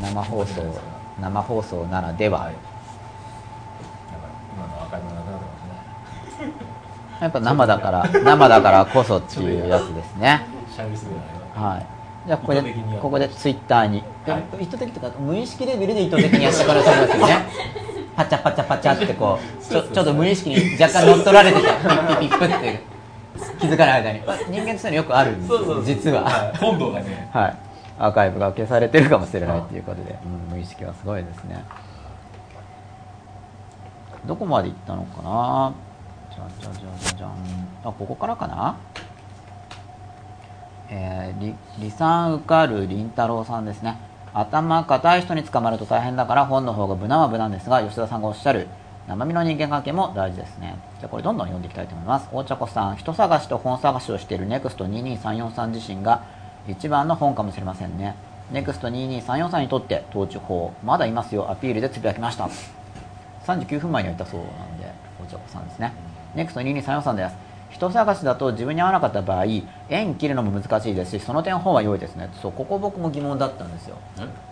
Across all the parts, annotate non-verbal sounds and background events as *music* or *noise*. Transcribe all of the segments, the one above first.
生放送生放送ならでは、はいだから今のアーカイブがなくなってますね。やっぱ生だから生だからこそっていうやつですね。はい。じゃあここでここでツイッターに、はい。意図的とか無意識レベルで意図的にやったからそうですよね。*laughs* パチャパチャパチャってこうちょちょっと無意識に若干乗っ取られててピッピッピップって気づかない間に。*laughs* 人間ってそういうのよくあるんですよ実は。はい。本堂がね。はい、アーカイブが消されてるかもしれないっていうことで、うん無意識はすごいですね。どこまで行ったのかな？じゃじゃじゃじゃんじゃん。あここからかな？えー、り李さん受かる凛太郎さんですね。頭固い人に捕まると大変だから本の方が無難は無難ですが吉田さんがおっしゃる生身の人間関係も大事ですね。じゃあこれどんどん読んでいきたいと思います。大茶子さん人探しと本探しをしている NEXT22343 自身が一番の本かもしれませんね。NEXT22343 にとって統治法まだいますよ。アピールでつぶやきました。39分前にはいたそうなんで大茶子さんですね。NEXT22343 です。人探しだと自分に合わなかった場合縁切るのも難しいですしその点本は良いですね。そうここ僕も疑問だったんですよ。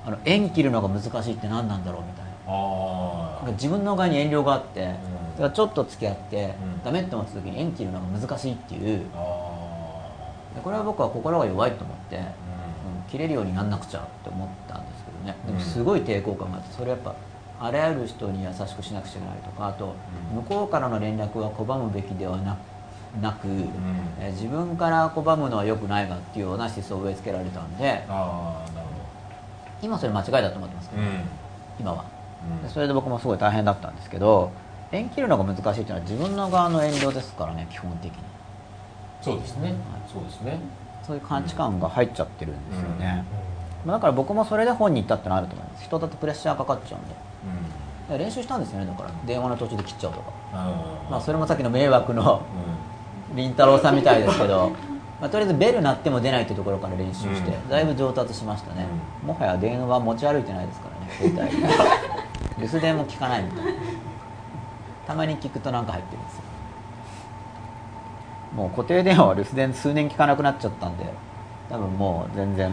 あの縁切るのが難しいって何なんだろうみたいな。あ自分の側に遠慮があって、ん。だからちょっと付き合って、うん。ダメって思った時に縁切るのが難しいっていうあこれは僕は心が弱いと思って、ううん切れるようになんなくちゃって思ったんですけどね。でもうんすごい抵抗感があってそれやっぱあらゆる人に優しくしなくちゃいけないとかあと、うん。向こうからの連絡は拒むべきではななく、ん。えー自分から拒むのは良くないがっていうような思想を植え付けられたんでああなる今それ間違いだと思ってますけど、うん。今は。うん。でそれで僕もすごい大変だったんですけど縁切るのが難しいっていうのは自分の側の遠慮ですからね基本的にそうですね。そうですね。そういう勘違感が入っちゃってるんですよね、まあだから僕もそれで本に行ったってのはあると思います。人だとプレッシャーかかっちゃうんで。だから練習したんですよね。だから電話の途中で切っちゃうとか。うんまあそれもさっきの迷惑のう凛太郎さんみたいですけど、まあ、とりあえずベル鳴っても出ないっていうところから練習して、うん。だいぶ上達しましたね、もはや電話持ち歩いてないですからね携帯。*laughs* 留守電も聞かないみたいな。たまに聞くとなんか入ってるんですよもう固定電話は留守電数年聞かなくなっちゃったんで多分もう全然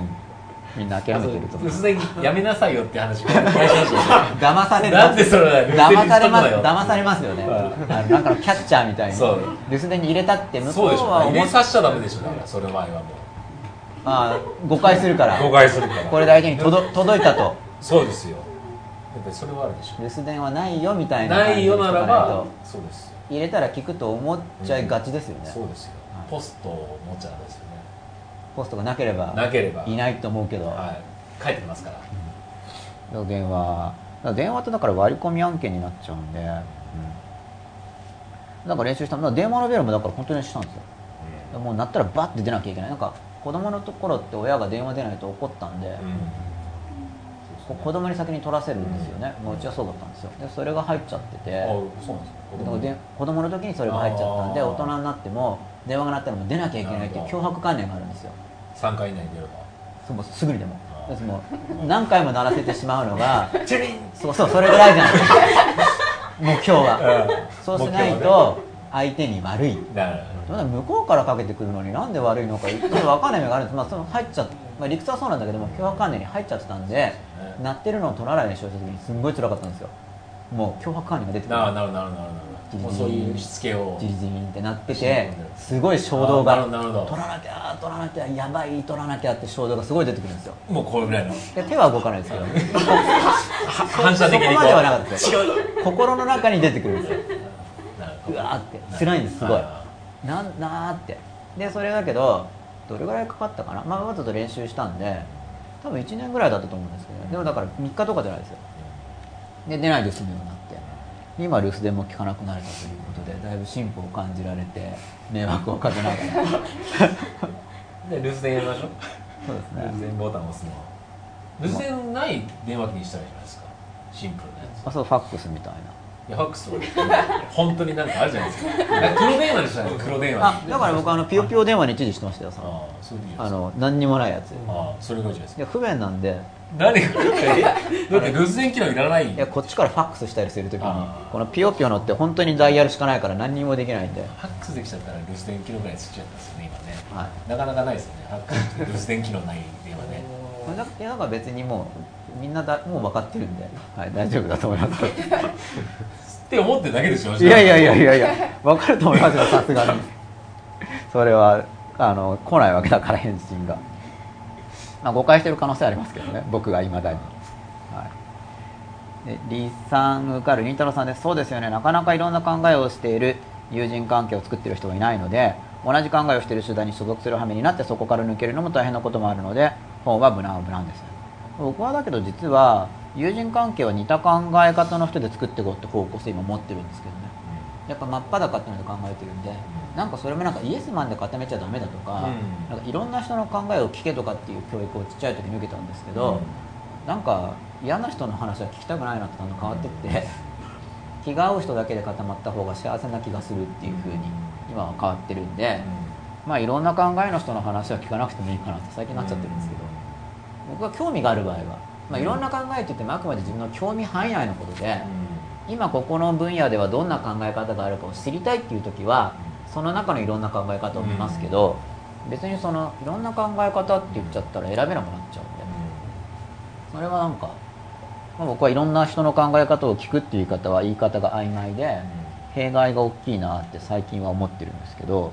みんな諦めてると思う。留守電やめなさいよって話。*laughs* 騙されるなんでそれ騙されます。騙されますよね。はい。あのなんかのキャッチャーみたいに。留守電に入れたって向こそうでしょ。入れさせちゃダメでしょだからそれの場合はもあー誤解するから。う誤解するから。これで相手に届届いたと。そうですよ。やっぱりそれはあるでしょ。留守電はないよみたいなないよならばそうですよ入れたら聞くと思っちゃいがちですよね、そうですよ。はい。ポストを持っちゃですよね。ポストがなければなければ。いないと思うけど、はい。帰ってきますから。電話だから電話ってだから割り込み案件になっちゃうんで、うん、だから練習しただ電話のベルもだから本当に練習したんですよ。もう鳴ったらバッて出なきゃいけない。なんか子供のところって親が電話出ないと怒ったんで、うん。こ子供に先に取らせるんですよね、もううちはそうだったんですよ。でそれが入っちゃってて。あそうなんですか？子供の時にそれが入っちゃったんで大人になっても電話が鳴ったらもう出なきゃいけないっていう脅迫観念があるんですよ。3回以内に出ればそうもうすぐにでも。ですもう何回も鳴らせてしまうのがそうそうそれぐらいじゃない。ですか目標は。うん。そうしないと相手に悪い。な向こうからかけてくるのになんで悪いのか分かんない面があるんです、まあ、その入っちゃっまあ、理屈はそうなんだけども脅迫観念に入っちゃってたんで鳴ってるのを取らないようにしようとした時にすんごい辛かったんですよ。もう脅迫観念が出てくる。なるなるなるなるそういうしつけを。ジリジリってなっててすごい衝動が取らなきゃ取らなきゃやばい取らなきゃって衝動がすごい出てくるんですよ。もうこれぐらいの。で手は動かないですけど *laughs* 反射的にそこまではなかったですよ。心の中に出てくるんですよ。*laughs* うわーって。辛いんですすごい。あなんなーって。でそれだけどどれぐらいかかったかな？まあわざと練習したんで多分1年ぐらいだったと思うんですけど、でもだから3日とかじゃないですよ。で出ないで済むようになって。で今留守電も聞かなくなれたということでだいぶ進歩を感じられて迷惑をかけながら。ー *laughs* で留守電やりましょう。そうです留守ね電ボタン押すの留守電ない電話機にしたらいいじゃないですか。シンプルなやつ。あそうファックスみたいいやファックス本当になんかあるじゃないですか。なんか黒電話でしたね。黒電な話。あだから僕あのピヨピヨ電話に一時してましたよそのああそれでいいじゃあの何にもないやつ。いああそれがいいじゃないです。かや不便なんで。何が？*laughs* えだって留守電機能いらない。いやこっちからファックスしたりするときにあー。このピヨピヨのって本当にダイヤルしかないから何にもできないんで。ファックスできちゃったら留守電機能ぐらいつっちゃったんですよね今ね。はい。なかなかないですよね。ファックス留守電機能ない電話ね。だ *laughs* いやだから別にもうみんなだもう分かってるんで、はい、大丈夫だと思います。って思ってるだけですよいやいやいやいやいや分かると思いますよさすがに。それはあの来ないわけだから返信が、まあ、誤解してる可能性ありますけどね僕がいまだに、はい、でリさん受かるりんたろーさんです。そうですよね。なかなかいろんな考えをしている友人関係を作っている人がいないので同じ考えをしている集団に所属する羽目になってそこから抜けるのも大変なこともあるので本は無難は無難です僕はだけど実は友人関係は似た考え方の人で作っていこうって方向性今持ってるんですけどね。やっぱ真っ裸っていうので考えてるんでなんかそれもなんかイエスマンで固めちゃダメだとか,、なんかいろんな人の考えを聞けとかっていう教育をちっちゃい時に受けたんですけど、なんか嫌な人の話は聞きたくないなってだんだん変わってって気が合う人だけで固まった方が幸せな気がするっていうふうに今は変わってるんで、まあいろんな考えの人の話は聞かなくてもいいかなって最近なっちゃってるんですけど、僕は興味がある場合は、まあ、いろんな考えって言ってもあくまで自分の興味範囲内のことで、今ここの分野ではどんな考え方があるかを知りたいっていう時はその中のいろんな考え方を見ますけど、別にそのいろんな考え方って言っちゃったら選べなくなっちゃうんで、それはなんか、まあ、僕はいろんな人の考え方を聞くっていう言い方は言い方が曖昧で、弊害が大きいなって最近は思ってるんですけど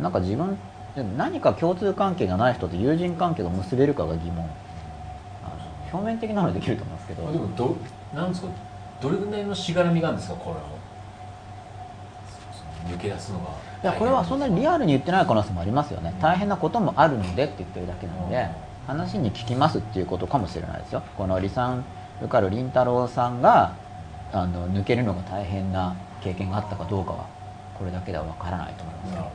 なんか自分何か共通関係がない人と友人関係が結べるかが疑問表面的なのできると思いますけど。でもどなんですか？どれぐらいのしがらみがあるんですか？これを抜け出すのが。いやこれはそんなにリアルに言ってない可能性もありますよね。大変なこともあるのでって言ってるだけなので話に聞きますっていうことかもしれないですよ。この李さん受かる凛太郎さんがあの抜けるのが大変な経験があったかどうかはこれだけでは分からないと思います。けど。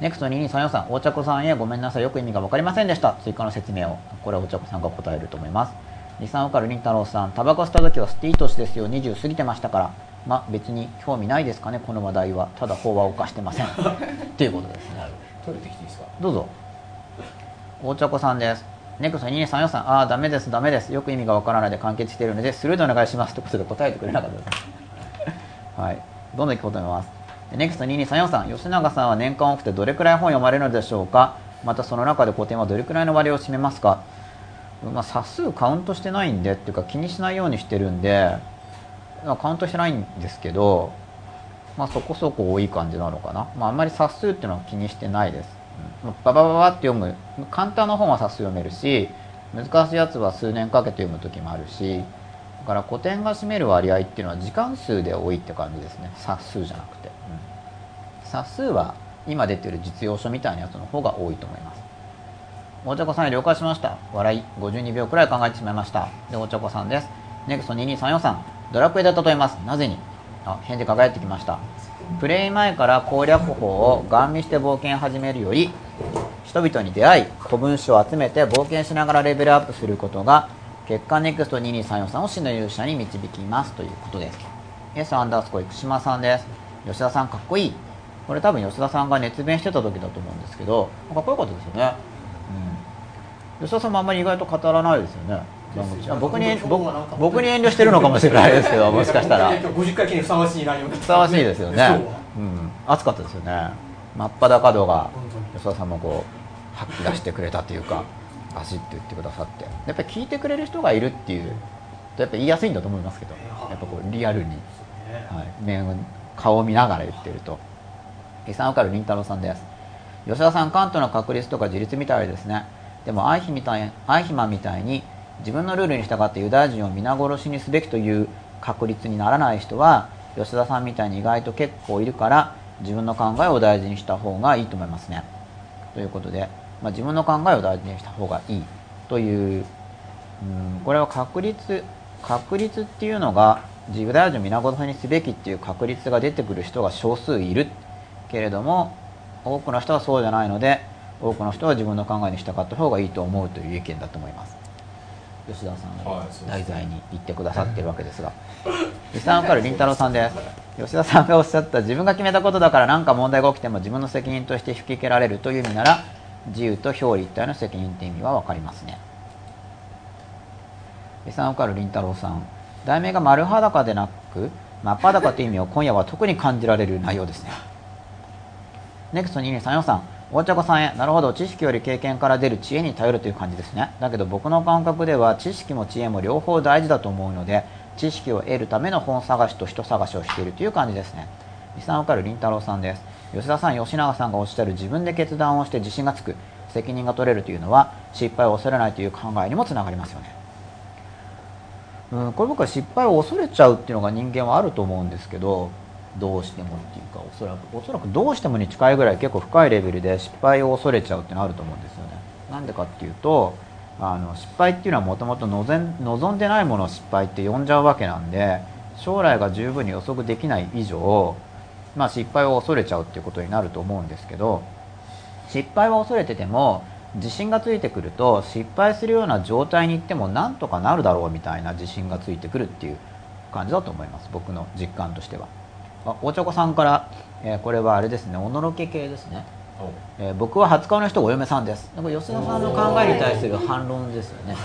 ネクスト2234さん大茶子さんへごめんなさい。よく意味が分かりませんでした。追加の説明をこれは大茶子さんが答えると思います。二三受かる凛太郎さんタバコ吸った時は吸っていい年ですよ。20過ぎてましたから。まあ別に興味ないですかね。この話題は。ただ法は犯してません。*laughs* っていうことですね。トイレできていいですか？どうぞ。大茶子さんです。ネクスト2234さんああダメです。ダメです。よく意味がわからないで完結しているのでスルーでお願いします。ということで答えてくれなかったです。*laughs* はい。どんどんいこうと思います。ネクスト2234さん吉永さんは年間多くてどれくらい本読まれるのでしょうか？またその中で古典はどれくらいの割合を占めますか？まあ、冊数カウントしてないんでっていうか気にしないようにしてるんで、まあ、カウントしてないんですけど、まあ、そこそこ多い感じなのかな、まあ、あんまり冊数っていうのは気にしてないです、うん、ババババって読む簡単な本は冊数読めるし難しいやつは数年かけて読む時もあるしだから古典が占める割合っていうのは時間数で多いって感じですね。冊数じゃなくて、うん、冊数は今出てる実用書みたいなやつの方が多いと思います。大茶子さん了解しました。笑い52秒くらい考えてしまいました。で大茶子さんです。ネクスト2234さんドラクエで例えます。なぜに？あ返事輝いてきました。プレイ前から攻略法をガン見して冒険始めるより人々に出会い古文書を集めて冒険しながらレベルアップすることが月間ネクスト2234さんを真の勇者に導きますということです。S アンダースコ生島さんです。吉田さんかっこいい。これ多分吉田さんが熱弁してた時だと思うんですけどかっこよかったですよね。吉田さんもあんまり意外と語らないですよね。僕に僕に遠慮してるのかもしれないですけどもしかしたら。50回記念ふさわしい内容ふさわしいですよね、う。ん、熱かったですよね。真っ裸度が吉田さんもこう吐き出してくれたというかガシッて言ってくださって。やっぱり聞いてくれる人がいるっていうとやっぱ言いやすいんだと思いますけど。やっぱこうリアルに、はい、面顔を見ながら言ってると遺産わかるりんたろーさんです。吉田さん関東の確率とか自立みたいですね。でもアイヒみたいアイヒマンみたいに自分のルールに従ってユダヤ人を皆殺しにすべきという確率にならない人は吉田さんみたいに意外と結構いるから自分の考えを大事にした方がいいと思いますね。ということで、まあ、自分の考えを大事にした方がいいといううんこれは確率確率っていうのがユダヤ人を皆殺しにすべきっていう確率が出てくる人が少数いる。けれども多くの人はそうじゃないので多くの人は自分の考えに従った方がいいと思うという意見だと思います。吉田さんが題材に言ってくださってるわけですが。伊沢かる凛太郎さんです。吉田さんがおっしゃった自分が決めたことだから何か問題が起きても自分の責任として引き受けられるという意味なら自由と表裏一体の責任って意味は分かりますね。伊沢かる凛太郎さん題名が丸裸でなく真っ裸という意味を今夜は特に感じられる内容ですねネクスト2234さん大茶子さんへ。なるほど。知識より経験から出る知恵に頼るという感じですね。だけど僕の感覚では知識も知恵も両方大事だと思うので知識を得るための本探しと人探しをしているという感じですね。理さんわかるりんたろうさんです。吉田さん吉永さんがおっしゃる自分で決断をして自信がつく責任が取れるというのは失敗を恐れないという考えにもつながりますよね。うんこれ僕は失敗を恐れちゃうっていうのが人間はあると思うんですけどどうしてもっていうかおそらくおそらくどうしてもに近いぐらい結構深いレベルで失敗を恐れちゃうってのあると思うんですよねなんでかっていうとあの失敗っていうのはもともと望んでないものを失敗って呼んじゃうわけなんで将来が十分に予測できない以上、まあ、失敗を恐れちゃうっていうことになると思うんですけど失敗は恐れてても自信がついてくると失敗するような状態に行ってもなんとかなるだろうみたいな自信がついてくるっていう感じだと思います僕の実感としては。あお茶子さんから、えー、これはあれですねおのろけ系ですね、えー、僕は初顔の人お嫁さんです。これ吉田さんの考えに対する反論ですよね。*laughs*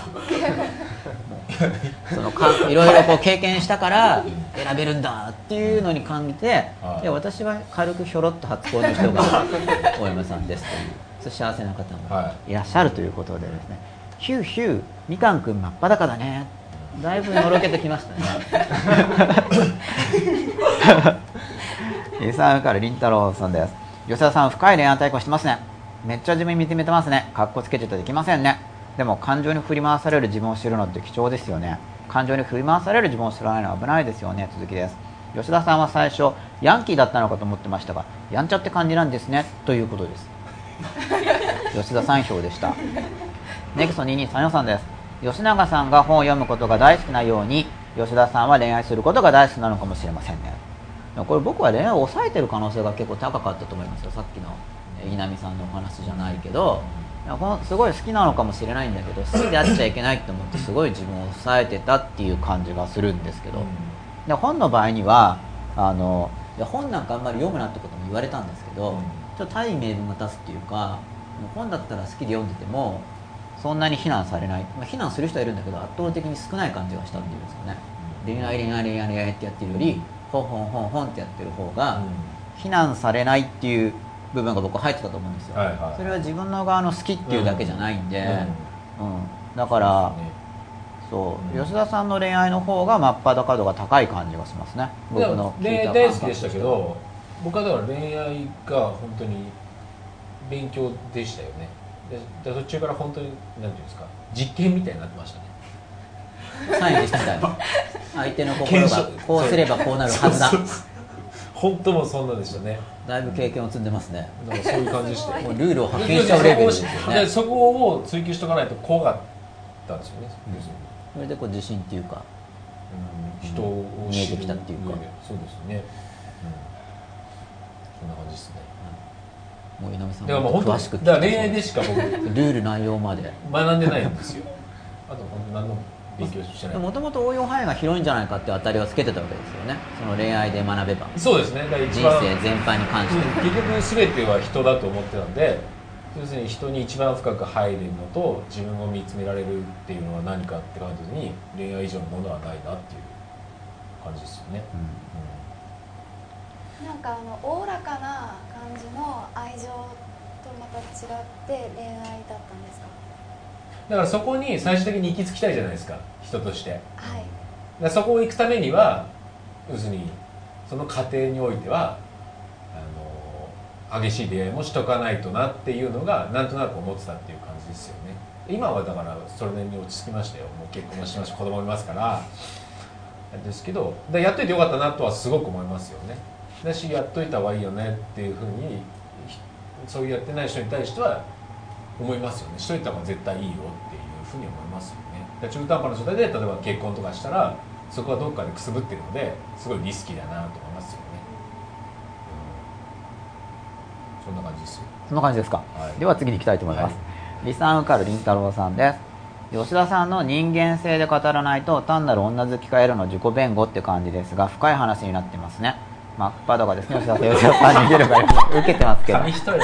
そのかいろいろこう経験したから選べるんだっていうのに感じて、はい、で私は軽くひょろっと初恋の人が *laughs* お嫁さんですという幸せな方もい。らっしゃるということでですね、はい、ヒューヒューみかんくん真っ裸だね。だいぶのろけてきましたね *laughs* リサーからりんたろうさんです。吉田さん深い恋愛対抗してますね。めっちゃ自分認めてますね。かっこつけちゃできませんね。でも感情に振り回される自分を知るのって貴重ですよね。感情に振り回される自分を知らないのは危ないですよね。続きです。吉田さんは最初ヤンキーだったのかと思ってましたがやんちゃって感じなんですね。ということです。吉田さん票でした。ネクスト2234さんです。吉永さんが本を読むことが大好きなように吉田さんは恋愛することが大好きなのかもしれませんね。これ僕は恋愛を抑えてる可能性が結構高かったと思いますよ。さっきの稲見さんのお話じゃないけど。すごい好きなのかもしれないんだけど好きであっちゃいけないと思ってすごい自分を抑えてたっていう感じがするんですけど。で本の場合にはあの本なんかあんまり読むなってことも言われたんですけどちょっと大名分が立つっていうか本だったら好きで読んでてもそんなに非難されない、まあ、非難する人はいるんだけど圧倒的に少ない感じがしたっていうんですかね。恋愛恋愛恋愛恋愛ってやってるよりほんほんほんほんってやってる方が非難されないっていう部分が僕入ってたと思うんですよ、はいはい、それは自分の側の好きっていうだけじゃないんで、うん、うん、だから、そう、吉田さんの恋愛の方が真っ裸度が高い感じがしますね。僕の恋愛大好きでしたけど僕はだから恋愛が本当に勉強でしたよね。で途中から本当になんていうんですか実験みたいになってましたねサインしたみたいな。相手の心がこうすればこうなるはずだ。本当もそんなでしたね。だいぶ経験を積んでますね。だからそういう感じしてもうルールを発見しちゃうレベルですよね。そこを追求しとかないと怖かったんですよね、それでこう自信っていうか、うん、人を見えてきたっていうか。そうですね、うん、そんな感じですね。もう稲見さんだからもう本当詳しくだから恋愛でしか僕ルール内容まで。学んでないんですよ。あと本当何の勉強してない。もともと応用範囲が広いんじゃないかって当たりはつけてたわけですよね。その恋愛で学べば。そうですね。人生全般に関して、うん、結局全ては人だと思ってたんで要するに人に一番深く入れるのと自分を見つめられるっていうのは何かって感じに恋愛以上のものはないなっていう感じですよね、うんうん、なんかあのおおらかな感じの愛情とまた違って恋愛だったんですか？だからそこに最終的に行き着きたいじゃないですか。人として、はい、そこを行くためには要するにその過程においてはあの激しい出会いもしとかないとなっていうのがなんとなく思ってたっていう感じですよね。今はだからそれに落ち着きましたよ。もう結婚もしました。子供いますから。ですけどやっといてよかったなとはすごく思いますよね。だしやっといた方がいいよねっていうふうにそういうやってない人に対しては思いますよね。しといた方が絶対いいよっていうふうに思いますよね。中途半端な状態で例えば結婚とかしたらそこはどっかでくすぶってるのですごいリスキーだなと思いますよね、うん、そんな感じですよ。そんな感じですか、はい、では次に行きたいと思います、はい、リサンウカルりんたろうさんです。吉田さんの人間性で語らないと単なる女好きか得るの自己弁護って感じですが深い話になってますね。真っ裸ですね吉田さんにるから受けてますけど。紙一重だな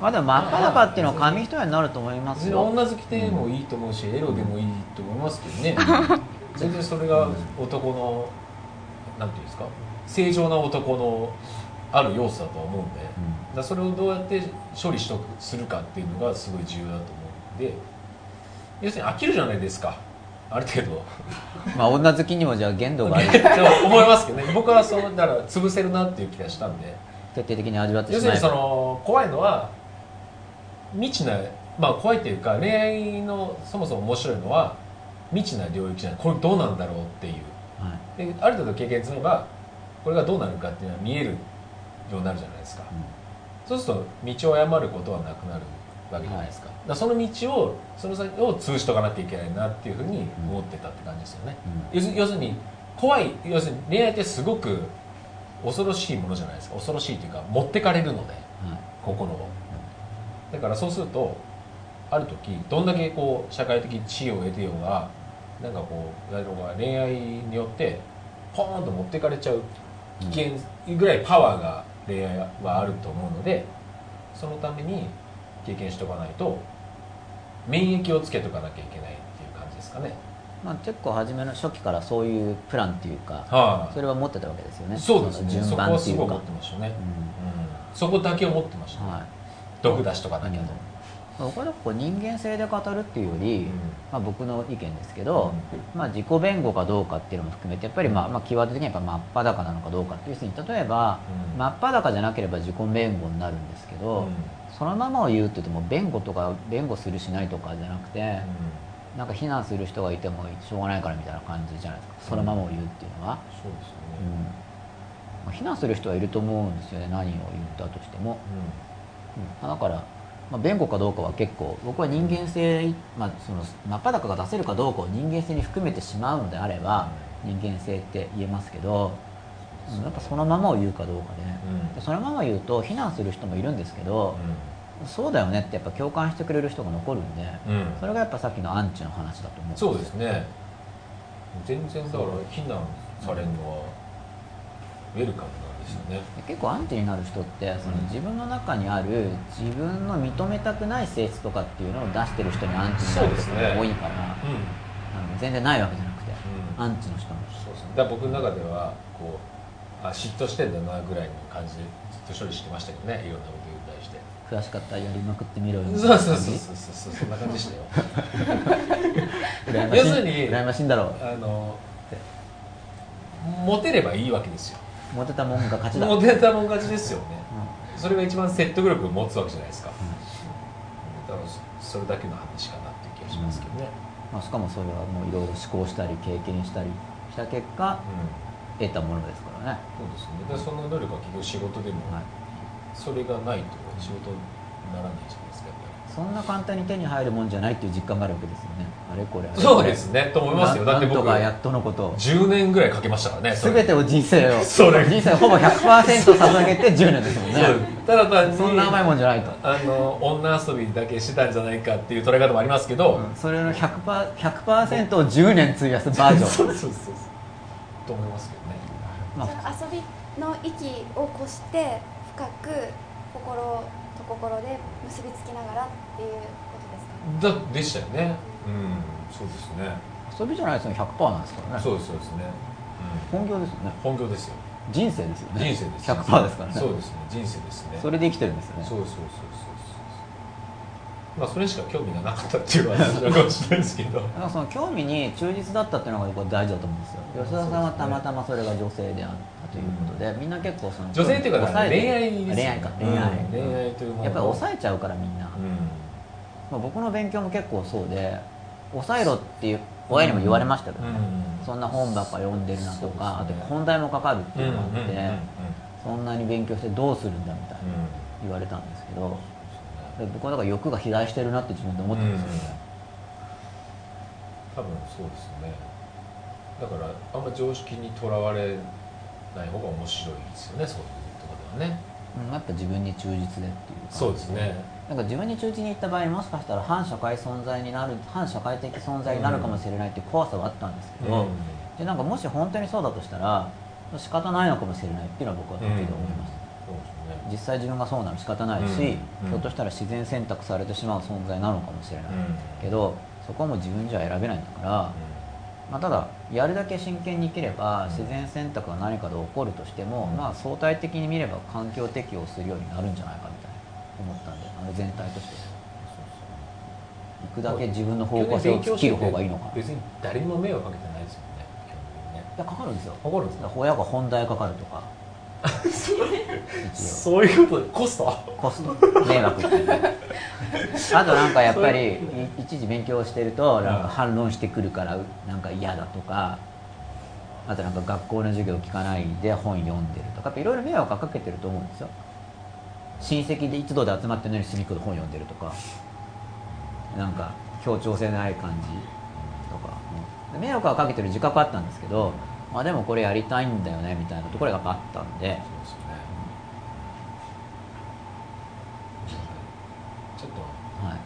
まあでも真っ裸っていうのは紙一重になると思いますよ。女好きでもいいと思うし、エロでもいいと思いますけどね。*laughs* 全然それが男のなんていうんですか正常な男のある要素だと思うんで、だからそれをどうやって処理しとくするかっていうのがすごい重要だと思うんで。要するに飽きるじゃないですか。ある程度。まあ女好きにもじゃあ限度がある。*laughs* でも思いますけどね。僕はそうだから潰せるなっていう気がしたんで。徹底的に味わってしまえ要するにその怖いのは未知なまあ怖いっていうか恋愛のそもそも面白いのは未知な領域じゃない。これどうなんだろうっていう。はい。である程度経験積めばこれがどうなるかっていうのは見えるようになるじゃないですか、そうすると道を誤ることはなくなるわけじゃないですか,、だからその道をその先を通しとかなきゃいけないなっていうふうに思ってたって感じですよね、要する要するに怖い要するに恋愛ってすごく恐ろしいものじゃないですか。恐ろしいというか持ってかれるのではい。心をだからそうするとある時どんだけこう社会的地位を得てようがなんかこう誰かが恋愛によってポーンと持ってかれちゃう危険ぐらいパワーが恋愛はあると思うのでそのために経験しておかないと免疫をつけとかなきゃいけないっていう感じですかね。まあ、結構初めの初期からそういうプランっていうかはい。それは持ってたわけですよね。そうですね。そこ番っていうか。はすごい持ってましたね、うん。そこだけを持ってました、ね。はい毒出しとかなきゃと、僕はこう人間性で語るっていうより、うん。まあ、僕の意見ですけど、まあ、自己弁護かどうかっていうのも含めてやっぱりまあ、まあ、キーワード的にはやっぱ真っ裸なのかどうかっていう要するに例えば、うん。真っ裸じゃなければ自己弁護になるんですけど、うん。そのままを言うって言っても弁護とか弁護するしないとかじゃなくて、なんか非難する人がいてもしょうがないからみたいな感じじゃないですか。そのままを言うっていうのは、そうですようん。ね、まあ、非難する人はいると思うんですよね。何を言ったとしても、うん。だから、まあ、弁護かどうかは結構僕は人間性、まあ、その真っ裸が出せるかどうかを人間性に含めてしまうのであれば人間性って言えますけど、うんやっぱそのままを言うかどうかで,、うん。でそのまま言うと非難する人もいるんですけど、そうだよねってやっぱ共感してくれる人が残るんで、うん。うんそれがやっぱさっきのアンチの話だと思うんそうですね。全然だから非難されるのはウェルカムなね、結構アンチになる人ってそのうん。自分の中にある自分の認めたくない性質とかっていうのを出してる人にアンチになる人が多いから、あの全然ないわけじゃなくて、うん。アンチの人もそうですね。だから僕の中ではこうあ嫉妬してんだなぐらいの感じでずっと処理してましたけどねいろんなことに対して。悔しかったらやりまくってみろよそうそうそうそうそうそんな感じでしたよ。*laughs* 羨ましい。要するに羨ましいんだろう。あのモテればいいわけですよモテたもんが勝ちだ、モテたもん勝ちですよね。うそれが一番説得力を持つわけじゃないですか、だからそそれだけの話かなっていう気がしますけどね、まあ、しかもそれはもういろいろ思考したり経験したりした結果うん。得たものですからね、そうですね。でその努力は結局仕事でも、はい、それがないと仕事にならないじゃないそんな簡単に手に入るもんじゃないっていう実感があるわけですよね。あれこれあれりこれ。そうですね。と思いますよ。だって僕やっとのこと。を10年ぐらいかけましたからね全てを人生を *laughs* それ。人生ほぼ100%捧げて10年ですもんね。*laughs* ただ単にそんな甘いもんじゃないと、あの女遊びだけしてたんじゃないかっていう捉え方もありますけど、うん。それの 100%, 100を10年費やすバージョン。*laughs* そうそうそうそう。と思いますけどね。まあ遊びの域を越して深く心と心で結びつきながらっていうことですかだでしたよね。うん。そうですね。遊びじゃないですよ100%なんですからね。そうですそうですね、本業ですよね。うん、本業ですよ。人生ですよね。人生です100%ですからね。そうですね。人生ですね。それで生きてるんですよね。そうそうそうそうそうまあそれしか興味がなかったっていう話なのかもしれないですけど。*laughs* だからその興味に忠実だったっていうのが僕は大事だと思うんですよ。吉田さんはたまたまそれが女性であったということで、みんな結構その女性っていうか恋愛ね。恋愛か。恋愛、うん。恋愛というものやっぱり抑えちゃうからみんな、うん。まあ、僕の勉強も結構そうで抑えろっていう親にも言われましたけどね、うん。そんな本ばっか読んでるなとか、ね。あと本題もかかるっていうのがあって、そんなに勉強してどうするんだみたいな言われたんですけど、で僕はだから欲が肥大してるなって自分で思ってるんですよね、多分そうですね。だからあんま常識にとらわれない方が面白いですよねそういうところではね。うんやっぱ自分に忠実でっていうかそうですね。なんか自分に忠実にいった場合もしかしたら反社会存在になる反社会的存在になるかもしれないっていう怖さはあったんですけど、うん。でなんかもし本当にそうだとしたら仕方ないのかもしれないっていうのは僕は時々思いました、実際自分がそうなら仕方ないし、うん。うんひょっとしたら自然選択されてしまう存在なのかもしれない、けどそこはもう自分じゃ選べないんだから、まあ、ただやるだけ真剣に生きれば自然選択が何かで起こるとしても、まあ、相対的に見れば環境適応するようになるんじゃないかみたいな思ったんであの全体として。行くだけ自分の方向性を切る方がいいのかな。別に誰にも迷惑かけてないですよねね。いやかかるんですよ。かかるんです親が本題かかるとかそういうことコスト？コスト迷惑っていうね。あとなんかやっぱりい一時勉強してるとなんか反論してくるからなんか嫌だとかあとなんか学校の授業聞かないで本読んでるとかいろいろ迷惑はかけてると思うんですよ。親戚で一同で集まってるのに隅っこで本読んでるとかなんか協調性ない感じとか、うん迷惑はかけてる自覚はあったんですけどまあでもこれやりたいんだよねみたいなところがあったんで。そうですよね。ちょっとはい。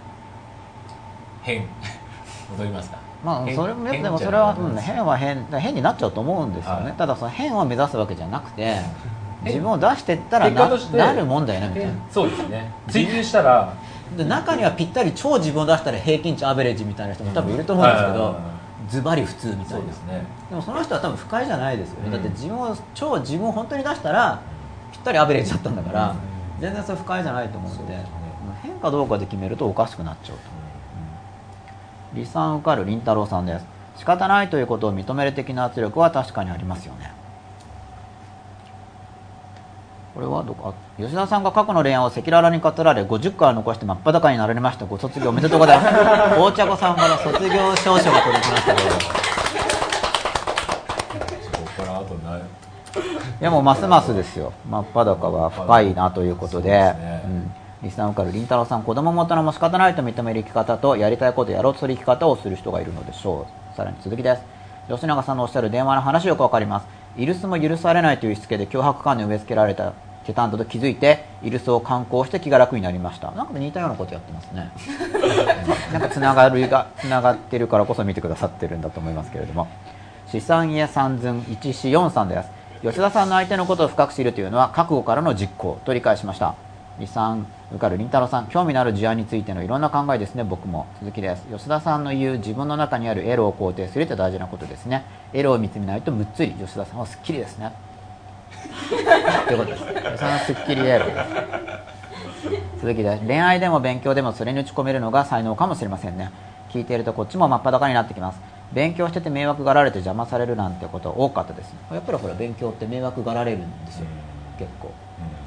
変。*laughs* 戻りますか。変まあそれも変でもそれは、変は変変になっちゃうと思うんですよね、はい。ただその変を目指すわけじゃなくて *laughs* 変。自分を出してったらななるもんだよねみたいな。変。そうですね。追求したら。で中にはぴったり超自分を出したら平均値アベレージみたいな人も多分いると思うんですけどはいはいはいはいズバリ普通みたいな。ですね。でもその人は多分不快じゃないですよね、うん。だって自分を超自分を本当に出したらぴったりアベレージだったんだから、うん。全然それ不快じゃないと思うんでね。変かどうかで決めるとおかしくなっちゃうと。離散受かる凛太郎さんです。仕方ないということを認める的な圧力は確かにありますよねこれはどこ？あ吉田さんが過去の恋愛を赤裸々に語られ50回残して真っ裸になられました。ご卒業おめでとうございます。*laughs* 大茶子さんから卒業証書が届きました。けどそこからあとない。いやもうますますですよ。真っ裸は深いなということで。ね。うん。リスナー受かる凛太郎さん子供も大人も仕方ないと認める生き方とやりたいことやろうとする生き方をする人がいるのでしょう。さらに続きです。吉永さんのおっしゃる電話の話よくわかりますイルスも許されないというしつけで脅迫観念を植え付けられたテタントと気づいてイルスを観光して気が楽になりました。なんか似たようなことやってますね。う *laughs* んなんかつながるがつながってるからこそ見てくださってるんだと思いますけれども。資産家三寸一四四さんです。吉田さんの相手のことを深く知るというのは覚悟からの実行と理解しました李さん受かる凛太郎さん興味のある事案についてのいろんな考えですね。僕も続きです。吉田さんの言う自分の中にあるエロを肯定するって大事なことですね。エロを見つめないとむっつり吉田さんはすっきりですね。*laughs* ということです。吉田さんはすっきりエロ。です続きです。恋愛でも勉強でもそれに打ち込めるのが才能かもしれませんね。聞いているとこっちも真っ裸になってきます。勉強してて迷惑がられて邪魔されるなんてこと多かったですやっぱりほら勉強って迷惑がられるんですよ。結構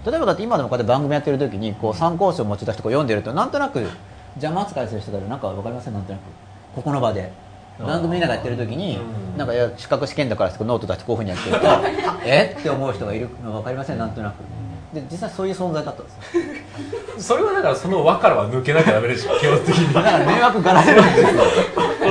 例えばだって今でもこうやって番組やってる時にこう参考書を持ち出してこう読んでるとなんとなく邪魔扱いする人がいる。なんか分かりませんなんとなく。ここの場で。番組なんかやってる時にうん。なんか資格試験だからノート出してこういうふうにやってると *laughs* え？って思う人がいるの分かりませんなんとなく。で実際そういう存在だったんですよ。*laughs* それはだからその輪からは抜けなきゃダメでしょ基本的に。*laughs* だから迷惑がられるんですよ。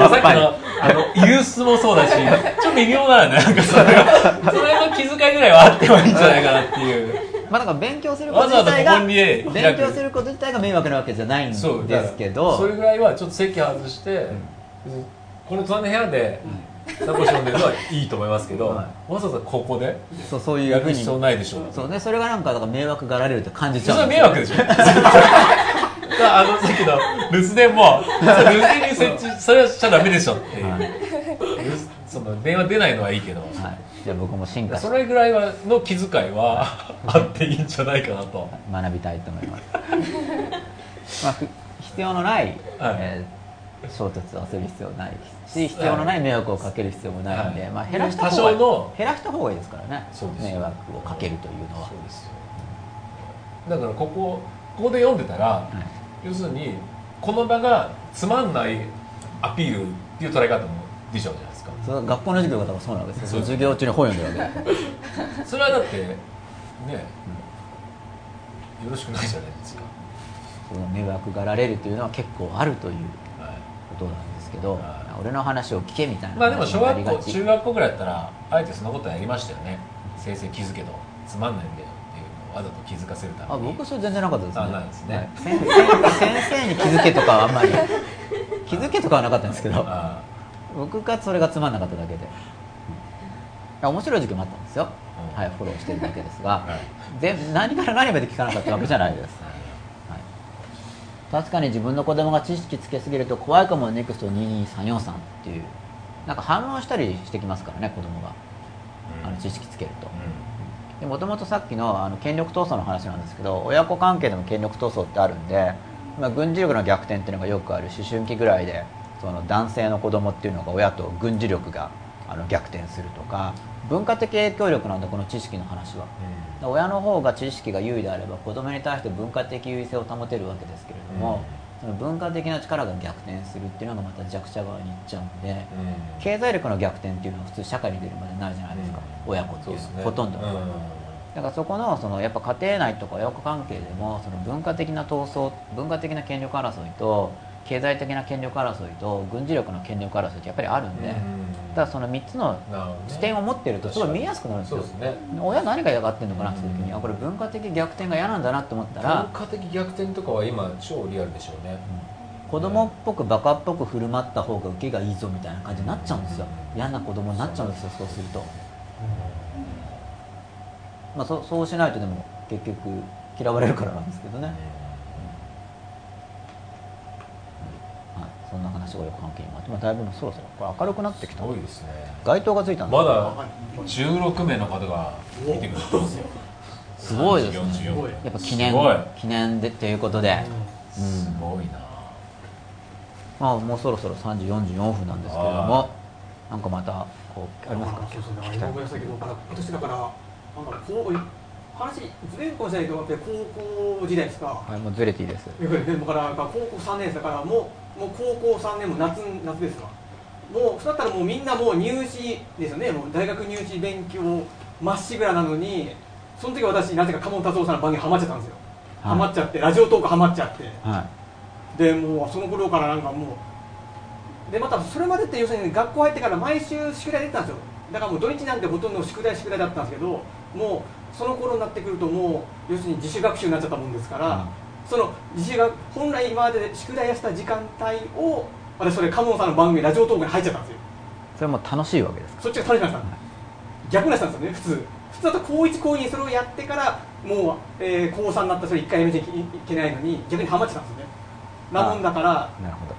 さっきのあのユースもそうだしちょっと微妙だよね。なんかそれがそれの気遣いぐらいはあってもいいんじゃないかなっていうまあだから勉強することわざわざ自体が勉強すること自体が迷惑なわけじゃないんです。けど。それぐらいはちょっと席外して、この隣の部屋でザコシ飲んでるのはいいと思いますけど、はわざわざここでそうそういうやる必要ないでしょそうねそれがなんかだから迷惑がられるって感じちゃうそれは迷惑でしょ *laughs* あのさっきの留守電も留守電に設置それはしちゃダメでしょっていう、その電話出ないのはいいけど、はい、じゃあ僕も進化しそれぐらいはの気遣いはあっていいんじゃないかなと。学びたいと思います。*laughs* まあふ必要のない、はい。えー衝突をする必要ないし必要のない迷惑をかける必要もないんで、はい。まあ、減らした多方が減らした方がいいですからね。迷惑をかけるというのは。だからここここで読んでたら、はい。要するにこの場がつまんないアピールっていう捉え方もできちゃうじゃないですか？学校の授業が多分そうなわけですよ授業中に本読んでるわけ。*laughs* それはだってね、よろしくないじゃないですか、その迷惑がられるというのは結構あるというはい。ことなんですけど、はい。俺の話を聞けみたいなまあでも小学校中学校ぐらいだったらあえてそんなことやりましたよね。先生気づけどつまんないんだよっていうのをわざと気づかせるたあめに。僕それ全然なかったですね。あないですね。はい。先生に気づけとかはあんまり。気づけとかはなかったんですけど。あ僕がそれがつまんなかっただけで、いや面白い時期もあったんですよ、うん。はいフォローしてるだけですが、*laughs* はい。で何から何まで聞かなかったわけじゃないです、はい、確かに自分の子供が知識つけすぎると怖いかもネクスト2234さんっていう。なんか反論したりしてきますからね子供が。あの知識つけると。もともとさっきのあの権力闘争の話なんですけど親子関係でも権力闘争ってあるんで、まあ、軍事力の逆転っていうのがよくある思春期ぐらいでその男性の子供っていうのが親と軍事力があの逆転するとか文化的影響力なんだこの知識の話は、うん、親の方が知識が優位であれば子供に対して文化的優位性を保てるわけですけれども、うん。その文化的な力が逆転するっていうのがまた弱者側にいっちゃうんで、うん、経済力の逆転っていうのは普通社会に出るまでないじゃないですか、うん、親子っていうのは、ね、ほとんど、うん、だからそこのそのやっぱ家庭内とか親子関係でもその文化的な闘争文化的な権力争いと経済的な権力争いと軍事力の権力争いってやっぱりあるんで、だからその3つの視点を持ってるとすごい見えやすくなるんですよ、ね、親何が嫌がってるのかなって時に、あこれ文化的逆転が嫌なんだなって思ったら。文化的逆転とかは今超リアルでしょうね、うん、子供っぽくバカっぽく振る舞った方が受けがいいぞみたいな感じになっちゃうんですよ、嫌な子供になっちゃうんですよそうすると、まあ、そそうしないとでも結局嫌われるからなんですけどね、そんな話がよく関係にあって、まあ、だいぶそろそろこれ明るくなってきた。すごいですね。街灯がついたんまだ16名の方が見てくれてますよ。すごいですね。やっぱ記念記念でっていうことで、うん、すごいな。まあもうそろそろ3時44分なんですけれどもなんかまたこうありますか？そうですね。今村先ほどから今年だからなんかこう話ずれるかもしれないけど高校時代ですか？はいもうずれていいです。*laughs* だから高校3年生だからもうもう高校3年も夏夏ですか？もうそうだったらもうみんなもう入試ですよね。もう大学入試勉強まっしぐらなのにその時私なぜか鴨達夫さんの番組ハマっちゃったんですよ、はい、ハマっちゃってラジオトークハマっちゃって、はい、でもうその頃からなんかもうでまたそれまでって要するに学校入ってから毎週宿題出てたんですよ。だからもう土日なんてほとんど宿題宿題だったんですけどもうその頃になってくるともう要するに自主学習になっちゃったもんですから、その自主学本来今まで宿題やった時間帯を私それ鴨さんの番組ラジオトークに入っちゃったんですよ。それも楽しいわけですそっちが楽しかった、はい、逆なしたんですよね普通。普通だと高1高2それをやってからもう、えー、高3になったそれ1回やめちゃいけないのに逆にハマってたんですよね。なもんだからなるほど。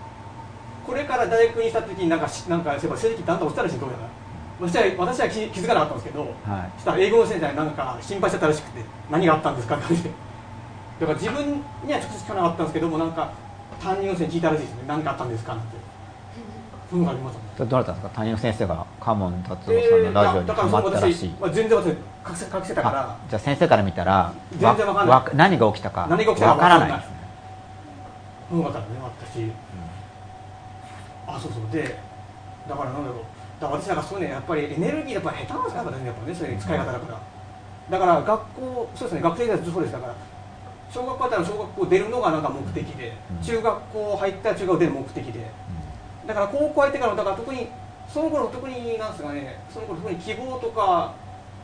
これから大学にした時になんかなんか成績だんだん落ちたらしいどうやら。私は私は気づかなかったんですけど、はい、そしたら英語の先生になんか心配しちゃったらしくて何があったんですかってだから自分には直接聞かなかったんですけどもなんか担任の先生に聞いたらしいですね何かあったんですかってそういうのがありますどうだったんですか担任の先生がカモン達夫さんのラジオにハマったらしい、まあ、全然私隠せ隠せたからじゃあ先生から見たら全然わかんない何が起きたか何が起きたかわからないですね分かったね私、うん、あそうそうでだからなんだろうだから私なんかそうねやっぱりエネルギーやっぱ下手なんですかねやっぱねそういう使い方だから、だから学校そうですね学生時代ずっとそうでしたから小学校あったら小学校出るのがなんか目的で、中学校入ったら中学校出る目的で、だから高校入ってからだから特にその頃特になんですかねその頃特に希望とか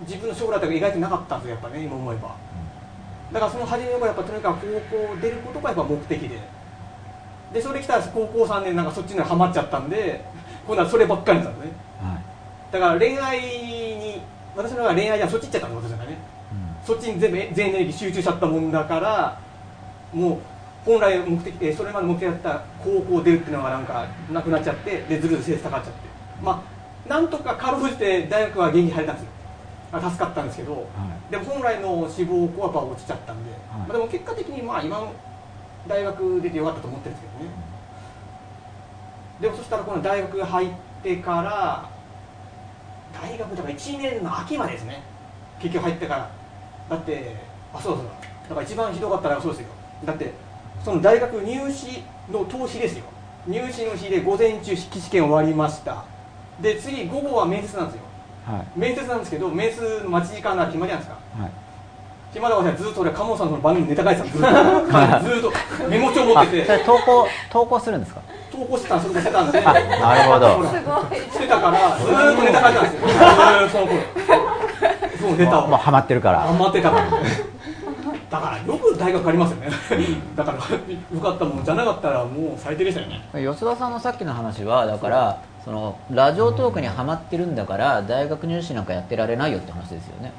自分の将来とか意外となかったんですよやっぱね今思えば。だからその初めの頃やっぱとにかく高校出ることがやっぱ目的で。でそれ来たら高校3年なんかそっちにはまっちゃったんで今度はそればっかりなんですよね、はい、だから恋愛に私の場合は恋愛じゃそっち行っちゃったの私なんかねそっちに全部全エネルギー集中しちゃったもんだからもう本来目的それまで目的だった高校出るっていうのがなんかなくなっちゃってでずるずる成績下がっちゃって。まあなんとかかろうじて大学は元気に入れたんですよ助かったんですけど、はい、でも本来の志望校はやっぱ落ちちゃったんで、はい、まあ、でも結果的にまあ今の大学出てよかったと思ってるんですけどね、でもそしたらこの大学入ってから大学とか1年の秋までですね。結局入ってからだってあそうそうだ。から一番ひどかったらそうですよ。だってその大学入試の投資ですよ。入試の日で午前中筆記試験終わりました。で次午後は面接なんですよ、はい、面接なんですけど面接の待ち時間が暇じゃないですか、はい、暇だからずっと俺鴨さんの番組ネタ書いてたんです *laughs* ずっとメモ帳持ってて。投稿投稿するんですか？投稿してたそれもしてたんでなるほど。してたからずっとネタ書いてたんですよ。*laughs* その頃そうネタをもうハマってるから。ハマってた。か *laughs* らだからよく大学ありますよね。だからよかったもんじゃなかったらもう最低でしたよね。吉田さんのさっきの話はだからそのラジオトークにはまってるんだから大学入試なんかやってられないよって話ですよね。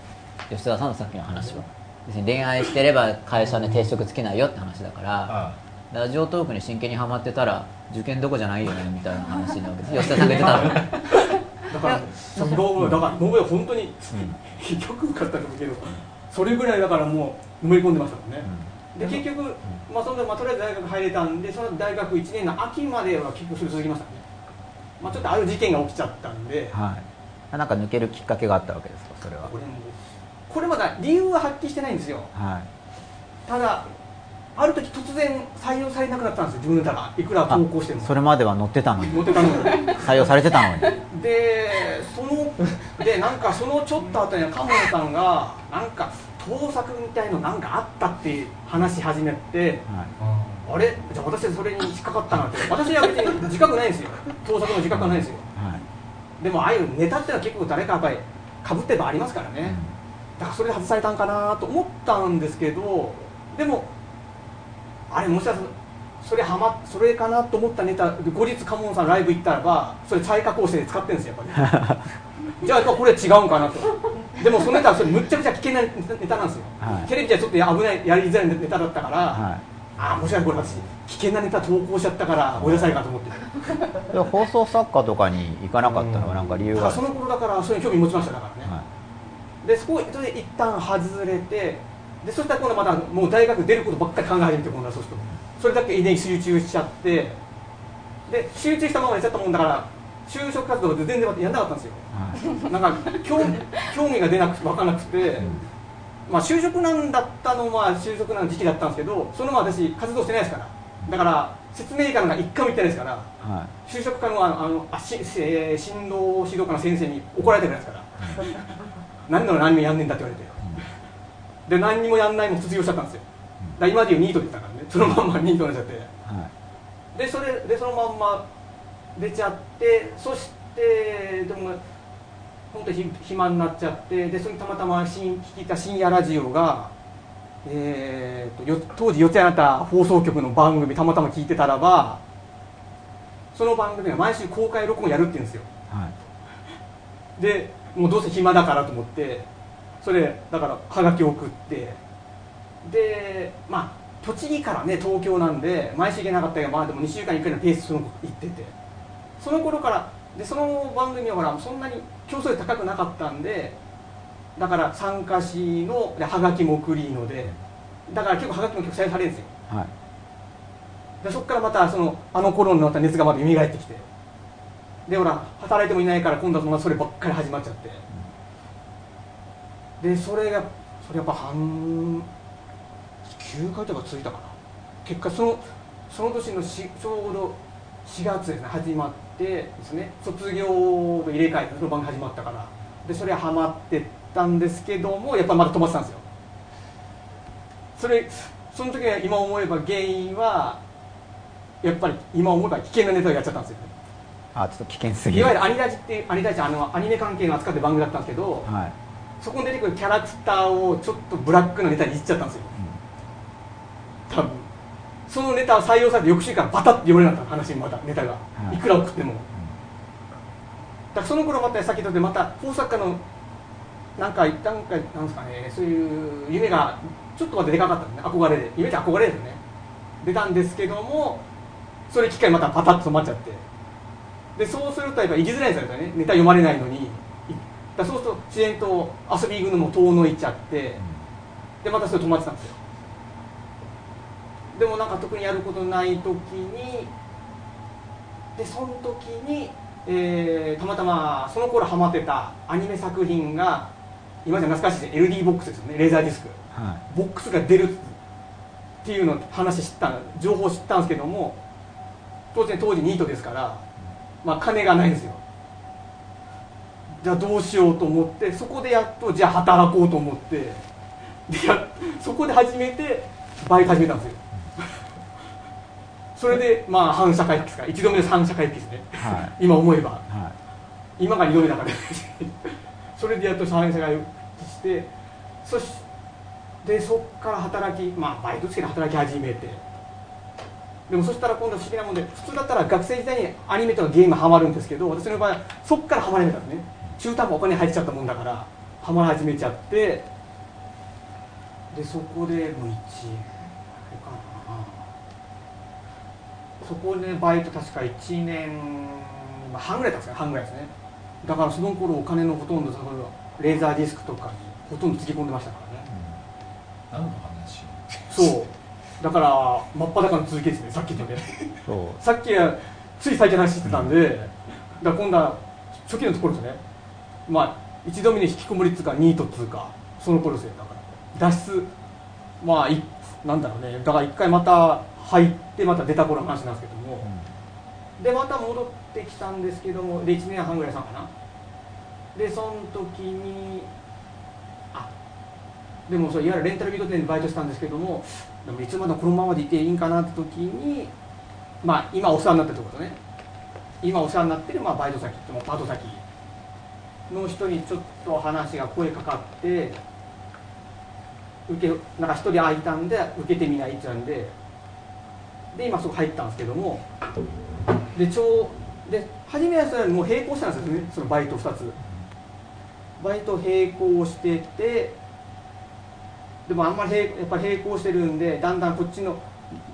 吉田さんのさっきの話は。別に恋愛してれば会社で定職つけないよって話だからラジオトークに真剣にはまってたら受験どこじゃないよねみたいな話なわけです。吉田さんが言ってたの *laughs* だからだから本当に、よく受かったと思うけどそれぐらいだからもう埋め込んでましたもんね、で結局、まあ、そのまあ、とりあえず大学入れたんでその大学1年の秋までは結局それ続きましたね、まあ、ちょっとある事件が起きちゃったんで、はい、なんか抜けるきっかけがあったわけですかそれは。これもこれまだ理由は発揮してないんですよ、はい、ただある時突然採用されなくなったんですよ自分の歌が。いくら投稿しても。それまでは載ってたのに。載ってたのに。採用されてたのに。でそのでなんかそのちょっと後に鴨野さんがなんか盗作みたいのなんかあったって話し始めて、はい、あれ？じゃあ私それに引っかかったなって。私は別に自覚ないんですよ。盗作の自覚はないんですよ、はい、でもああいうネタってのは結構誰かやっぱりかぶってばありますからね、だからそれで外されたんかなと思ったんですけどでもあれもしかしたらそれはまそれかなと思ったネタ後日カモンさんライブ行ったらばそれ再加工して使ってるんですよやっぱり。*laughs* じゃあやっぱこれ違うんかなと。でもそのネタはそれむっちゃくちゃ危険なネタなんですよ、はい、テレビじゃちょっと危ないやりづらいネタだったから、はい、ああもしかしてこれ私危険なネタ投稿しちゃったから追い。出されかと思って。放送作家とかに行かなかったのは何か理由が。その頃だからそれに興味持ちましただからね、はい、でそこで一旦外れてでそしたら今度またもう大学出ることばっかり考え始めて今度はそうするとそれだけ遺伝集中しちゃって。で集中したままやっちゃったもんだから就職活動で全然やんなかったんですよ、はい、なんか興興味が出なくて分からなくて、うん、まあ就職なんだったのは就職なん時期だったんですけどそのまま私活動してないですから。だから説明会なんか一回も行ってないですから、はい、就職課のあのあし、えー、進路指導課の先生に怒られてるんですから。*laughs* 何の何もやんねんだって言われてで何にもやんないも卒業しちゃったんですよ。だ今でいうニートでしたからね。そのまんまニートになっちゃって、はい、でそれでそのまんま出ちゃってそしてでも本当に暇になっちゃってでそれにたまたま聞いた深夜ラジオが、えーと、と当時四谷あなた放送局の番組たまたま聞いてたらばその番組が毎週公開録音やるって言うんですよ、はい、でもうどうせ暇だからと思ってそれだからはがき送って。でまあ栃木からね東京なんで毎週行けなかったけどまあでも2週間に1回のペースその行ってて。その頃からでその番組はほらそんなに競争力高くなかったんでだから参加しのではがきも送りのでだから結構はがきも結構採用されるんですよ、はい、でそこからまたそのあの頃のまた熱がまた蘇ってきて。でほら働いてもいないから今度はそればっかり始まっちゃってでそれがそれやっぱ半9回とか続いたかな。結果そのその年のしちょうど4月ですね始まってですね。卒業の入れ替えその番が始まったから。でそれはハマってったんですけどもやっぱまだ飛ばしてたんですよ。それその時は今思えば原因はやっぱり今思えば危険なネタをやっちゃったんですよね。あちょっと危険すぎいわゆるアニラジってアニラジあのアニメ関係の扱って番組だったんですけど、はい、そこに出てくるキャラクターをちょっとブラックなネタにいっちゃったんですよ、うん、多分。そのネタを採用されて翌週からバタッて読めなかった話にまたネタが、はい、いくら送っても、だからその頃また先ほどでまた工作家のなんか一旦かなんですかね。そういう夢がちょっとまででかかったんで、ね、憧れで。夢って憧れですよね。出たんですけどもそれ機会またパタッと止まっちゃって。でそうするとやっぱ行きづらいですよね。ネタ読まれないのにだそうすると自然と遊び行くのも遠のいちゃってでまたそれ止まってたんですよ。でもなんか特にやることない時にでその時に、えー、たまたまその頃ハマってたアニメ作品が今じゃ懐かしいです LD ボックスですよね。レーザーディスク、はい、ボックスが出るっていうの話知った情報知ったんですけども当然当時ニートですから、まあ、金がないんですよじゃあどうしようと思ってそこでやっとじゃあ働こうと思ってでやそこで初めてバイト始めたんですよ。それでまあ反社会的ですか。一度目で反社会的ですね、はい、今思えば、はい、今が二度目だから。それでやっと反社会してそしてそこから働きまあバイトつけて働き始めて。でもそしたら今度不思議なもんで普通だったら学生時代にアニメとかゲームハマるんですけど私の場合はそこからハマれたんですね中途半端お金入っちゃったもんだからハマり始めちゃってでそこでもう1かな。そこでバイト確か1年半ぐらいだったんですか半ぐらいですね。だからその頃お金のほとんどレーザーディスクとかにほとんどつぎ込んでましたからね、うん、何の話。そう。だから真っ裸の続きですねさっき言ったねさっきはつい最近話してたんで、うん、だから今度は初期のところですねまあ一度目に引きこもりっつうかニートっつうかその頃ですよだから。脱出まあいなんだろうねだから一回また入ってまた出た頃の話なんですけども、うん、でまた戻ってきたんですけどもで1年半ぐらいさんかな。でその時にあでもそういわゆるレンタルビデオ店でバイトしたんですけどもでもいつまでこのままでいていいんかなって時にまあ今お世話になってるってことね。今お世話になってるまあバイト先ってもパート先の人にちょっと話が声かかって受けなんか一人空いたんで受けてみないって言うんで。で今そこ入ったんですけども。でちょうで初めはそれもう並行したんですよね。そのバイト2つ。バイト並行しててでもあんまりやっぱり並行してるんでだんだんこっちの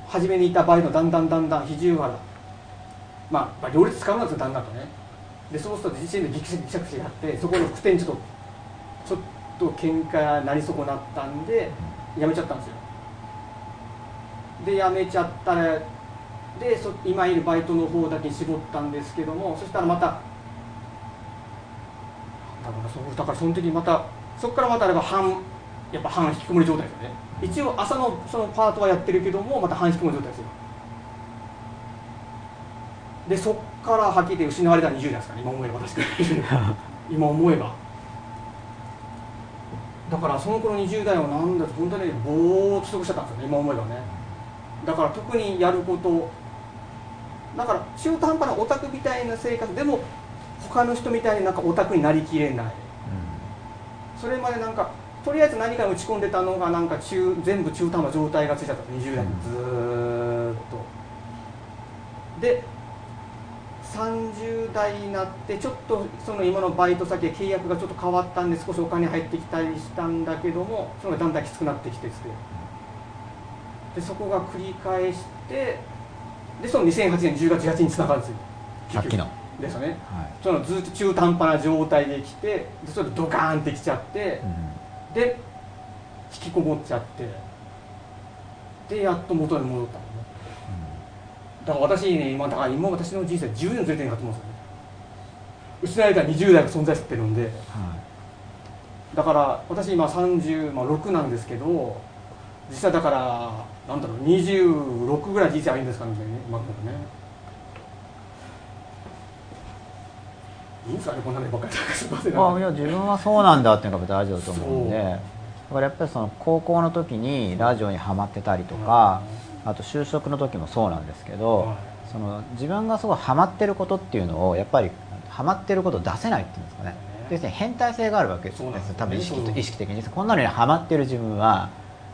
初めにいたバイトだんだんだんだん比重がまあ両立使うんですよだんだんとね。でそうすると自身でギクシャギクシャがあってそこの副店長とちょっと喧嘩なり損なったんで辞めちゃったんですよ。で辞めちゃったらでそ今いるバイトの方だけに絞ったんですけどもそしたらまただからそだからその時にまたそこからまたあれば半やっぱ半引きこもり状態ですよね。一応朝のそのパートはやってるけどもまた半引きこもり状態ですよでそっからはっきり失われた20代ですかね今思えば確かに今思えば。だからその頃20代はなんだと本当にぼーっと過ごしちゃったんですよね今思えばね。だから特にやること。だから中途半端なオタクみたいな生活でも他の人みたいになんかオタクになりきれない、うん、それまでなんかとりあえず何か打ち込んでたのがなんか中全部中途半端な状態がついちゃった20代にずーっと。で30代になってちょっとその今のバイト先契約がちょっと変わったんで少しお金入ってきたりしたんだけどもそれがだんだんきつくなってきてでそこが繰り返してでその2008年10月1日につながるんですよ。さっきの。ですよね、はい、そのずっと中途半端な状態で来てでそれでドカーンってきちゃって、うん、で引きこもっちゃってでやっと元に戻っただから私ね今だから今私の人生10年ずれてるかと思うんですよね。失われた20代が存在してるんで、はい、だから私今36なんですけど実際だからなんだろう26ぐらい人生あるんですかね今からね。いいんですかねこんなのばっかりすみませんあいや自分はそうなんだっていうのが大事だと思うんで。だからやっぱりその高校の時にラジオにはまってたりとか、うんあと就職の時もそうなんですけど、はい、その自分がすごいハマってることっていうのをやっぱりハマってることを出せないっていうんですかね。要す変態性があるわけですよ、ね、多分意識と意識的にこんなのにハマってる自分は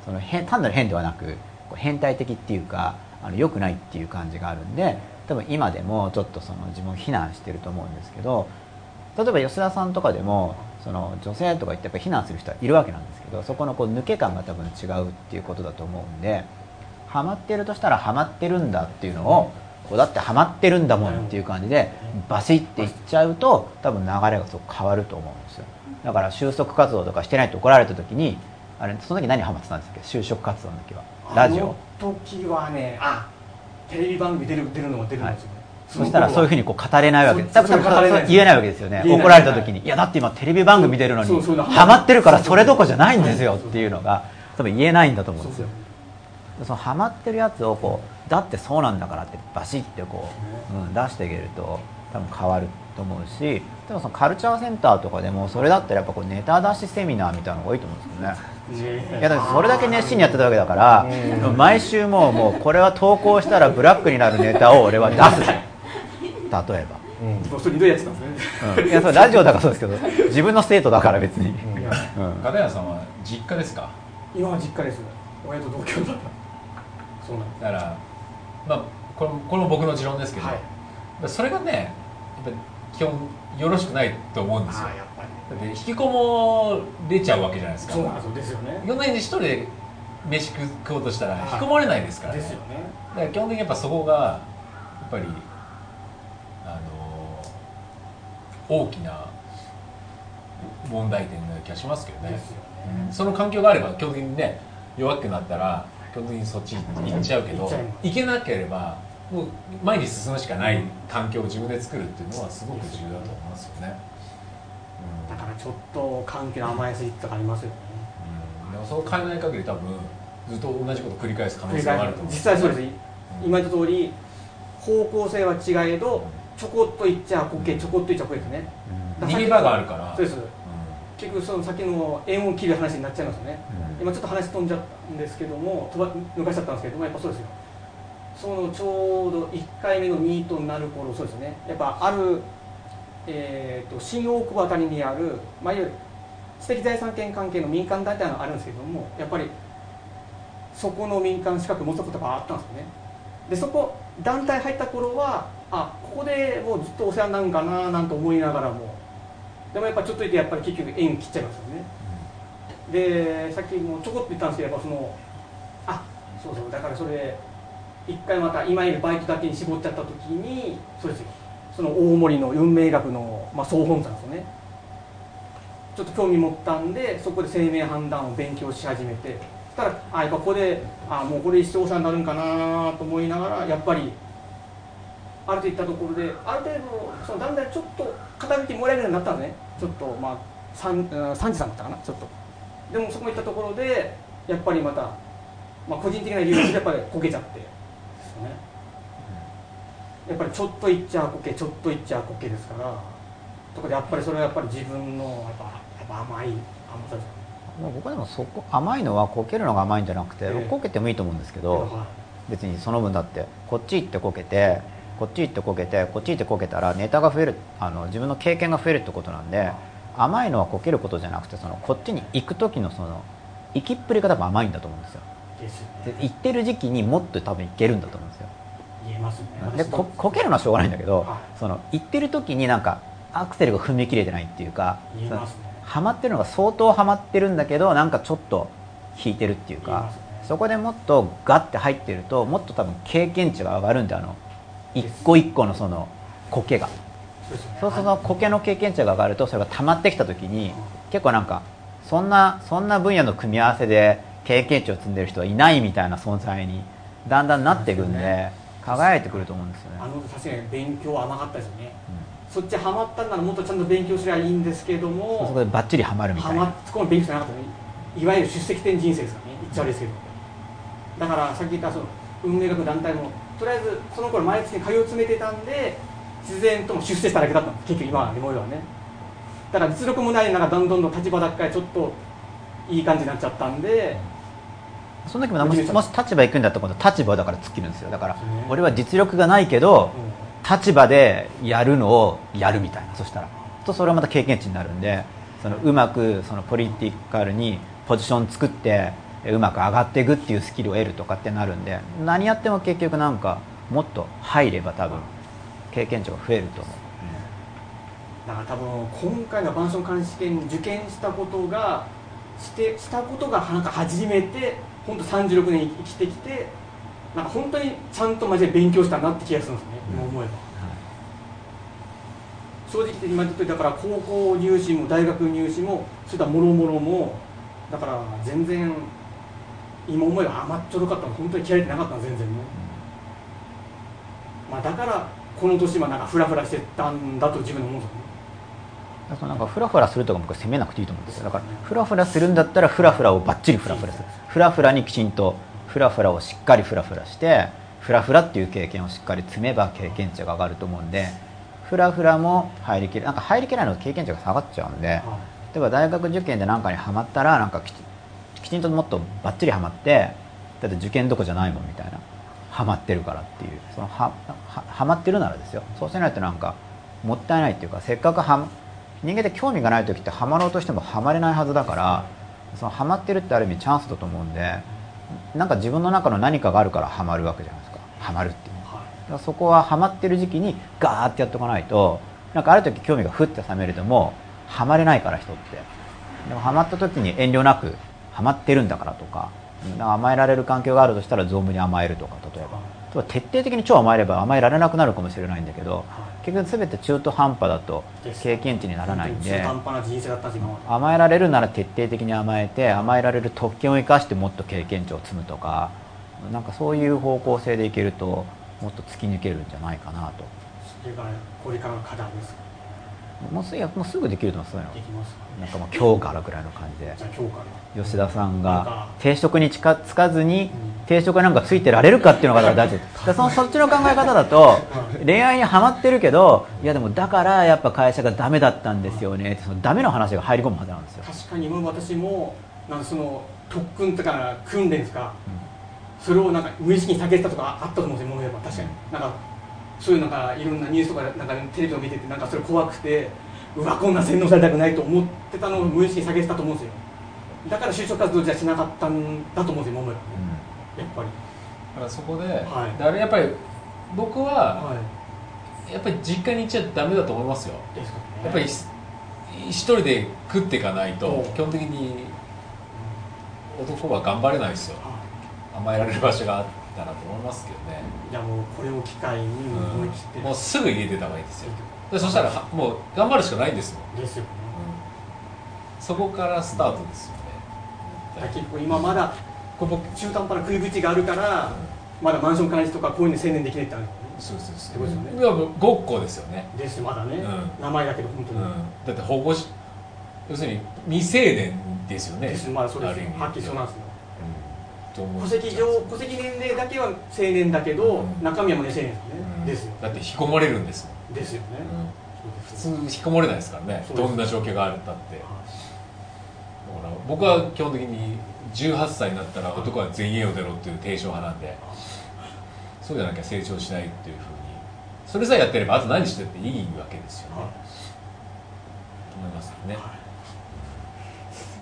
その単なる変ではなく変態的っていうかあの良くないっていう感じがあるんで多分今でもちょっとその自分を非難してると思うんですけど例えば吉田さんとかでもその女性とか言ってやっぱ非難する人はいるわけなんですけどそこのこう抜け感が多分違うっていうことだと思うんでハマってるとしたらハマってるんだっていうのをこうだってハマってるんだもんっていう感じでバシッていっちゃうと多分流れがすごく変わると思うんですよ。だから収束活動とかしてないと怒られた時にあれその時何ハマってたんですけど就職活動の時は。ラジオ。時はねあテレビ番組出る出るのが出るんですよ、はい。そしたらそういうふうにこう語れないわけ。多分言えないわけですよね。怒られた時にいやだって今テレビ番組出るのにハマってるからそれどころじゃないんですよっていうのが多分言えないんだと思うんですよそのハマってるやつをこうだってそうなんだからってバシッてこう、うん、出してあげると多分変わると思うしでもそのカルチャーセンターとかでもそれだったらやっぱこうネタ出しセミナーみたいなのが多いと思うんですよね。いやだそれだけ熱心にやってたわけだから毎週もうもうこれは投稿したらブラックになるネタを俺は出す例えば。うん、ひどいやつなんですね、うん、いやそれラジオだからそうですけど自分の生徒だから別に、うん、片谷さんは実家ですか？今は実家です。親と同居だ。ったそうなんだからまあこれこれも僕の持論ですけど、はい、それがねやっぱ基本よろしくないと思うんですよ。だって引きこもれちゃうわけじゃないですか。そうですよ。ね。4年で一人で飯食おうとしたら引きこもれないですから、ね、ですよね。だから基本的にやっぱそこがぱりあの大きな問題点な気がしますけどね、ね、その環境があれば基本的にね弱くなったら基本的にそっち行っちゃうけど行けなければもう前に進むしかない環境を自分で作るっていうのはすごく重要だと思いますよね、うん、だからちょっと環境の甘えすぎとかありますよね、うん、でもそう変えない限り多分ずっと同じこと繰り返す可能性があると思う。実際そうです、うん、今言った通り方向性は違えどちょこっといっちゃこけちょこっといっちゃこけですね、逃げ場があるから。そうです、結局その先の縁を切る話になっちゃいますよね、今ちょっと話飛んじゃったんですけども飛ば抜かしちゃったんですけどもやっぱそうですよ。そのちょうど1回目のニートになる頃そうですね。やっぱある、えーと、新大久保辺りにある、まあ、いわゆる知的財産権関係の民間団体があるんですけどもやっぱりそこの民間資格持つことがあったんですよね。でそこ団体入った頃はあここでもうずっとお世話になるんかななんて思いながらもでもやっぱちょっといてやっぱり結局縁切っちゃいますよね。でさっきもちょこっと言ったんですけどやっぱそのあそうそうだからそれ一回また今いるバイトだけに絞っちゃった時にそうですよ。その大森の運命学の、まあ、総本山ですよね。ちょっと興味持ったんでそこで生命判断を勉強し始めてそしたらあやっぱここであもうこれ一生さんになるんかなと思いながらやっぱりあるといったところである程度そのだんだんちょっと傾きもらえるようになったんですね。ちょっとまあ 3, 3時さんだったかなちょっと。でもそこ行ったところでやっぱりまた、まあ、個人的な理由でやっぱりこけちゃって。ですよね。やっぱりちょっといっちゃこけちょっといっちゃこけですからとかでやっぱりそれはやっぱり自分のやっぱやっぱ甘い甘さですもう僕でもそこ甘いのはこけるのが甘いんじゃなくて、えー、こけてもいいと思うんですけど、はい、別にその分だってこっち行ってこけてこっち行ってこけてこっち行ってこけたらネタが増えるあの自分の経験が増えるってことなんで甘いのはこけることじゃなくてそのこっちに行く時のその行きっぷりが多分甘いんだと思うんですよ。で行ってる時期にもっと多分行けるんだと思うんですよ。言えますね。でここけるのはしょうがないんだけど、はい、その行ってる時になんかアクセルが踏み切れてないっていうか言えます、ね、はまってるのが相当はまってるんだけどなんかちょっと引いてるっていうか、ね、そこでもっとガッて入ってるともっと多分経験値が上がるんであの一個一個のその苔が。そうその苔の経験値が上がるとそれが溜まってきた時に結構なんかそんなそんな分野の組み合わせで経験値を積んでる人はいないみたいな存在にだんだんなっていくんで輝いてくると思うんですよね。あの確かに勉強甘かったですよね、うん、そっちハマったんならもっとちゃんと勉強すればいいんですけどもそこでばっちりハマるみたいな。そこの勉強じゃなかったねいわゆる出席点人生ですからね。言っちゃうんですけど、だからさっき言ったその運営学団体もとりあえずその頃毎月に通い詰めてたんで自然とも出世しただけだったんです結局今は思えばね。だから実力もない中どんどんどん立場だけちょっといい感じになっちゃったんで。その時ももしもし立場行くんだったら今度立場だから突っ切るんですよ。だから俺は実力がないけど、立場でやるのをやるみたいなそしたら。とそれはまた経験値になるんでそのうまくそのポリティカルにポジション作ってうまく上がっていくっていうスキルを得るとかってなるんで何やっても結局なんかもっと入れば多分経験値が増えると思う、うん、だから多分今回のマンション管理試験に受験したことがしてしたことがなんか初めて本当36年生きてきてなんか本当にちゃんとマジで勉強したなって気がするんですね、うん、今思えば、正直言って今言っただから高校入試も大学入試もそういったもろもろもだから全然今思えば甘っちょろかったの本当に嫌いてなかったの全然ね、まあ、だからこの年はなんかフラフラしてたんだと自分で思うんですよね。だからなんかフラフラするとか僕責めなくていいと思うんですよ。だからフラフラするんだったらフラフラをばっちりフラフラする。フラフラにきちんとフラフラをしっかりフラフラしてフラフラっていう経験をしっかり積めば経験値が上がると思うんでフラフラも入りきるなんか入りきらないと経験値が下がっちゃうんで例えば大学受験で何かにはまったらなんかききちんともっとばっちりはまってだって受験どこじゃないもんみたいな。はまってるからっていう。そのははまってるならですよ。そうしないとなんかもったいないっていうかせっかくは人間って興味がない時ってはまろうとしてもはまれないはずだからそのはまってるってある意味チャンスだと思うんでなんか自分の中の何かがあるからはまるわけじゃないですか。はまるっていうだからそこははまってる時期にガーってやっておかないとなんかある時興味がふって冷めるともはまれないから人って。でもはまった時に遠慮なくハマってるんだからとか甘えられる環境があるとしたら存分に甘えるとか例えば。例えば徹底的に超甘えれば甘えられなくなるかもしれないんだけど結局全て中途半端だと経験値にならないんで甘えられるなら徹底的に甘えて甘えられる特権を生かしてもっと経験値を積むとかなんかそういう方向性でいけるともっと突き抜けるんじゃないかなと。それからこれからの課題ですもうすもうすぐできると思いますそういうのできますかなんかもう今日からぐらいの感じで。じゃあ今日から吉田さんが定職に近つかずにうん。定職なんかついてられるかっていうのが大事。ですでそのそっちの考え方だと恋愛にはまってるけどいやでもだからやっぱ会社がダメだったんですよね。ってそのダメの話が入り込むはずなんですよ。確かにもう私もなんかその特訓とか訓練ですか、それをなんか無意識に避けてたとかあったと思うんですよ、もう言えば確かに、なんかそういうなんかいろんなニュースとかなんかテレビを見てて、なんかそれ怖くて、うわ、こんな洗脳されたくないと思ってたのを無意識に避けてたと思うんですよ、だから就職活動じゃしなかったんだと思うんですよ、もうやっぱり。だからそこで、い。だからやっぱり僕ははやっぱり実家に行っちゃダメだと思いますよ。ね。やっぱり一人で食っていかないとう。ん基本的に男は頑張れないですよ。は甘えられる場所があったらと思いますけどね、いいやもうこれを機会にうん思い切って、もうすぐ家出た方がいいですよ。でそしたらはもう頑張るしかないんですもん、ですよね。そこからスタートですよね。結構今まだこう僕中途半端な食い口があるから、まだマンション管理とかこういうのに専念できないってあるそうそうそうね。いやもうごっこですよね、ですよまだね、うん。名前だけど本当に、うん、だって保護し要するに未成年ですよね。ですまだそうですある意味。はっきりそうなんですよ。うんと思戸う籍上戸籍年齢だけは成年だけど、うん。中身はまだ未成年ですよね、うん。ですよだって引きこもれるんですもん、ですよね、普通引きこもれないですからね。どんな状況があるったって。だから僕は基本的に18歳になったら男は全員家を出ろっていう提唱派なんでそうじゃなきゃ成長しないっていうふうに。それさえやってればあと何してっていいわけですよね。はい。と思いますよね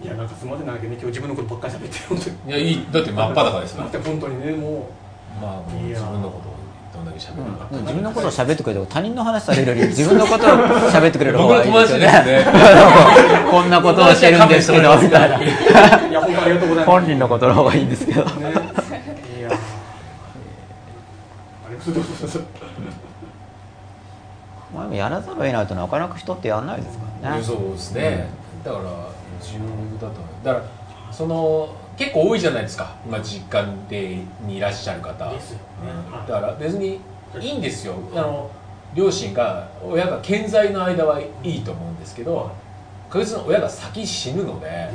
いやなんかすみませんなんかね今日自分のことばっかり喋って本当に。いやいいだって真っ裸ですよだって本当にねもまあもう自分のことをどんだけ喋るか、自分のことを喋ってくれて他人の話されるより自分のことを喋ってくれる方がいいですよね。ね *laughs* こんなことをしてるんですけどみたいな。ういや本当ありがとうございます。本人のことの方がいいんですけど。ね。いやー。ありがとうございます。まあやらざるを得ないとなかなか人ってやらないですからね。そうですね、だから重要だとだからその結構多いじゃないですか。今実家でにいらっしゃる方。ですよね。だから別にいいんですよ。あの両親が親が健在の間はいいと思うんですけど確実に親が先死ぬので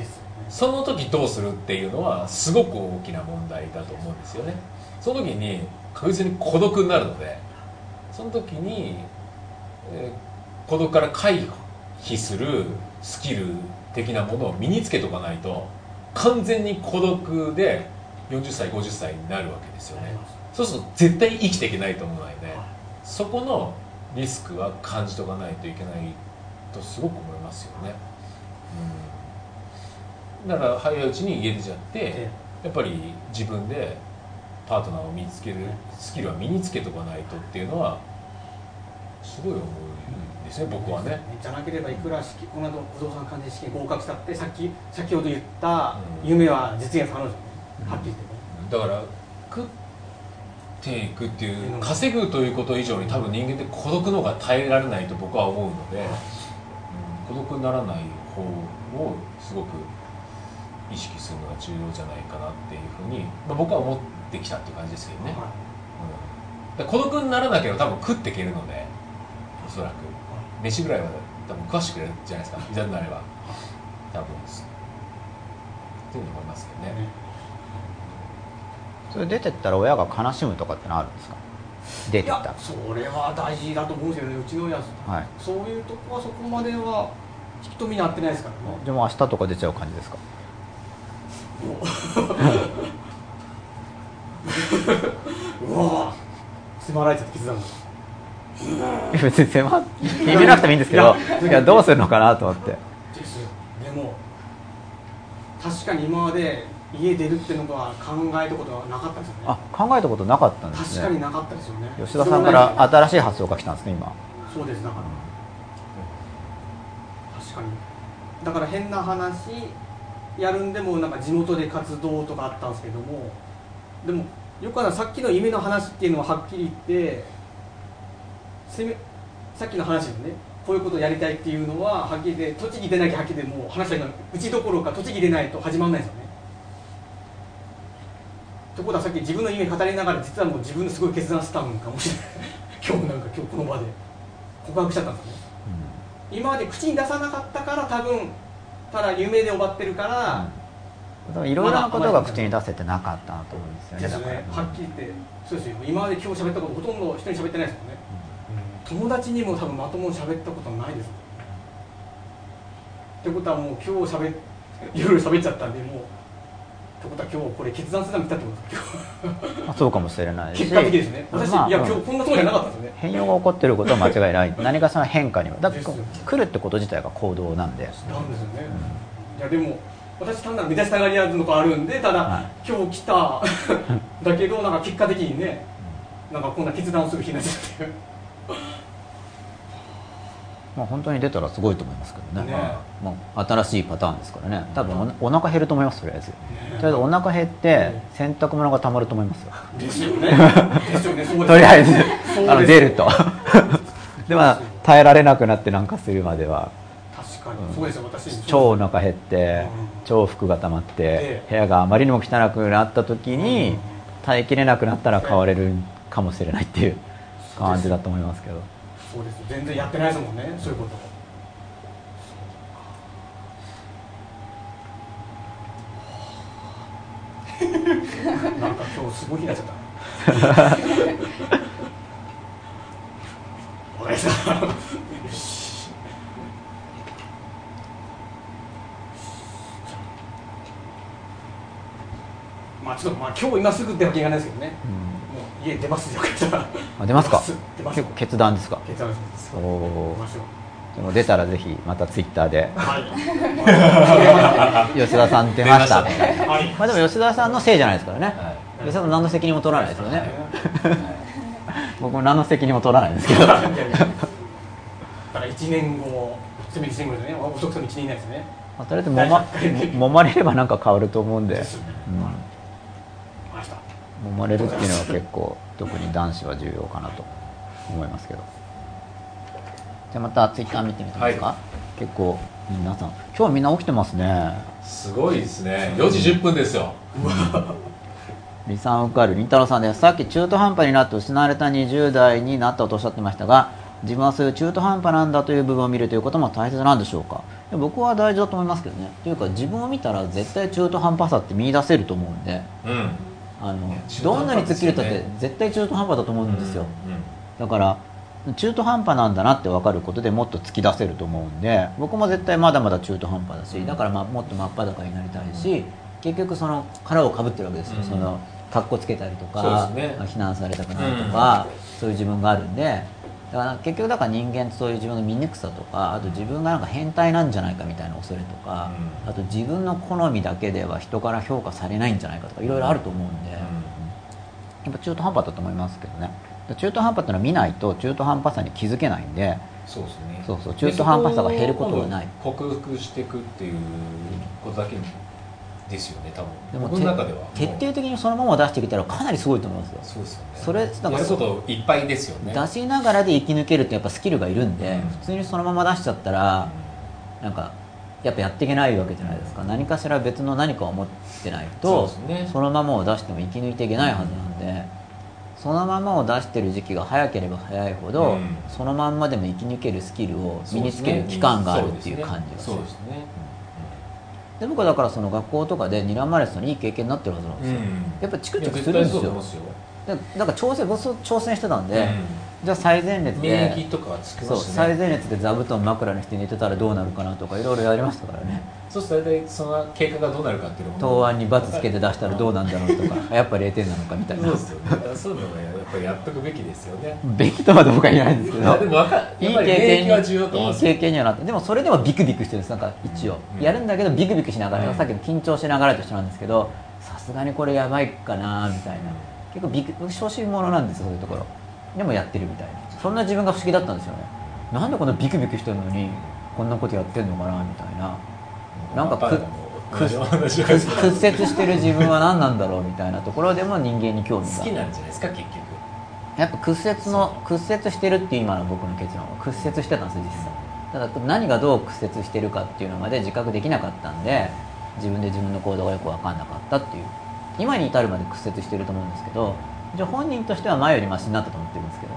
その時どうするっていうのはすごく大きな問題だと思うんですよね。その時に確実に孤独になるのでその時に、えー孤独から回避するスキル的なものを身につけとかないと完全に孤独で40歳50歳になるわけですよね。そうすると絶対生きていけないと思うのでそこのリスクは感じとかないといけないとすごく思いますよね、うん、だから早いうちに家出ちゃってえやっぱり自分でパートナーを見つけるスキルは身につけとかないとっていうのはすごい思うんですね僕はね。じゃなければいくら式この後不動産管理試験合格したってさっき先ほど言ったうん。夢は実現不可能ですよね、はっきり言って。ねだから食っていくっていう稼ぐということ以上に多分人間って孤独の方が耐えられないと僕は思うので、うん。孤独にならない方をすごく意識するのが重要じゃないかなっていうふうに、まあ、僕は思ってきたっていう感じですけどね、はうん、孤独にならなければ多分食っていけるのでおそらく飯ぐらいは多分食わしてくれるじゃないですかいざになれば。多分。っていうふうに思いますけどね、それ出てったら親が悲しむとかってのあるんですか？出てったやそれは大事だと思うんですよね。うちの親はい。そういうとこはそこまでは引き止めになってないですからね。でも明日とか出ちゃう感じですか？*laughs* うわ迫られちゃって決断だ別に狭決めなくてもいいんですけどいやどうするのかなと思って。でも確かに今まで家出るっていうのは考えたことはなかったですよね。あ考えたことなかったんですね。確かになかったですよね。吉田さんから新しい発想が来たんですね今。そうですだから。確かに。だから変な話やるんでもなんか地元で活動とかあったんですけども。でもよくあるさっきの夢の話っていうのははっきり言ってさっきの話のねこういうことをやりたいっていうのははっきり言って栃木出なきゃはっきり言ってもう話は今うちどころか栃木出ないと始まらないですよね。ってことはさっき自分の夢語りながら実はもう自分のすごい決断したのかもしれない。*laughs* 今日なんか今日この場で。告白しちゃったんですね、うん、今まで口に出さなかったから多分ただ夢で終わってるから、うん、いろいろなことが口に出せてなかったなと思うんですよねですね、はっきり言ってそうですよ。今まで今日喋ったことほとんど人に喋ってないですもんね、うん、友達にも多分まともに喋ったことないです。もんってことはもう今日しゃべいろいろ喋っちゃったんでもうってことは今日これ決断するために来たってことですか？そうかもしれない結果的ですね。私、まあ、いや今日こんなところじゃなかったですね。変容が起こってることは間違いない。何かその変化には *laughs* だって来るってこと自体が行動なんで。なんですよね、うん、いやでも私単なる目立ちたがり屋の子あるんでただ、はい、今日来た。*laughs* だけどなんか結果的にねなんかこんな決断をする日になっちゃってまあ、本当に出たらすごいと思いますけどね、ね、まあ、新しいパターンですからね。多分おお腹減ると思いますとりあえず、とりあえずお腹減って洗濯物がたまると思います。よ *laughs* ですよね。とりあえずあの出ると。*laughs* でも耐えられなくなってなんかするまでは。確かに、そうですよ。私超お腹減って、超服がたまって、部屋があまりにも汚くなった時に、耐えきれなくなったら変われるかもしれないっていう感じだと思いますけど。そうです。全然やってないですもんねそういうこと。なんか今日すごい日になっちゃった。わかりましたまあちょっとまあ今日今すぐってわけいかないですけどね、うん家出ますよあ出ますか？結構決断ですか？決断です。おおでも出たらぜひまたツイッターで、はい、吉田さん出ました。みたいな、はい、まあでも吉田さんのせいじゃないですからね、はい、吉田さん何の責任も取らないですよね、*laughs* 僕も何の責任も取らないですけど。だから1年後せめて1年後ですね。遅くとも1年以内ですね、まあ、とりあえずもま揉まれればなんか変わると思うんで、うん揉まれるっていうのは結構特に男子は重要かなと思いますけど。じゃあまたツイッター見てみてますか、はい、結構皆さん今日はみんな起きてますね。すごいですね。4時10分ですよ、リサンウカールりんたろーさんです。さっき中途半端になって失われた20代になったとおっしゃってましたが自分はそういう中途半端なんだという部分を見るということも大切なんでしょうか？僕は大事だと思いますけどね。というか自分を見たら絶対中途半端さって見出せると思うんで、うんあのどんなに突っ切れたって絶対中途半端だと思うんですよ、だから中途半端なんだなって分かることでもっと突き出せると思うんで僕も絶対まだまだ中途半端だしだからまあもっと真っ裸になりたいし結局その殻をかぶってるわけですよ、そのかっこつけたりとか、ね、非難されたくないとか、そういう自分があるんでだから結局だから人間ってそういう自分の醜さとかあと自分がなんか変態なんじゃないかみたいな恐れとか、あと自分の好みだけでは人から評価されないんじゃないかとかいろいろあると思うんで、やっぱ中途半端だと思いますけどね。中途半端ってのは見ないと中途半端さに気づけないんでそうですね。そうそう中途半端さが減ることはない。克服していくっていうことだけですよね多分。でも中では徹底的にそのまま出してきたらかなりすごいと思いますよ。そうですよね。それなんかやることいっぱいですよね。出しながらで生き抜けるってやっぱスキルがいるんで、うん、普通にそのまま出しちゃったら、うん、なんかやっぱやっていけないわけじゃないですか、うん、何かしら別の何かを持ってないとそ、ね,、のままを出しても生き抜いていけないはずなんで、そのままを出してる時期が早ければ早いほど、そのまんまでも生き抜けるスキルを身につける期間があるっていう感じがする、そうですねで僕はだからその学校とかで睨まれてたのいい経験になってるはずなんですよ、うん、やっぱチクチクするんですよ。だから挑戦挑戦してたんで、うん。じゃあ最前列で免疫とかつきま、ね、そう最前列で座布団枕にして寝てたらどうなるかなとかいろいろやりましたからね。そうすると大体その経過がどうなるかっていうの答案に罰つけて出したらどうなん。だろうとかやっぱ0点なのかみたいなそうですよねそういうのがやっぱりやっとくべきですよね。べきとまで僕は言わないんですけど。でもいい経験にいい経験にはなって。でもそれでもビクビクしてるんです。なんか一応、うん、やるんだけどビクビクしながら、うん、さっきの緊張しながらと一緒なんですけどさすがにこれやばいかなみたいな。結構ビク小心者なんですそういうところ。でもやってるみたいな。そんな自分が不思議だったんですよね。なんでこんなビクビクしてるのにこんなことやってんのかなみたいな。なんかく屈折してる自分は何なんだろうみたいなところでも人間に興味好きがなんじゃないですか結局やっぱ屈折の屈折してるっていう今の僕の結論は。屈折してたんですよ実際。ただ何がどう屈折してるかっていうのまで自覚できなかったんで自分で自分の行動がよく分かんなかったっていう。今に至るまで屈折してると思うんですけどじゃあ本人としては前よりマシになったと思ってるんですけど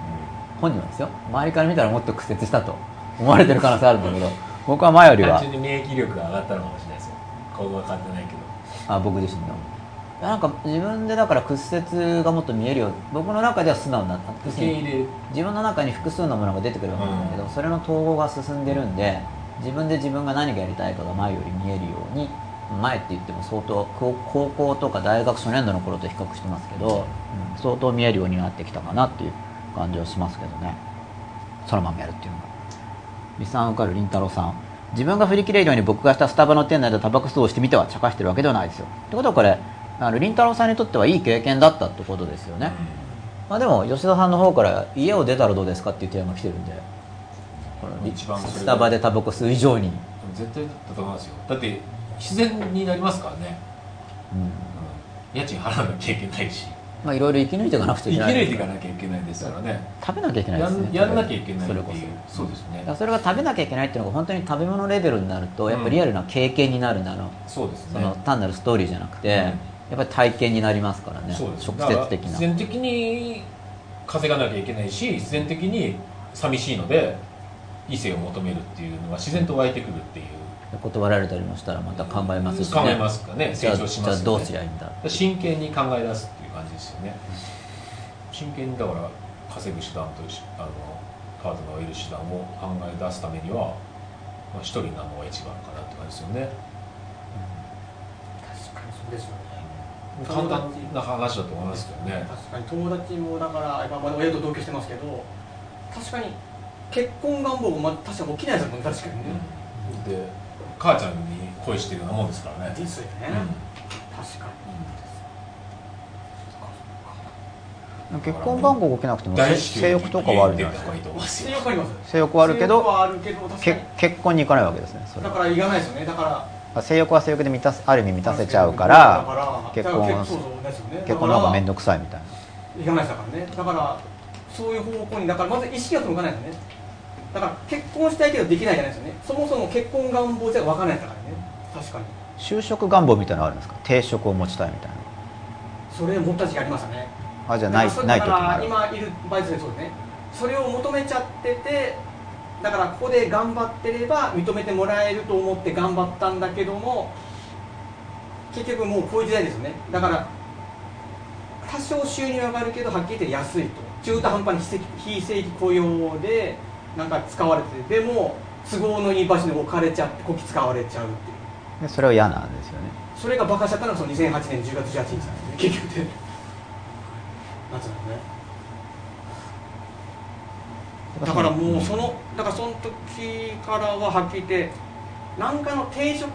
本人はですよ。周りから見たらもっと屈折したと。思われてる可能性あるんだけど僕は前よりは。単純に免疫力が上がったのかもしれないですよ。顔が変わってないけど。あ僕自身のなんか自分でだから屈折がもっと見えるよ僕の中では素直になった自分の中に複数のものが出てくるわけなんだけど、うん。それの統合が進んでるんで自分で自分が何がやりたいかが前より見えるように前って言っても相当高高校とか大学初年度の頃と比較してますけど、うん。相当見えるようになってきたかなっていう感じはしますけどね。そのままやるっていうのが。理さん受かるりんたろーさん。自分が振り切れるように僕がしたスタバの店内でタバコ吸うをしてみては茶化してるわけではないですよ。ってことはこれあのりんたろーさんにとってはいい経験だったってことですよね、まあ、でも吉田さんの方から家を出たらどうですか？っていう提案が来てるんでこの一番スタバでタバコ吸う以上に、絶対だったと思いますよ。だって自然になりますからね、うん。うん。家賃払わなきゃいけないし。まあ、いろいろ生き抜いていかなくちゃいけない。生き抜いていかなきゃいけないですからね。食べなきゃいけないやですね。んやんなきゃいけないっていう。そそ。うですね。それが食べなきゃいけないっていうのが本当に食べ物レベルになるとやっぱリアルな経験になるなの、そうですね。その単なるストーリーじゃなくて、うんやっぱり体験になりますからねそうです。直接的な。自然的に稼がなきゃいけないし自然的に寂しいので異性を求めるっていうのは自然と湧いてくるっていう。断られたりもしたらまた考えますし、ね、考えますかね成長しますよね。じゃあどうすりゃいいんだ？真剣に考え出すっていう感じですよね。真剣にだから稼ぐ手段としあのパートナーを得る手段を考え出すためにはまあ、一人になるのが一番かなって感じですよね。確かにそうですよね簡単な話だと思いますけどね。確かに友達もだから今まだ親と同居してますけど確かに結婚願望もま確かに起きないですもんね確かにね、で母ちゃんに恋してるようなもんですからね。ですよね、うん。確か結婚願望が起きなくても大性欲とかはあるんじゃないですか。性欲あります。性欲はあるけど性欲はあるけど確かけに結婚に行かないわけですねそれは。だからいかないですよね。だから性欲は性欲で満たすある意味満たせちゃうかだら結婚結そうそうですよね。結婚の方が面倒倒くさいみたいな。いかないですだからね。だからそういう方向にだからまず意識が向かないですよね。だから結婚したいけどできないじゃないですよね。そもそも結婚願望じゃ分からないですからね。確かに。就職願望みたいなのあるんですか？定職を持ちたいみたいな。それ持った時期ありましたね。あじゃあないない時もあだからる。今いる場合ですねそうですね。それを求めちゃっててだからここで頑張ってれば認めてもらえると思って頑張ったんだけども結局もうこういう時代ですよね。だから多少収入上がるけどはっきり言って安いと。中途半端に非正規雇用でなんか使われててでも都合のいい場所に置かれちゃってこき使われちゃうっていう。でそれは嫌なんですよね。それが爆破しちゃったのがその2008年10月18日なんですね。結局。で *laughs* なんつうのねだからもうそのだからその時からははっきり言って何かの定職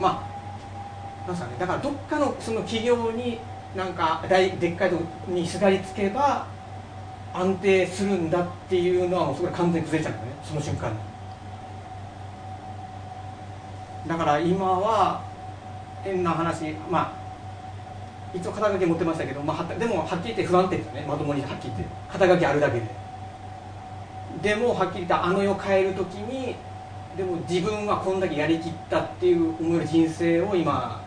まあなんすかねだからどっかのその企業になんか大でっかいとこにすがりつけば安定するんだっていうのはもうそこで完全に崩れちゃうんだね。その瞬間に。だから今は変な話まあ一応肩書き持ってましたけど、まあ、はでもはっきり言って不安定ですよね。まともにはっきり言って。肩書きあるだけで。でもはっきり言ってあの世を変える時にでも自分はこんだけやりきったっていう思える人生を今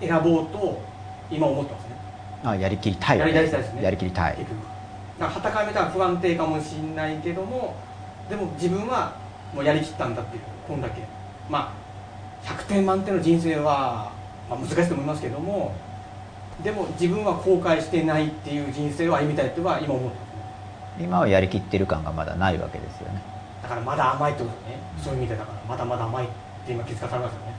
選ぼうと今思ってますね。あやりきりたい。やりたいですね。やりきりたい。だから傍から見たら不安定かもしれないけどもでも自分はもうやりきったんだっていうこんだけ。まあ100点満点の人生は、まあ、難しいと思いますけどもでも自分は後悔してないっていう人生を歩みたいとは今思って今はやりきってる感がまだないわけですよね。だからまだ甘いってことね、そういう意味でだからまだまだ甘いって今気づかされますよね。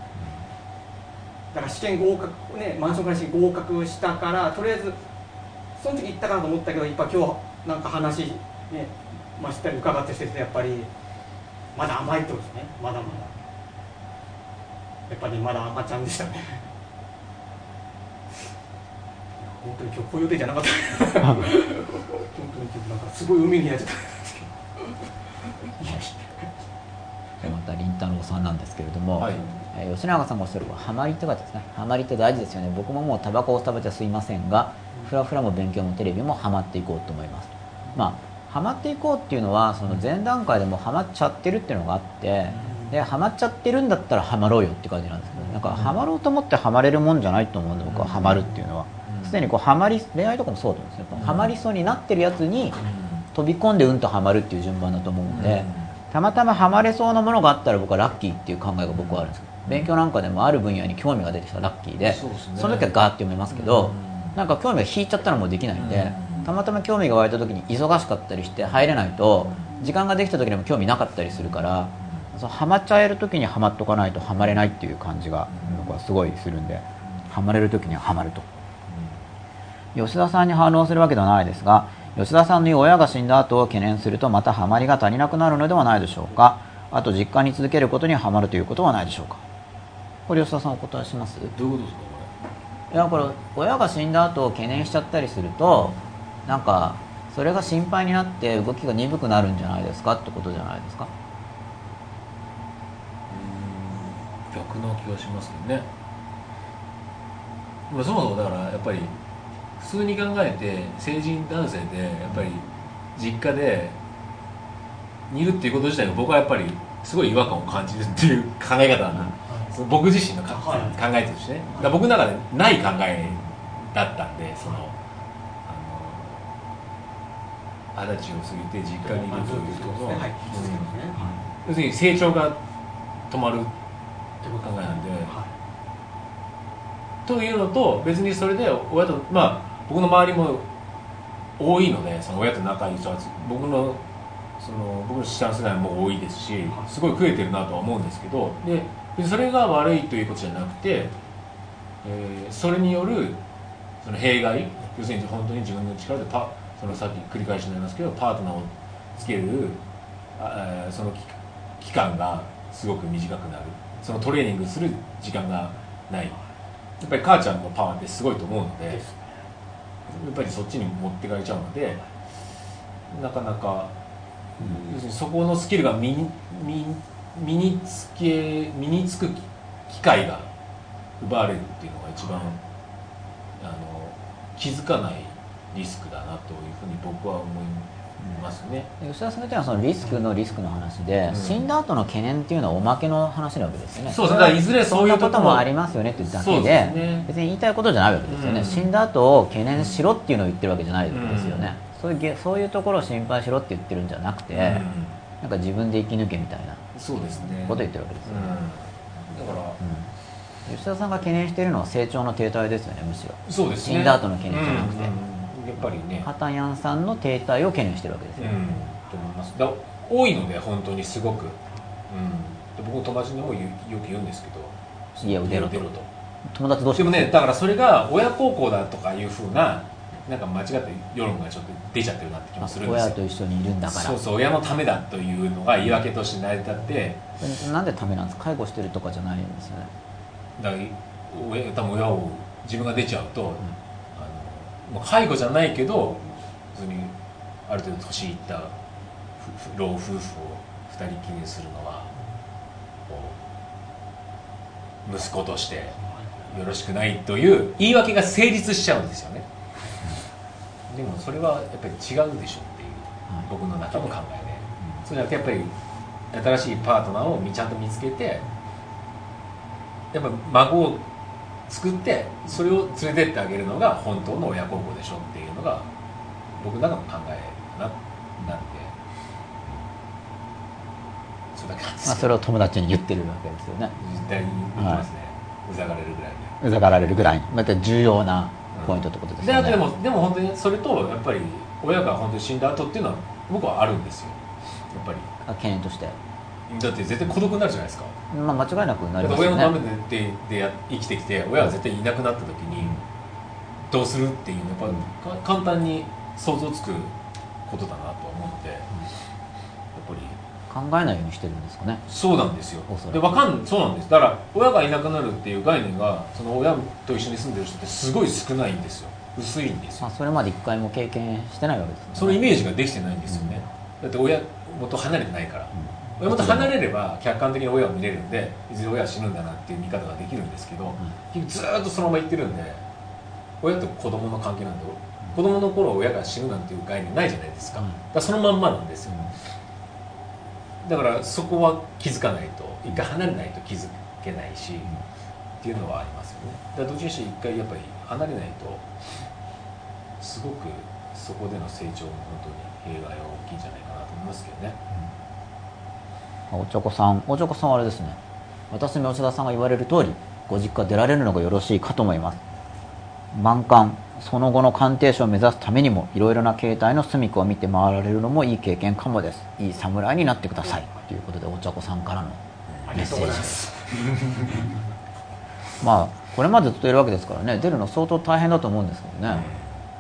だから試験合格ねマンションから試験合格したからとりあえずその時行ったかなと思ったけどやっぱ今日なんか話ねましたり伺ってしててやっぱりまだ甘いってことですね。まだまだ。やっぱりまだ甘ちゃんでしたね本当に今日こういう予定じゃなかった。本当になんかすごい海にやっちゃったんですけど。またりん太郎さんなんですけれども、はい。えー吉永さんがおっしゃるハマりって書いてですね。ハマりって大事ですよね。僕ももうタバコを食べてすいませんがフラフラも勉強もテレビもハマっていこうと思います。まあハマっていこうっていうのはその前段階でもハマっちゃってるっていうのがあってでハマっちゃってるんだったらハマろうよって感じなんですけどなんかハマろうと思ってハマれるもんじゃないと思うんで僕はハマるっていうのはすでにこうハマり恋愛とかもそうだと思うんですよ。ハマりそうになってるやつに飛び込んでうんとハマるっていう順番だと思うので、たまたまハマれそうなものがあったら僕はラッキーっていう考えが僕はあるんですけど勉強なんかでもある分野に興味が出てきたらラッキーでその時はガーって読めますけど、うん。なんか興味が引いちゃったらもうできないんで、うん。たまたま興味が湧いた時に忙しかったりして入れないと時間ができた時にも興味なかったりするから、そうハマっちゃえる時にハマっとかないとハマれないっていう感じが僕はすごいするんでハマれる時にはハマると。吉田さんに反論するわけではないですが吉田さんの親が死んだ後を懸念するとまたハマりが足りなくなるのではないでしょうか。あと実家に続けることにハマるということはないでしょうか。これ吉田さんお答えします？どういうことですかいやこれ親が死んだ後を懸念しちゃったりするとなんかそれが心配になって動きが鈍くなるんじゃないですかってことじゃないですか？これ逆な気がしますけどね。まあそもそもだからやっぱり普通に考えて成人男性でやっぱり実家で煮るっていうこと自体が僕はやっぱりすごい違和感を感じるっていう考え方な。僕自身の考えとしてねだ僕の中でない考えだったんでその二十歳を過ぎて実家にいるということの、は要するに成長が止まる考えなんで。はというのと別にそれで親とまあ僕の周りも多いのでその親と仲いい人は僕のその僕の下の世代も多いですしすごい増えてるなとは思うんですけどでそれが悪いということじゃなくて、えーそれによるその弊害要するに本当に自分の力でパそのさっき繰り返しになりますけどパートナーをつけるあその期期間がすごく短くなる。そのトレーニングする時間がない。やっぱり母ちゃんのパワーってすごいと思うのでっいですぱりそっちに持ってかれちゃうのでなかなか、要するにそこのスキルが身に身身につけ身につく機会が奪われるっていうのが一番あの気づかないリスクだなというふうに僕は思いますね。吉田さんが言ったのはそのリスクのリスクの話で、うん。死んだ後の懸念っていうのはおまけの話なわけですよね。そうですね。いずれそういうこともありますよねっていうだけでね。別に言いたいことじゃないわけですよね、うん。死んだ後を懸念しろっていうのを言ってるわけじゃないですよね、そういうげそういうところを心配しろって言ってるんじゃなくて、うん。なんか自分で生き抜けみたいなことを言ってるわけですよね、うん、だから。うん。吉田さんが懸念しているのは成長の停滞ですよねむしろ。そうですね。死んだ後の懸念じゃなくて。うんうんやっぱりね。ハタヤンさんの停滞を懸念してるわけですよ、うん。と思います。だ多いので本当にすごく、うん、で僕の友達にもよよく言うんですけど。家を出ろと。友達どうしでもねだからそれが親孝行だとかいうふうななんか間違った世論がちょっと出ちゃってるなって気もするんですよ。親と一緒にいるんだから。そうそう親のためだというのが言い訳として成り立って。なんでためなんですか？介護してるとかじゃないんですよね。だから親多分親を自分が出ちゃうと、う介護じゃないけど普通にある程度年いった老夫婦を二人きりにするのは息子としてよろしくないという言い訳が成立しちゃうんですよね。でもそれはやっぱり違うでしょっていうはい僕の中の考えで。そうじゃなくてやっぱり新しいパートナーをちゃんと見つけてやっぱ孫を作ってそれを連れてってあげるのが本当の親孝行でしょっていうのが僕の中の考えななんで。それだけなんですまあ、それを友達に言ってるわけですよね。絶対に言ってますね、うざがられるぐらいで。うざがられるぐらい。にまた重要なポイントってことですよね、であとでもでも本当にそれとやっぱり親が本当に死んだ後っていうのは僕はあるんですよ。やっぱり。あ懸念として、だって絶対孤独になるじゃないですかまあ、間違いなくなりますよ親のためねでで生きてきて親が絶対いなくなった時にどうするっていうのはやっぱか簡単に想像つくことだなとは思うのでやっぱり。考えないようにしてるんですかね。そうなんですよ。でわかんそうなんです。だから親がいなくなるっていう概念がその親と一緒に住んでる人ってすごい少ないんですよ。薄いんですよ。まあ、それまで一回も経験してないわけですよね。そのイメージができてないんですよね、だって親元離れてないから、親元離れれば客観的に親を見れるんでいずれ親は死ぬんだなっていう見方ができるんですけど、ずっとそのまま言ってるんで親と子供の関係なんで子供の頃親が死ぬなんていう概念ないじゃないですか,、だからそのまんまなんですよ、だからそこは気づかないと一回離れないと気づけないし、っていうのはありますよね。だからどっちにして一回やっぱり離れないとすごくそこでの成長も本当に弊害は大きいんじゃないかなと思いますけどね、うん、おちょこさん。おちょこさんはあれですね。私も吉田さんが言われる通りご実家出られるのがよろしいかと思います。満館。その後の鑑定士を目指すためにもいろいろな形態の隅っこを見て回られるのもいい経験かもです。いい侍になってください。ということでお茶子さんからのメッセージ。です。まあこれまでずっといるわけですからね。出るの相当大変だと思うんですけどね、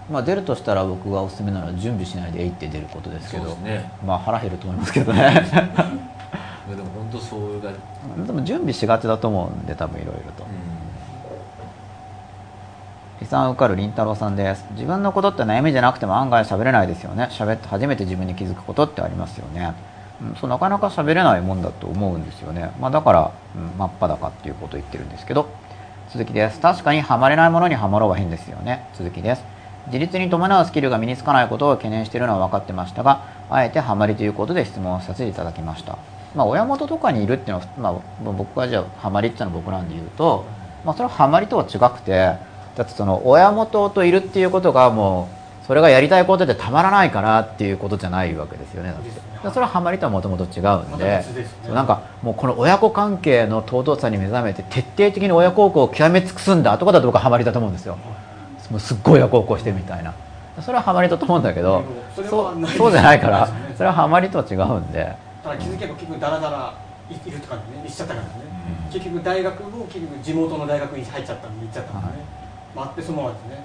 まあ、出るとしたら僕がおすすめなのは準備しないでえいって出ることですけど、ね、まあ腹減ると思いますけどね *laughs* でも本当そうがでも準備しがちだと思うんで多分いろいろと。うん。遺産受かるりんたろうさんです。自分のことって悩みじゃなくても案外喋れないですよね。喋って初めて自分に気づくことってありますよね、うん、そうなかなか喋れないもんだと思うんですよね、まあ、だから、うん、真っ裸っていうことを言ってるんですけど。続きです。確かにはまれないものにはまろうは変ですよね。続きです。自立に伴うスキルが身につかないことを懸念しているのは分かってましたがあえてハマりということで質問させていただきましたまあ親元とかにいるっていうのは、まあ、僕がじゃあハマりっていうのは僕なんで言うと、まあ、それはハマりとは違くてだってその親元といるっていうことがもうそれがやりたいことでたまらないからっていうことじゃないわけですよね。それはハマりとはもともと違うんで、なんかもうこの親子関係の尊さに目覚めて徹底的に親孝行を極め尽くすんだとかだと僕はハマりだと思うんですよ。もうすっごい親孝行してみたいな。それはハマりだと思うんだけどそうそうじゃないからそれはハマりとは違うんでただ気づけば結局ダラダラいるとかね。いっちゃったからね、結局大学も結局地元の大学に入っちゃったんで行っちゃったんでね、はい。回ってそのままですね。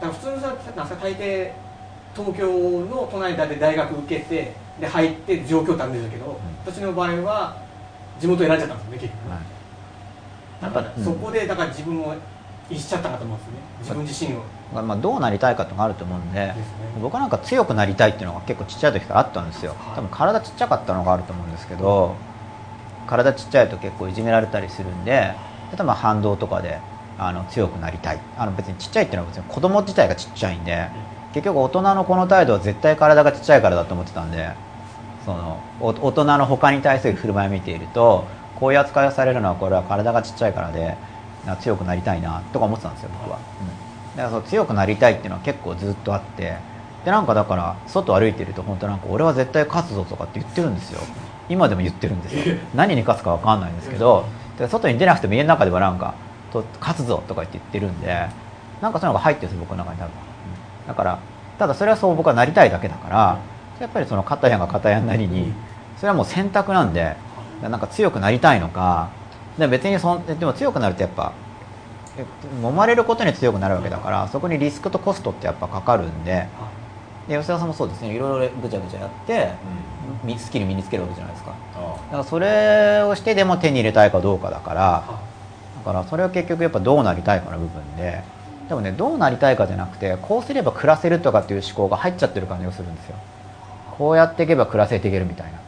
だから普通のさなんか大抵東京の都内で大学受けてで入って状況ってあるんですけど、うん、私の場合は地元選んじゃったんですね結局、はい、だからそこでだから自分をいしちゃったかと思うんですね。自分自身をまあ、どうなりたいかとかあると思うんで、ね、僕なんか強くなりたいっていうのが結構ちっちゃい時からあったんですよ。多分体ちっちゃかったのがあると思うんですけど体ちっちゃいと結構いじめられたりするんで例えば反動とかであの強くなりたい。あの別にちっちゃいっていうのは別に子供自体がちっちゃいんで結局大人のこの態度は絶対体がちっちゃいからだと思ってたんでその大人の他に対する振る舞いを見ているとこういう扱いをされるのはこれは体がちっちゃいからで強くなりたいなとか思ってたんですよ僕は、うん、だからその強くなりたいっていうのは結構ずっとあってでなんかだから外歩いてると本当なんか俺は絶対勝つぞとかって言ってるんですよ。今でも言ってるんですよ。何に勝つか分かんないんですけど外に出なくても家の中ではなんかと勝つぞとか言って言ってるんでなんかそういうのが入ってるんです僕の中に多分、うん、だからただそれはそう僕はなりたいだけだからやっぱりその片やが片やなりにそれはもう選択なんでなんか強くなりたいのかで別にそんでも強くなるとやっぱ揉まれることに強くなるわけだからそこにリスクとコストってやっぱかかるんでで吉田さんもそうですね。いろいろぐちゃぐちゃやって、うん、スキル身につけるわけじゃないですか。だからそれをしてでも手に入れたいかどうかだからからそれは結局やっぱどうなりたいかの部分ででもねどうなりたいかじゃなくてこうすれば暮らせるとかっていう思考が入っちゃってる感じがするんですよ。こうやっていけば暮らせていけるみたいな。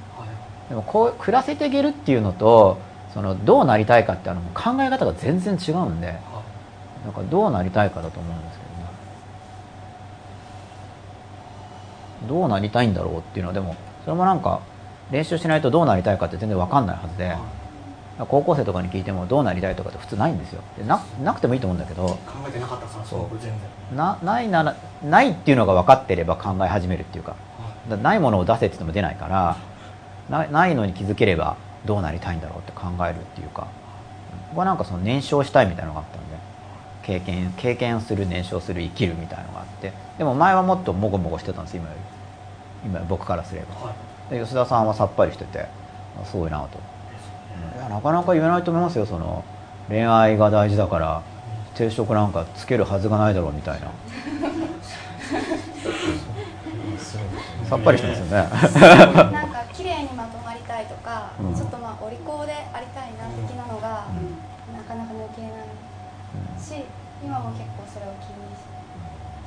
でもこう暮らせていけるっていうのとそのどうなりたいかってあの考え方が全然違うんでなんかどうなりたいかだと思うんですけどね。どうなりたいんだろうっていうのはでもそれもなんか練習しないとどうなりたいかって全然わかんないはずで、高校生とかに聞いてもどうなりたいとかって普通ないんですよ。ななくてもいいと思うんだけど考えてなかったからそう。全然。なないならないっていうのが分かってれば考え始めるっていうかかないものを出せって言っても出ないからなないのに気づければどうなりたいんだろうって考えるっていうか僕はなんかその燃焼したいみたいなのがあったんで経験経験する燃焼する生きるみたいなのがあってでも前はもっともごもごしてたんです今より。今僕からすれば、はい、で吉田さんはさっぱりしててすごいなと。いやなかなか言えないと思いますよその恋愛が大事だから定職なんかつけるはずがないだろうみたいな。*laughs* さっぱりしてますよね。なんか綺麗にまとまりたいとか、うん、ちょっとまあお利口でありたいな的なのが、うん、なかなか抜けないし、今も結構それを気に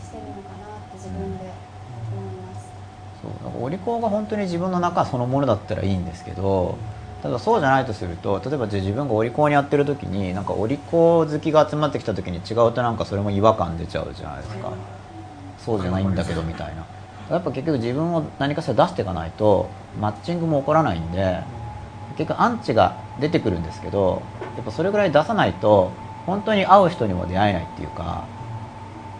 してるのかなって自分で思います、そうなんかお利口が本当に自分の中そのものだったらいいんですけどただそうじゃないとすると例えばじゃ自分がお利口にやってる時になんかお利口好きが集まってきた時に違うとなんかそれも違和感出ちゃうじゃないですか。そうじゃないんだけどみたいな。やっぱ結局自分を何かしら出していかないとマッチングも起こらないんで結局アンチが出てくるんですけどやっぱそれぐらい出さないと本当に会う人にも出会えないっていうか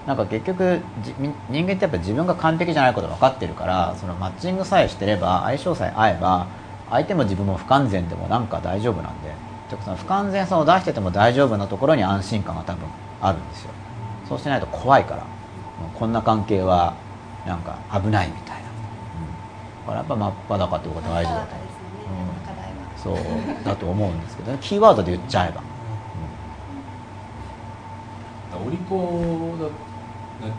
なんか結局じ人間ってやっぱ自分が完璧じゃないこと分かってるからそのマッチングさえしてれば相性さえ合えば相手も自分も不完全でもなんか大丈夫なんでその不完全さを出してても大丈夫なところに安心感が多分あるんですよ。そうしないと怖いからもうこんな関係はなんか危ないみたいな、うん、だからやっぱ真っ裸ってことが大事だと思う、うん、そうだと思うんですけどね。キーワードで言っちゃえば、うん、お利口だ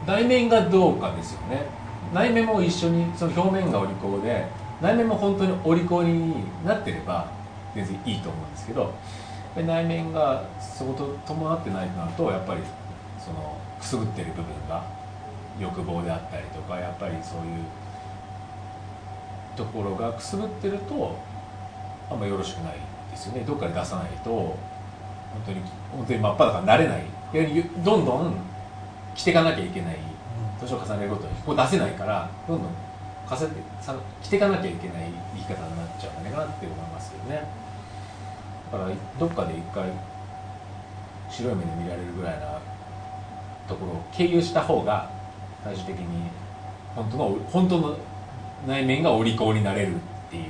内面がどうかですよね。内面も一緒にその表面がお利口で内面も本当にお利口になってれば全然いいと思うんですけど内面がそこと伴ってないとなるとやっぱりそのくすぶってる部分が欲望であったりとかやっぱりそういうところがくすぶってるとあんまよろしくないですよね。どっかで出さないと本当に本当に真っ裸になれない。どんどん着ていかなきゃいけない年を重ねるごとにここ出せないからどんどん重ねてさ着ていかなきゃいけない生き方になっちゃうんじゃないかなって思いますよね。だからどっかで一回白い目で見られるぐらいなところを経由した方が最終的に本当の本当の内面がお利口になれるっていう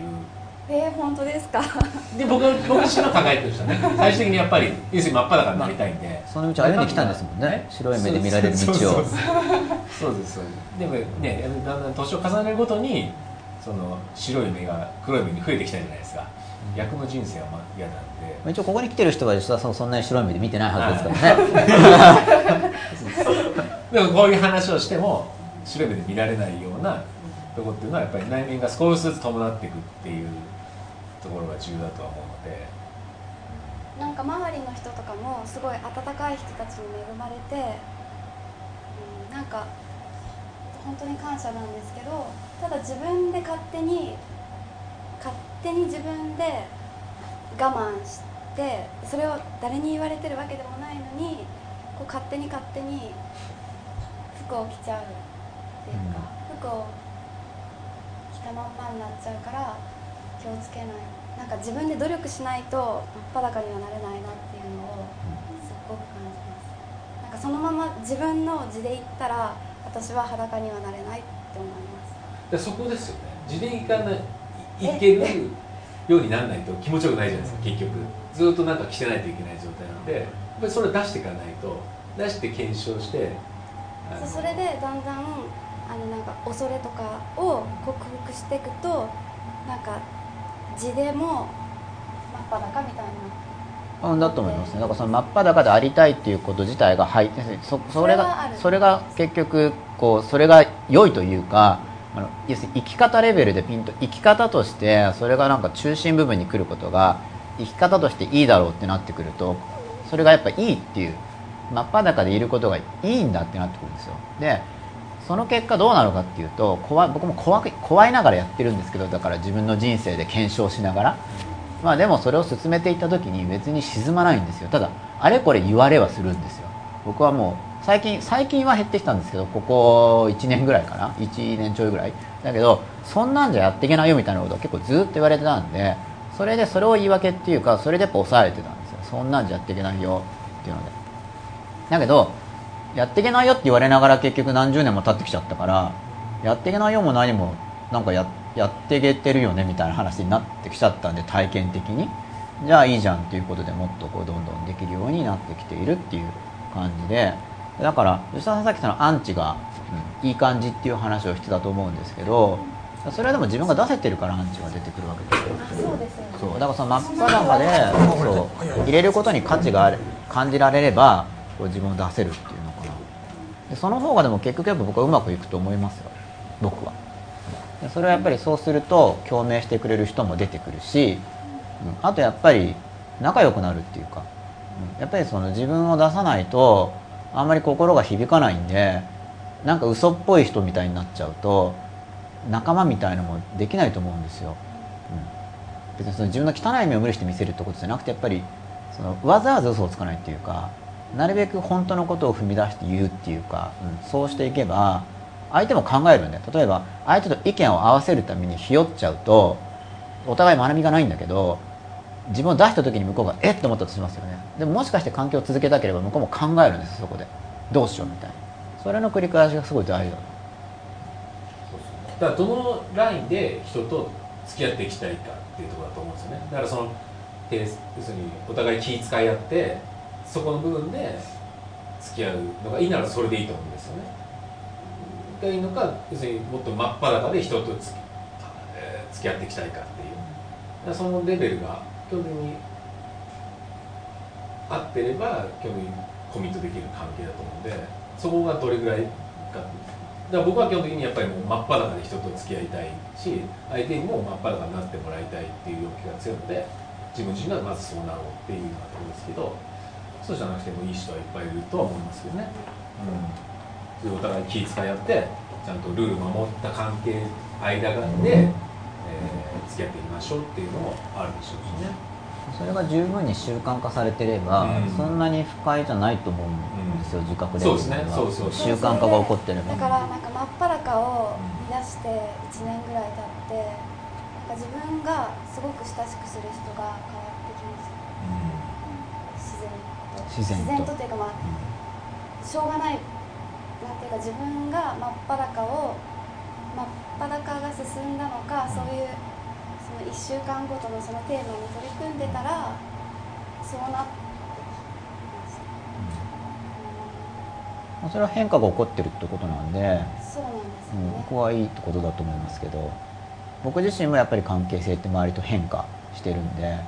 えー、本当ですか？*laughs* で僕僕自身の考えとしてはね。最終的にやっぱり要するに真っ裸になりたいんで、その道歩んできたんですもんね。白い目で見られる道を。そうですそうです。でもねだんだん年を重ねるごとにその白い目が黒い目に増えてきたじゃないですか。役の人生は嫌なんで。一応ここに来てる人は吉田さんそんなに白い目で見てないはずですからね。*laughs* でもこういう話をしても白い目で見られないようなとこっていうのはやっぱり内面が少しずつ伴っていくっていうところが重要だとは思うので。なんか周りの人とかもすごい温かい人たちに恵まれて、うん、なんか本当に感謝なんですけどただ自分で勝手に勝手に自分で我慢してそれを誰に言われてるわけでもないのにこう勝手に勝手に服を着ちゃうっていうか、うん、服を着たまんまになっちゃうから気をつけない。なんか自分で努力しないと真っ裸にはなれないなっていうのをすっごく感じます。なんかそのまま自分の字で言ったら私は裸にはなれないって思います。でそこですよね字でいかないいけるようにならないと気持ちよくないじゃないですか結局。ずっとなんか着てないといけない状態なのでやっぱりそれを出していかないと。出して検証して。それでだんだんあのなんか恐れとかを克服していくとなんか字でも真っ裸みたいな。うんだと思いますね。だからその真っ裸でありたいっていうこと自体が入ってそそれがそれが結局こうそれが良いというかあの要するに生き方レベルでピンと生き方としてそれがなんか中心部分に来ることが生き方としていいだろうってなってくるとそれがやっぱいいっていう真っ裸でいることがいいんだってなってくるんですよ。でその結果どうなるかっていうと怖僕も怖怖いながらやってるんですけどだから自分の人生で検証しながら。まあでもそれを進めていった時に別に沈まないんですよ。ただあれこれ言われはするんですよ。僕はもう最近最近は減ってきたんですけどここ1年ぐらいかな。1年ちょいぐらい。だけどそんなんじゃやっていけないよみたいなことを結構ずっと言われてたんでそれでそれを言い訳っていうかそれでやっぱ抑えてたんですよ。そんなんじゃやっていけないよっていうので。だけどやっていけないよって言われながら結局何十年も経ってきちゃったからやっていけないよも何もなんかややっていけてるよねみたいな話になってきちゃったんで体験的に。じゃあいいじゃんっていうことでもっとこうどんどんできるようになってきているっていう感じで。だから吉田さんさっきのアンチが、うん、いい感じっていう話をしてたと思うんですけどそれはでも自分が出せてるからアンチが出てくるわけですよ。ね、そうだからその真っ裸でそう入れることに価値がある感じられればこう自分を出せるっていうでその方がでも結局やっぱ僕はうまくいくと思いますよ。僕は。でそれはやっぱりそうすると共鳴してくれる人も出てくるし、うん、あとやっぱり仲良くなるっていうか、うん、やっぱりその自分を出さないとあんまり心が響かないんでなんか嘘っぽい人みたいになっちゃうと仲間みたいのもできないと思うんですよ、うん、別にその自分の汚い目を無理して見せるってことじゃなくてやっぱりそのわざわざ嘘をつかないっていうかなるべく本当のことを踏み出して言うっていうか、うん、そうしていけば相手も考えるんで例えば相手と意見を合わせるためにひよっちゃうとお互い学びがないんだけど自分を出した時に向こうがえっ？と思ったとしますよね。でももしかして環境を続けたければ向こうも考えるんですそこで。どうしようみたいな。それの繰り返しがすごい大事だだからどのラインで人と付き合っていきたいかっていうところだと思うんですよね。だからその要するにお互い気遣い合ってそこの部分で付き合うのがいいならそれでいいと思うんですよね。がいいのか要するにもっと真っ裸で人と付き,、えー、付き合っていきたいかっていう。そのレベルが基本的に合ってれば基本的にコミットできる関係だと思うんでそこがどれぐらいかだから僕は基本的にやっぱりもう真っ裸で人と付き合いたいし相手にも真っ裸になってもらいたいっていう欲求が強いので自分自身がまずそうなろうっていうようなところですけどそうじゃなくてもいい人はいっぱいいるとは思いますけどね、うん、お互い気遣い合ってちゃんとルール守った関係間がで、えー、付き合っていきましょうっていうのもあるでしょうしね。それが十分に習慣化されてれば、うん、そんなに不快じゃないと思うんですよ、うん、自覚で。そうですね。そうそう習慣化が起こってれば。だからなんか真っ裸を見出して1年ぐらい経ってなんか自分がすごく親しくする人が変わって自然と。というかまあ、しょうがないなんていうか自分が真っ裸を真っ裸が進んだのか、そういうその1週間ごとのそのテーマに取り組んでたらそうなってまあ、それは変化が起こってるってことなんでそうなんですね、うん、ここはいいってことだと思いますけど僕自身もやっぱり関係性って周りと変化してるんで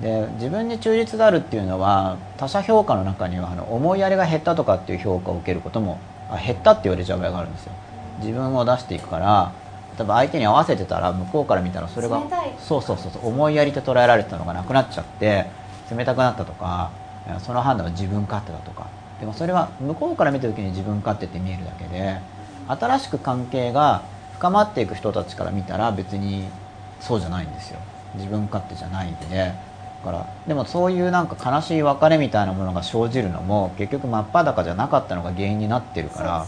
で自分に忠実であるっていうのは他者評価の中にはあの思いやりが減ったとかっていう評価を受けることもあ減ったって言われちゃう場合があるんですよ。自分を出していくから例えば相手に合わせてたら向こうから見たらそれがそうそうそうそう思いやりと捉えられてたのがなくなっちゃって冷たくなったとかその判断は自分勝手だとか。でもそれは向こうから見た時に自分勝手って見えるだけで新しく関係が深まっていく人たちから見たら別にそうじゃないんですよ。自分勝手じゃないんでから。でもそういうなんか悲しい別れみたいなものが生じるのも結局真っ裸じゃなかったのが原因になってるから。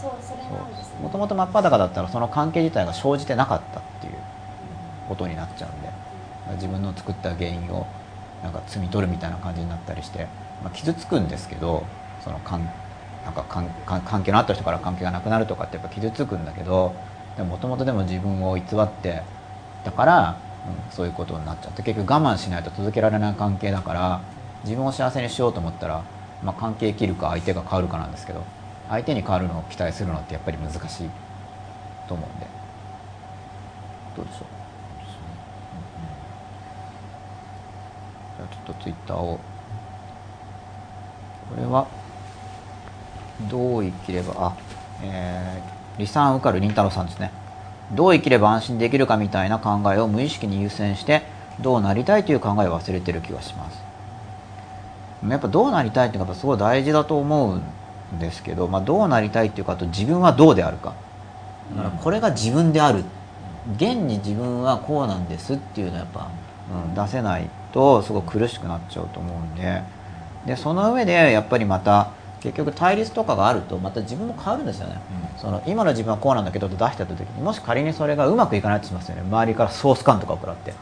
もともと真っ裸だったらその関係自体が生じてなかったっていうことになっちゃうんで。自分の作った原因をなんか摘み取るみたいな感じになったりして、まあ、傷つくんですけどその関なんか関係のあった人から関係がなくなるとかってやっぱ傷つくんだけどもともとでも自分を偽ってだから、そういうことになっちゃって結局我慢しないと続けられない関係だから自分を幸せにしようと思ったら、まあ、関係切るか相手が変わるかなんですけど相手に変わるのを期待するのってやっぱり難しいと思うんで。どうでしょう、じゃあちょっとツイッターを。これはどう生きればあえー、離散受かるりんたろさんですね。どう生きれば安心できるかみたいな考えを無意識に優先してどうなりたいという考えを忘れてる気がします。やっぱどうなりたいっていうのがすごい大事だと思うんですけど、まあ、どうなりたいっていうかと自分はどうであるか。だからこれが自分である。現に自分はこうなんですっていうのはやっぱ、うん、出せないとすごく苦しくなっちゃうと思うんで。でその上でやっぱりまた結局対立とかがあるとまた自分も変わるんですよね、うん、その今の自分はこうなんだけどと出してた時にもし仮にそれがうまくいかないとしますよね。周りからソース感とかを食らって。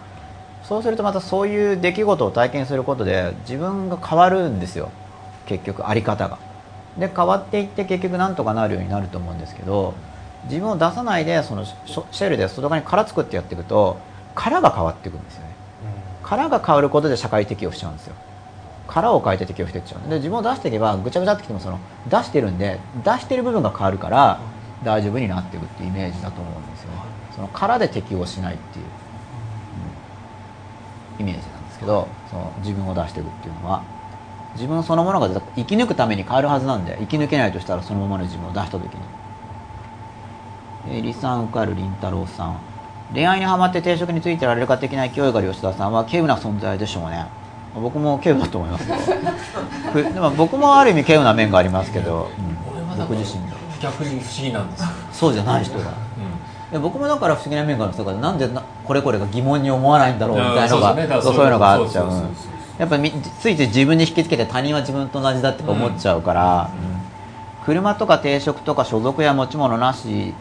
そうするとまたそういう出来事を体験することで自分が変わるんですよ。結局あり方が。で変わっていって結局なんとかなるようになると思うんですけど自分を出さないでそのシェルで外側に殻作ってやっていくと殻が変わっていくんですよね、うん、殻が変わることで社会適応しちゃうんですよ殻を変えて適応していっちゃう。で自分を出していけばぐちゃぐちゃってきてもその出してるんで出してる部分が変わるから大丈夫になっていくっていうイメージだと思うんですよね。その殻で適応しないっていう、うん、イメージなんですけどその自分を出していくっていうのは自分そのものが生き抜くために変わるはずなんで生き抜けないとしたらそのままの自分を出した時に。えー、さん受かる凛太郎さん。恋愛にはまって定職についてられるか的な勢いがある吉田さんは稀有な存在でしょうね。僕も稀有だと思いますけどでも僕もある意味稀有な面がありますけど、うん、僕自身逆に不思議なんですよ。そうじゃない人が、や僕もだから不思議な面があるんですよなんでなこれこれが疑問に思わないんだろうみたいなのがそういうのがあっちゃう。やっぱみついつい自分に引きつけて他人は自分と同じだって思っちゃうから、うん。車とか定職とか所属や持ち物なし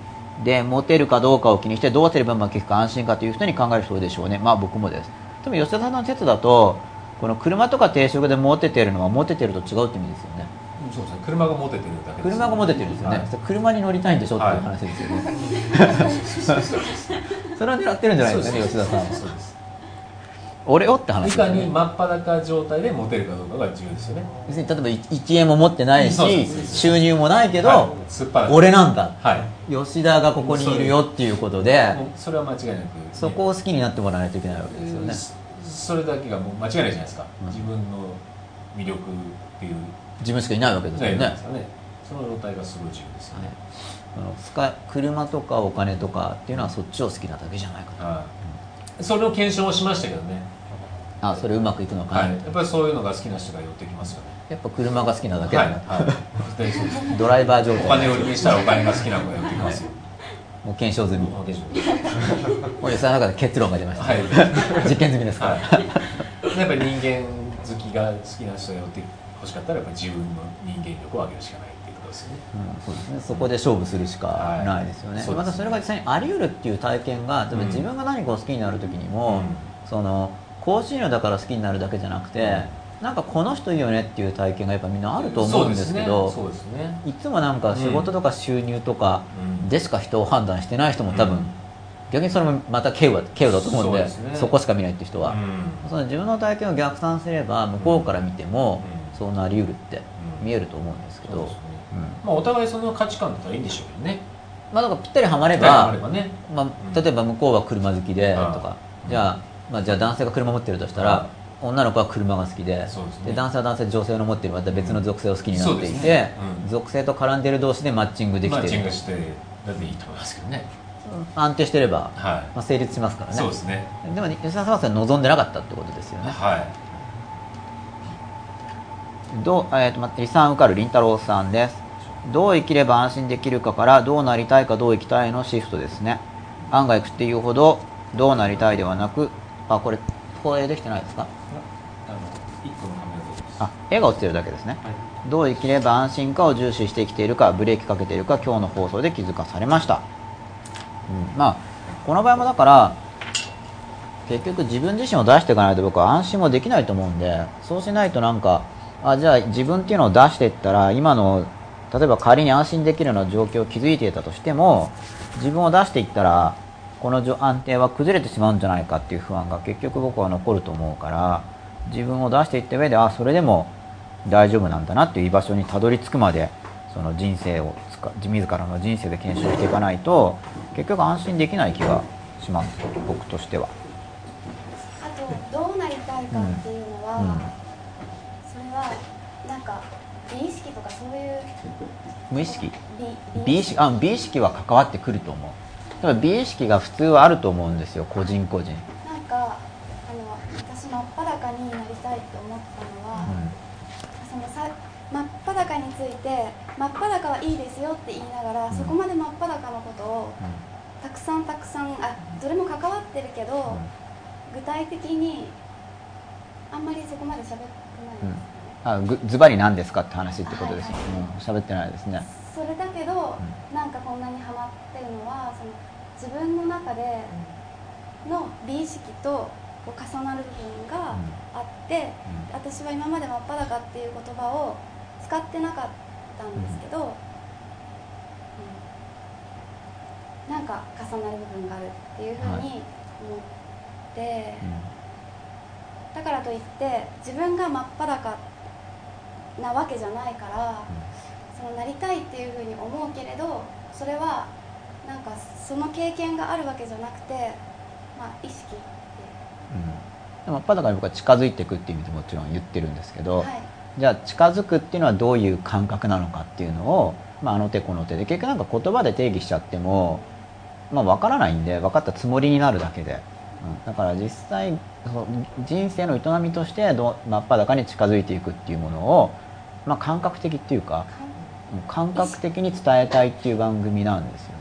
で持てるかどうかを気にしてどうすればうまくいくか安心かという人に考える人でしょうね。まあ僕もです。でも吉田さんの説だとこの車とか定職で持ててるのは持ててると違うって意味ですよね。そうですね。車が持ててるだけです。車が持ててるんですよね、はい。車に乗りたいんでしょっていう話ですよね、*laughs* それを狙ってるんじゃないですかね吉田さんは。そうです。俺をって話ね。かに真っ裸状態で持てるかどうかが重要ですよね。別に例えば1円も持ってないし収入もないけど、はい。俺なんだ。はい。吉田がここにいるよっていうことでそれは間違いなく、そこを好きになってもらわないといけないわけですよね、そそれだけがもう間違いないじゃないですか、うん。自分の魅力っていう。自分しかいないわけですよね。ね。その状態がすごい重要ですよね、あの使い車とかお金とかっていうのはそっちを好きなだけじゃないかな、はい、それを検証しましたけどね、あそれうまくいくのか。な、はい、やっぱりそういうのが好きな人が寄ってきますよね。やっぱ車が好きなだけはい、だな、はい、絶対そうです。ドライバー状お態金を売りにしたらお金が好きな子が寄ってきますよもう検証済み。もう吉田の中で結論が出ました、はい。実験済みですから、はい、やっぱり人間好きが好きな人が寄って欲しかったらやっぱり自分の人間力を上げるしかないっていうことですよね。うんそうですね、そこで勝負するしかないですよね、はいまたそれが実際にあり得るっていう体験が例えばうん。自分が何かを好きになる時にも、うん。その高収入だから好きになるだけじゃなくて、なんかこの人いいよねっていう体験がやっぱみんなあると思うんですけどそうですね。いつもなんか仕事とか収入とかうん。でしか人を判断してない人も多分、うん。逆にそれもまた軽度軽度だと思うんでね。そこしか見ないっていう人は、うん。その自分の体験を逆算すれば向こうから見ても、うん。そうなりうるってうん。見えると思うんですけど、まあお互いその価値観だったらいいんでしょうけどね。まあ、だからぴったりはまれば、まあ、例えば向こうは車好きでとか、うんじゃあ、まあ、じゃあ男性が車持ってるとしたら、女の子は車が好きでですね。男性は男性で女性の持ってるまた別の属性を好きになっていて、そうですね。うん。属性と絡んでる同士でマッチングできマッてるチングしてだっていいと思いますけどね。安定してれば、はまあ、成立しますからいね。そうですね。でも吉田さん望んでなかったってことですよね。はい。どう、えーと待って理想受かるりんたろうさんです。どう生きれば安心できるかからどうなりたいかどう生きたいのシフトですね。案外食っていうほどどうなりたいではなくあこれ放映できてないですか？あ絵が落ちてるだけですね、どう生きれば安心かを重視して生きているかブレーキかけているか今日の放送で気づかされました、うん、まあこの場合もだから結局自分自身を出していかないと僕は安心もできないと思うんでそうしないとなんかあじゃあ自分っていうのを出していったら今の例えば仮に安心できるような状況を築いていたとしても自分を出していったらこの安定は崩れてしまうんじゃないかっていう不安が結局僕は残ると思うから自分を出していった上であそれでも大丈夫なんだなっていう居場所にたどり着くまでその人生を自らの人生で検証していかないと結局安心できない気がします僕としては。あとどうなりたいかっていうのは、うん。それはなんか美意識とかそういう無意識。美美意識あ美意識は関わってくると思うただ美意識が普通はあると思うんですよ個人個人、なんかあの私真っ裸になりたいって思ったのは、そのさ真っ裸について真っ裸はいいですよって言いながら、うん。そこまで真っ裸のことをたくさんたくさんあどれも関わってるけど、具体的にあんまりそこまで喋ってないですよね、あぐズバリ何ですかって話ってことですよ、はいうん。喋ってないですね。それだけど、なんかこんなにハマってるのはその自分の中での美意識とこう重なる部分があって、私は今まで真っ裸っていう言葉を使ってなかったんですけど、うん。なんか重なる部分があるっていうふうに思って、だからといって自分が真っ裸なわけじゃないから、そのなりたいっていうふうに思うけれどそれはなんかその経験があるわけじゃなくて、まあ、意識。っていううん。でも裸に僕は近づいていくっていう意味でもちろん言ってるんですけど、はい。じゃあ近づくっていうのはどういう感覚なのかっていうのを、まあ、あの手この手で結局なんか言葉で定義しちゃっても、まあ、分からないんで分かったつもりになるだけで、うん、だから実際人生の営みとしてどう真っ裸に近づいていくっていうものを、まあ、感覚的っていうか感覚的に伝えたいっていう番組なんですよ。ね。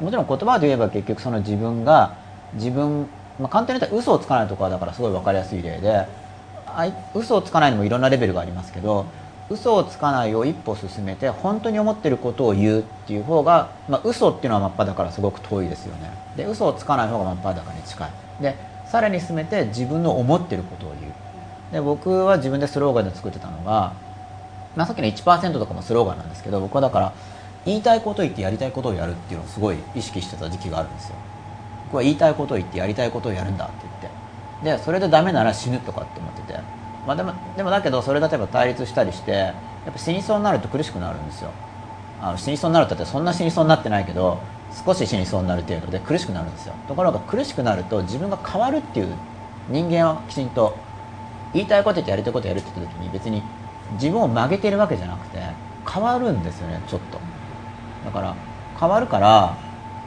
もちろん言葉で言えば結局その自分が自分、まあ、簡単に言ったら嘘をつかないところだからすごい分かりやすい例で嘘をつかないにもいろんなレベルがありますけど嘘をつかないを一歩進めて本当に思ってることを言うっていう方が、まあ、嘘っていうのは真っ裸からすごく遠いですよね。で嘘をつかない方が真っ裸に近い。でさらに進めて自分の思ってることを言う。で僕は自分でスローガンで作ってたのが、まあ、さっきの1%とかもスローガンなんですけど僕はだから言いたいことを言ってやりたいことをやるっていうのをすごい意識してた時期があるんですよ。僕は言いたいことを言ってやりたいことをやるんだって言って。でそれでダメなら死ぬとかって思ってて。まあ、でもでもだけどそれ例えば対立したりしてやっぱ死にそうになると苦しくなるんですよ。あの死にそうになるってそんな死にそうになってないけど少し死にそうになる程度で苦しくなるんですよ。ところが苦しくなると自分が変わるっていう人間はきちんと言いたいこと言ってやりたいことやるって言った時に別に自分を曲げてるわけじゃなくて変わるんですよねちょっと。だから変わるから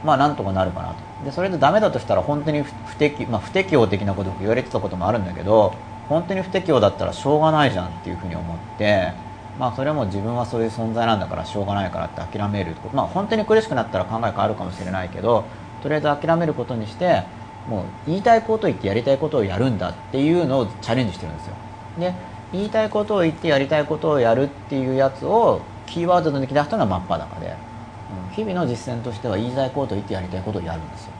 まあなんとかなるかなと。でそれでダメだとしたら本当に不適,、まあ、不適応的なことを言われてたこともあるんだけど本当に不適応だったらしょうがないじゃんっていうふうに思ってまあそれも自分はそういう存在なんだからしょうがないからって諦めるまあ本当に苦しくなったら考え変わるかもしれないけどとりあえず諦めることにしてもう言いたいことを言ってやりたいことをやるんだっていうのをチャレンジしてるんですよ。で言いたいことを言ってやりたいことをやるっていうやつをキーワードで抜き出したのは真っ裸で、日々の実践としては言いたいことを言ってやりたいことをやるんですよ。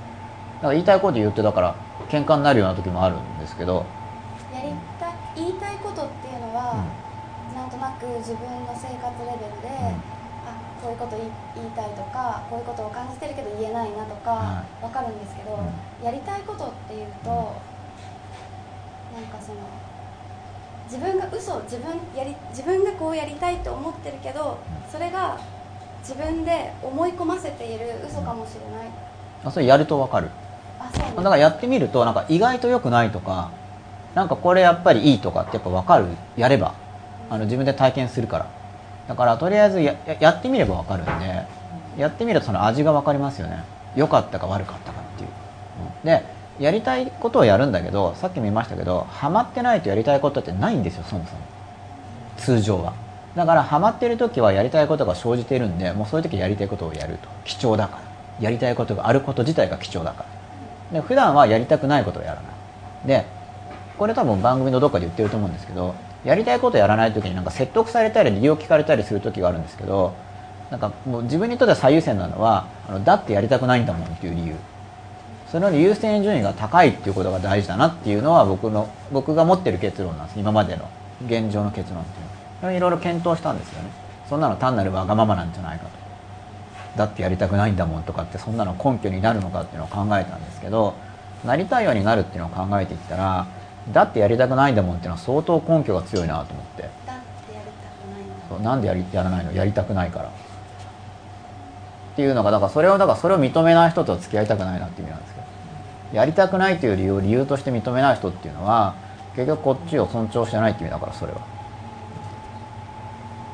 だから言いたいこと言ってだから喧嘩になるような時もあるんですけど。やりたい言いたいことっていうのは、なんとなく自分の生活レベルで、あこういうこと言いたいとかこういうことを感じてるけど言えないなとか分かるんですけど、やりたいことっていうとなんかその自分が嘘自分やり自分がこうやりたいと思ってるけどそれが自分で思い込ませている嘘かもしれない。あそれやると分かる。あそうだ。からやってみるとなんか意外と良くないとかなんかこれやっぱりいいとかってやっぱ分かる。やれば。あの自分で体験するから。だからとりあえずややってみれば分かるんでやってみるとその味が分かりますよね。良かったか悪かったかっていう、うん、でやりたいことをやるんだけどさっきも言いましたけどハマってないとやりたいことってないんですよそもそも。通常はだからハマってる時はやりたいことが生じているんでもうそういう時やりたいことをやると。貴重だから。やりたいことがあること自体が貴重だから。で普段はやりたくないことをやらない。でこれ多分番組のどっかで言ってると思うんですけどやりたいことやらない時になんか説得されたり理由を聞かれたりする時があるんですけどなんかもう自分にとっては最優先なのはあのだってやりたくないんだもんっていう理由。その優先順位が高いっていうことが大事だなっていうのは僕の僕が持ってる結論なんです。今までの現状の結論っていうのは。いろいろ検討したんですよね。そんなの単なるわがままなんじゃないかと。だってやりたくないんだもんとかってそんなの根拠になるのかっていうのを考えたんですけどなりたいようになるっていうのを考えていったらだってやりたくないんだもんっていうのは相当根拠が強いなと思って。だってやりたくないなんでやりやらないの？やりたくないから。っていうのがだからそれをだからそれを認めない人とは付き合いたくないなっていう意味なんですけど。やりたくないという理由を理由として認めない人っていうのは結局こっちを尊重してないって意味だからそれは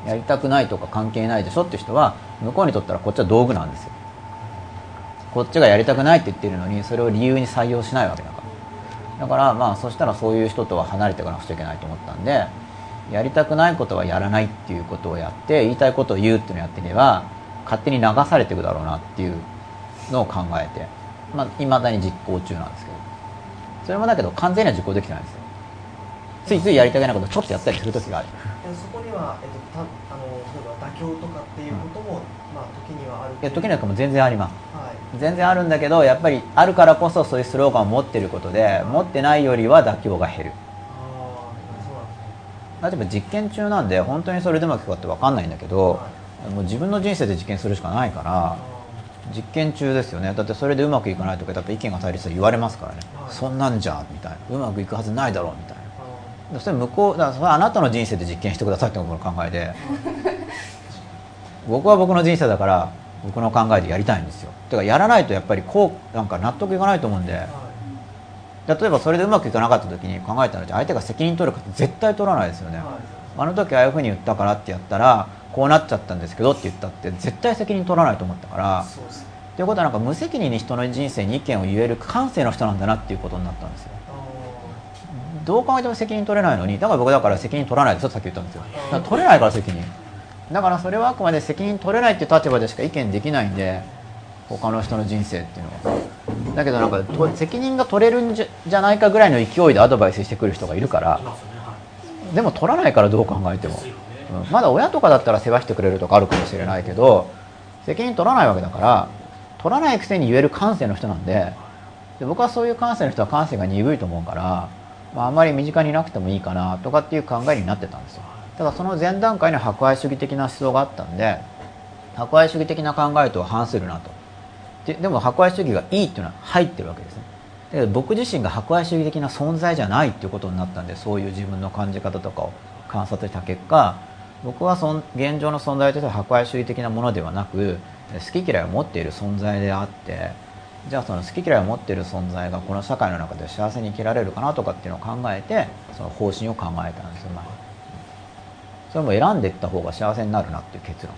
やりたくないとか関係ないでしょって人は向こうにとったらこっちは道具なんですよ。こっちがやりたくないって言ってるのにそれを理由に採用しないわけだから。だからまあそしたらそういう人とは離れていかなくちゃいけないと思ったんでやりたくないことはやらないっていうことをやって言いたいことを言うっていうのをやってれば勝手に流されていくだろうなっていうのを考えてまあ、未だに実行中なんですけど。それもだけど完全には実行できてないんですよ。ついついやりたくないことをちょっとやったりする時がある。そこには、えっと、たあの例えば妥協とかっていうことも、うん、まあ、時にはあるいや時にはも全然あります、はい、全然あるんだけどやっぱりあるからこそそういうスローガンを持ってることで、持ってないよりは妥協が減る。ああそうなんですね。例えば実験中なんで本当にそれでうまくいくかって分かんないんだけど、はい、もう自分の人生で実験するしかないから実験中ですよね。だってそれでうまくいかないとかだって意見が対立したら言われますからね、はい、そんなんじゃみたいな。うまくいくはずないだろうみたいなそれ向こうだからそれあなたの人生で実験してくださいって僕の考えで。*laughs* 僕は僕の人生だから僕の考えでやりたいんですよ。てかやらないとやっぱりこうなんか納得いかないと思うんで、はい、例えばそれでうまくいかなかった時に考えたら相手が責任取るかって絶対取らないですよね、はい、あの時ああいうふうに言ったからってやったらこうなっちゃったんですけどって言ったって絶対責任取らないと思ったから。ということはなんか無責任に人の人生に意見を言える感性の人なんだなっていうことになったんですよどう考えても責任取れないのにだから僕だから責任取らないでしょさっき言ったんですよ。取れないから責任。だからそれはあくまで責任取れないっていう立場でしか意見できないんで他の人の人生っていうのは。だけどなんかと責任が取れるんじゃないかぐらいの勢いでアドバイスしてくる人がいるからでも取らないからどう考えても。うん。まだ親とかだったら世話してくれるとかあるかもしれないけど責任取らないわけだから取らないくせに言える感性の人なんでで僕はそういう感性の人は感性が鈍いと思うから、まあ、あまり身近にいなくてもいいかなとかっていう考えになってたんですよ。ただその前段階に博愛主義的な思想があったんで博愛主義的な考えとは反するなと。ででも博愛主義がいいっていうのは入ってるわけですね。だけど僕自身が博愛主義的な存在じゃないっていうことになったんでそういう自分の感じ方とかを観察した結果僕はそん現状の存在としては博愛主義的なものではなく好き嫌いを持っている存在であってじゃあその好き嫌いを持っている存在がこの社会の中で幸せに生きられるかなとかっていうのを考えてその方針を考えたんですよ前。それも選んでいった方が幸せになるなっていう結論。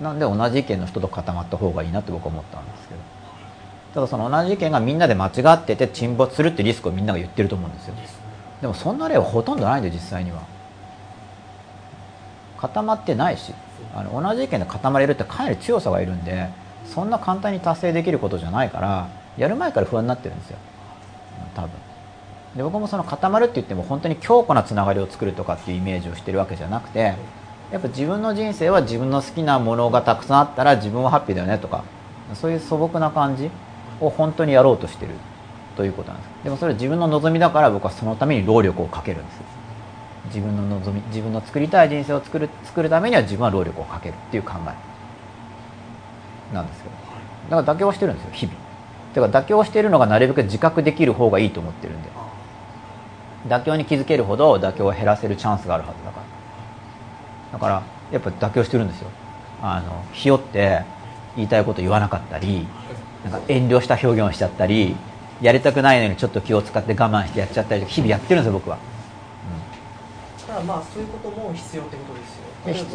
なんで同じ意見の人と固まった方がいいなって僕は思ったんですけど。ただその同じ意見がみんなで間違ってて沈没するってリスクをみんなが言ってると思うんですよ。でもそんな例はほとんどないんで実際には。固まってないしあの同じ意見で固まれるってかなり強さがいるんでそんな簡単に達成できることじゃないからやる前から不安になってるんですよ。多分。で僕もその固まるって言っても本当に強固なつながりを作るとかっていうイメージをしてるわけじゃなくてやっぱ自分の人生は自分の好きなものがたくさんあったら自分はハッピーだよねとかそういう素朴な感じを本当にやろうとしてるということなんです。でもそれは自分の望みだから僕はそのために労力をかけるんです。自分の望み自分の作りたい人生を作る作るためには自分は労力をかけるっていう考え。なんですけどだから妥協してるんですよ日々。だから妥協してるのがなるべく自覚できる方がいいと思ってるんで。妥協に気づけるほど妥協を減らせるチャンスがあるはずだから。だからやっぱ妥協してるんですよ。あのひよって言いたいこと言わなかったりなんか遠慮した表現をしちゃったりやりたくないのにちょっと気を使って我慢してやっちゃったり日々やってるんですよ僕は。うん。ただまあそういうことも必要ってことですよ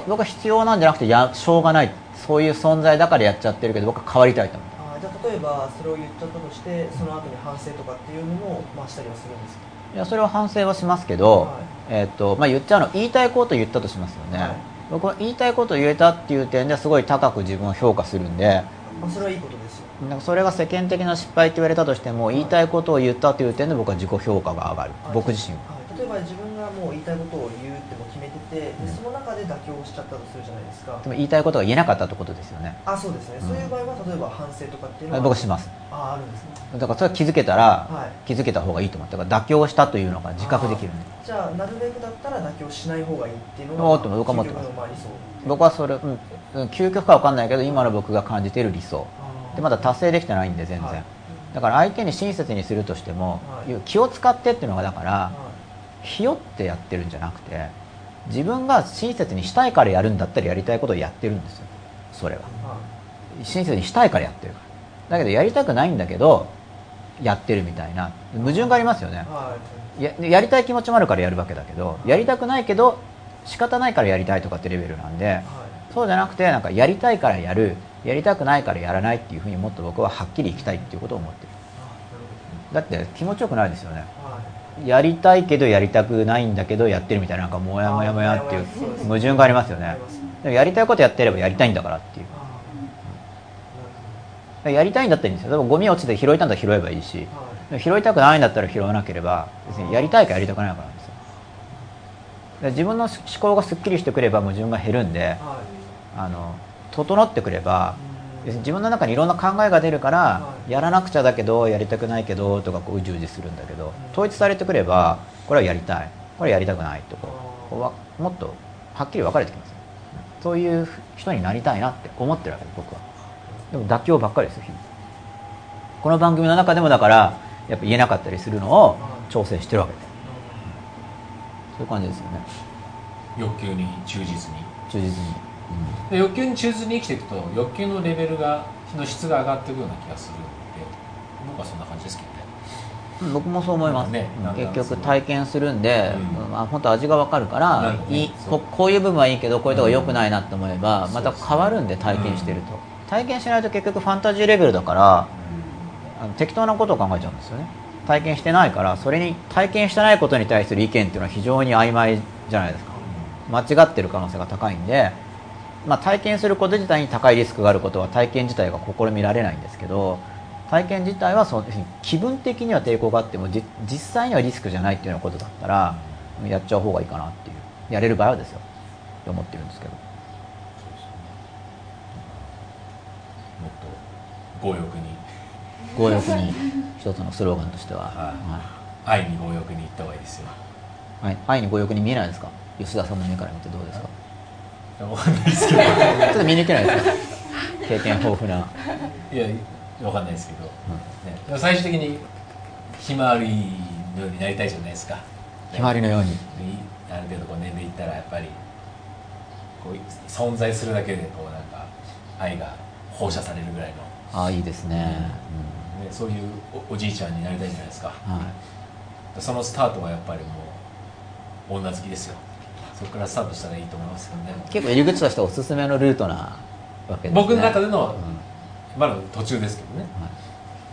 僕は必要なんじゃなくてやしょうがない。そういう存在だからやっちゃってるけど僕は変わりたいと思う。あーじゃあ例えばそれを言っちゃったとしてその後に反省とかっていうのもまあしたりはするんですか？いやそれは反省はしますけど、はい。えーっとまあ、言っちゃうの言いたいこと言ったとしますよね、はい。僕は言いたいこと言えたっていう点ですごい高く自分を評価するんでまあそれはいいことですよ。なんかそれが世間的な失敗って言われたとしても言いたいことを言ったという点で僕は自己評価が上がる。はい僕自身は。はい。例えば自分がもう言いたいことを言うっても決めててでうん。その妥協しちゃったとするじゃないですかでも言いたいことが言えなかったってことですよね。あそうですね、うん。そういう場合は例えば反省とかっていうのは僕はします。ああるんですね。だからそれは気づけたら、はい。気づけた方がいいと思ってだから妥協したというのが自覚できるじゃあなるべくだったら妥協しない方がいいっていうのが僕は思ってます僕はそれ、うん。うん、究極か分かんないけど今の僕が感じている理想。でまだ達成できてないんで全然、はい。だから相手に親切にするとしても、はい。気を使ってっていうのがだからはひよってやってるんじゃなくて自分が親切にしたいからやるんだったらやりたいことをやってるんですよ。それは。親切にしたいからやってるから。だけどやりたくないんだけどやってるみたいな。矛盾がありますよね。ややりたい気持ちもあるからやるわけだけどやりたくないけど仕方ないからやりたいとかってレベルなんではい。そうじゃなくてなんかやりたいからやるやりたくないからやらないっていうふうにもっと僕ははっきりいきたいっていうことを思ってる。あだって気持ちよくないですよねやりたいけどやりたくないんだけどやってるみたいななんかモヤモヤモヤっていう矛盾がありますよね。でもやりたいことやってればやりたいんだからっていう。あやりたいんだったらいいんですよ。でもゴミ落ちて拾えたんだったら拾えばいいし。拾いたくないんだったら拾わなければ別にやりたいかやりたくないかなんですよ。で自分の思考がすっきりしてくれば矛盾が減るんではい。あの整ってくれば自分の中にいろんな考えが出るから、はいやらなくちゃだけどやりたくないけどとかこううじうじするんだけど統一されてくればこれはやりたい。これはやりたくないとこうこうわもっとはっきり分かれてきます。そういう人になりたいなって思ってるわけです僕は。でも妥協ばっかりですよこの番組の中でもだからやっぱ言えなかったりするのを調整してるわけです。そういう感じですよね。欲求に忠実に。忠実に、で欲求に忠実に生きていくと欲求のレベルがの質が上がっていくような気がするので僕はそんな感じですけどね。うん僕もそう思います、ね結局体験するんで、うん。うんまあ、本当味が分かるかならね。いここういう部分はいいけどこういうとこ良くないなって思えばうん。また変わるんで体験してると、体験しないと結局ファンタジーレベルだからあの適当なことを考えちゃうんですよね。体験してないからそれに体験してないことに対する意見っていうのは非常に曖昧じゃないですか。間違ってる可能性が高いんでまあ、体験すること自体に高いリスクがあることは体験自体が試みられないんですけど体験自体はそう気分的には抵抗があってもじ実際にはリスクじゃないっていうようなことだったらやっちゃう方がいいかなっていうやれる場合はですよ。って思ってるんですけど。もっと強欲に。強欲に一つのスローガンとしては、はい。はい。愛に強欲に行った方がいいですよ。はい、愛に強欲に見えないですか？吉田さんの目から見てどうですか？わかんないですけど。ちょっと見抜けないですか？経験豊富な。いやわかんないですけど、ね、でも最終的にひまわりのようになりたいじゃないですか。ひまわりのように。である程度こう年齢いったらやっぱりこう存在するだけでこうなんか愛が放射されるぐらいの、ああいいですね、ね、そういうおおじいちゃんになりたいじゃないですか。うんはい。そのスタートはやっぱりもう女好きですよそこからスタートしたらいいと思いますよね。結構入り口としてはおすすめのルートなわけですね。僕の中でのうん。まだ途中ですけどね。はい。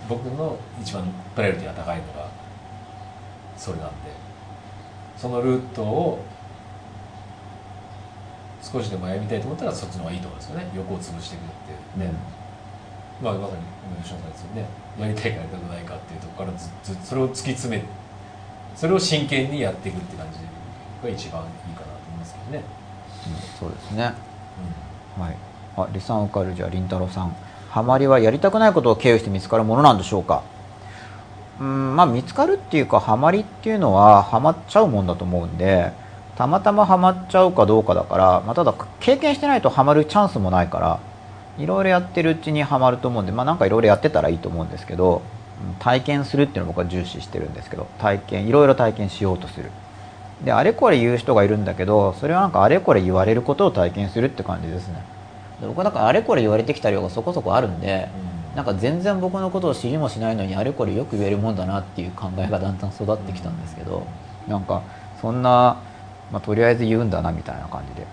僕の一番プライオリティが高いのがそれなんでそのルートを少しでも歩みたいと思ったらそっちの方がいいと思うんですよね。横を潰していくってね、まあまさに吉野さんですよね。やりたいかやりたくないかっていうところからずずそれを突き詰めそれを真剣にやっていくって感じが一番ね、うんそうですね。はい。あリサン受かるじゃありんたろーさん。ハマりはやりたくないことを経由して見つかるものなんでしょうか？うんまあ見つかるっていうかハマりっていうのはハマっちゃうもんだと思うんでたまたまハマっちゃうかどうかだから、まあ、ただ経験してないとハマるチャンスもないからいろいろやってるうちにハマると思うんでまあなんかいろいろやってたらいいと思うんですけどうん体験するっていうのを僕は重視してるんですけど体験いろいろ体験しようとするであれこれ言う人がいるんだけどそれはなんかあれこれ言われることを体験するって感じですね。で僕はなんかあれこれ言われてきた量がそこそこあるんでなんか全然僕のことを知りもしないのにあれこれよく言えるもんだなっていう考えがだんだん育ってきたんですけどなんかそんな、まあ、とりあえず言うんだなみたいな感じで。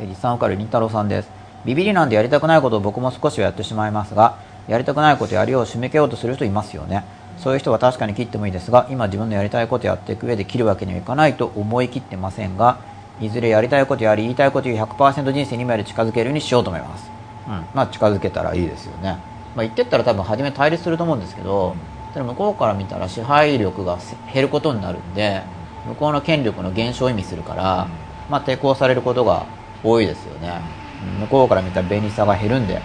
でリサンオカルりんたろーさんです。ビビりなんでやりたくないことを僕も少しはやってしまいますがやりたくないことやるよう締めけようとする人いますよねそういう人は確かに切ってもいいですが今自分のやりたいことやっていく上で切るわけにはいかないと思い切ってませんがいずれやりたいことやり言いたいこという100%人生にまで近づけるようにしようと思います、うん、まあ近づけたらいいですよね、まあ、言ってったら多分初め対立すると思うんですけどただ向こうから見たら支配力が減ることになるんで向こうの権力の減少を意味するから、まあ、抵抗されることが多いですよね向こうから見たら便利さが減るんで、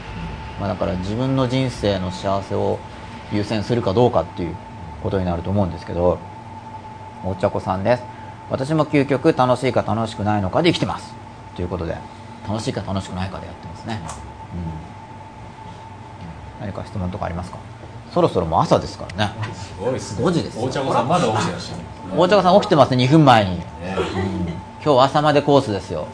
まあ、だから自分の人生の幸せを優先するかどうかっていうことになると思うんですけどお茶子さんです。私も究極楽しいか楽しくないのかで生きてます。ということで楽しいか楽しくないかでやってますね、うん、何か質問とかありますか？そろそろもう朝ですからね。すごいです5時ですよ。大茶子さんまだ起きてらっしゃる大茶子さん起きてますね2分前に、ね。今日朝までコースですよ。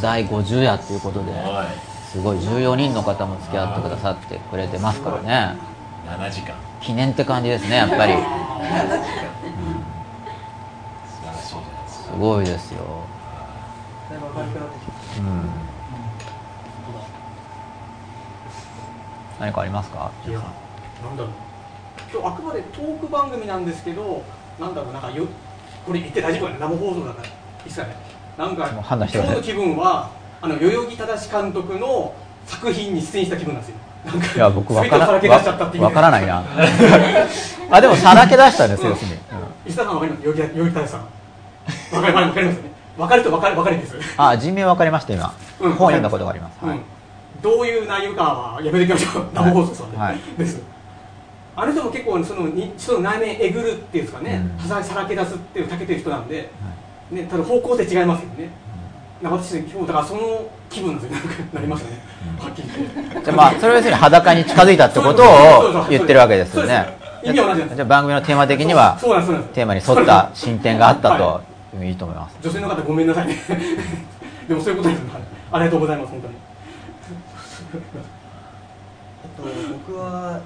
第50夜っていうことで。はすごい14人の方も付き合ってくださってくれてますからね。い7時間。記念って感じですねやっぱり。素晴らしいじゃないですか。すごいですよ。だいぶ明るくなってきたうん。何かありますか？いやなんだろう。今日あくまでトーク番組なんですけどなんだろうなんかよこれ言って大丈夫かな。生放送だから。いいっすかね。なんか今日の気分はあの代々木正監督の作品に出演した気分なんですよいや僕わ全からわからないな。*laughs* あでもさらけ出したんですよ要するに、石田さんわかります？代々木代々木正さん。わかりますよねわかるとわかるわかるんです。あ人名分かりました今、うん。本読んだことがあります、はい。うん、どういう内容かはやめておきましょう。生放送さんで、はい。です。あの人も結構そのに人の内面えぐるっていうんですかね、うん。さらけ出すっていうたけてる人なんで、ね、ただ方向性違いますよね、なんか私今日だからその気分なんですよなりましたね、はっきり言ってじゃあまあそれは要するに裸に近づいたってことを言ってるわけですよね。意味は同じです。じゃあ番組のテーマ的にはテーマに沿った進展があったはといいと思います。女性の方ごめんなさいね。でもそういうことです。はい。ありがとうございます本当に。えっと、僕は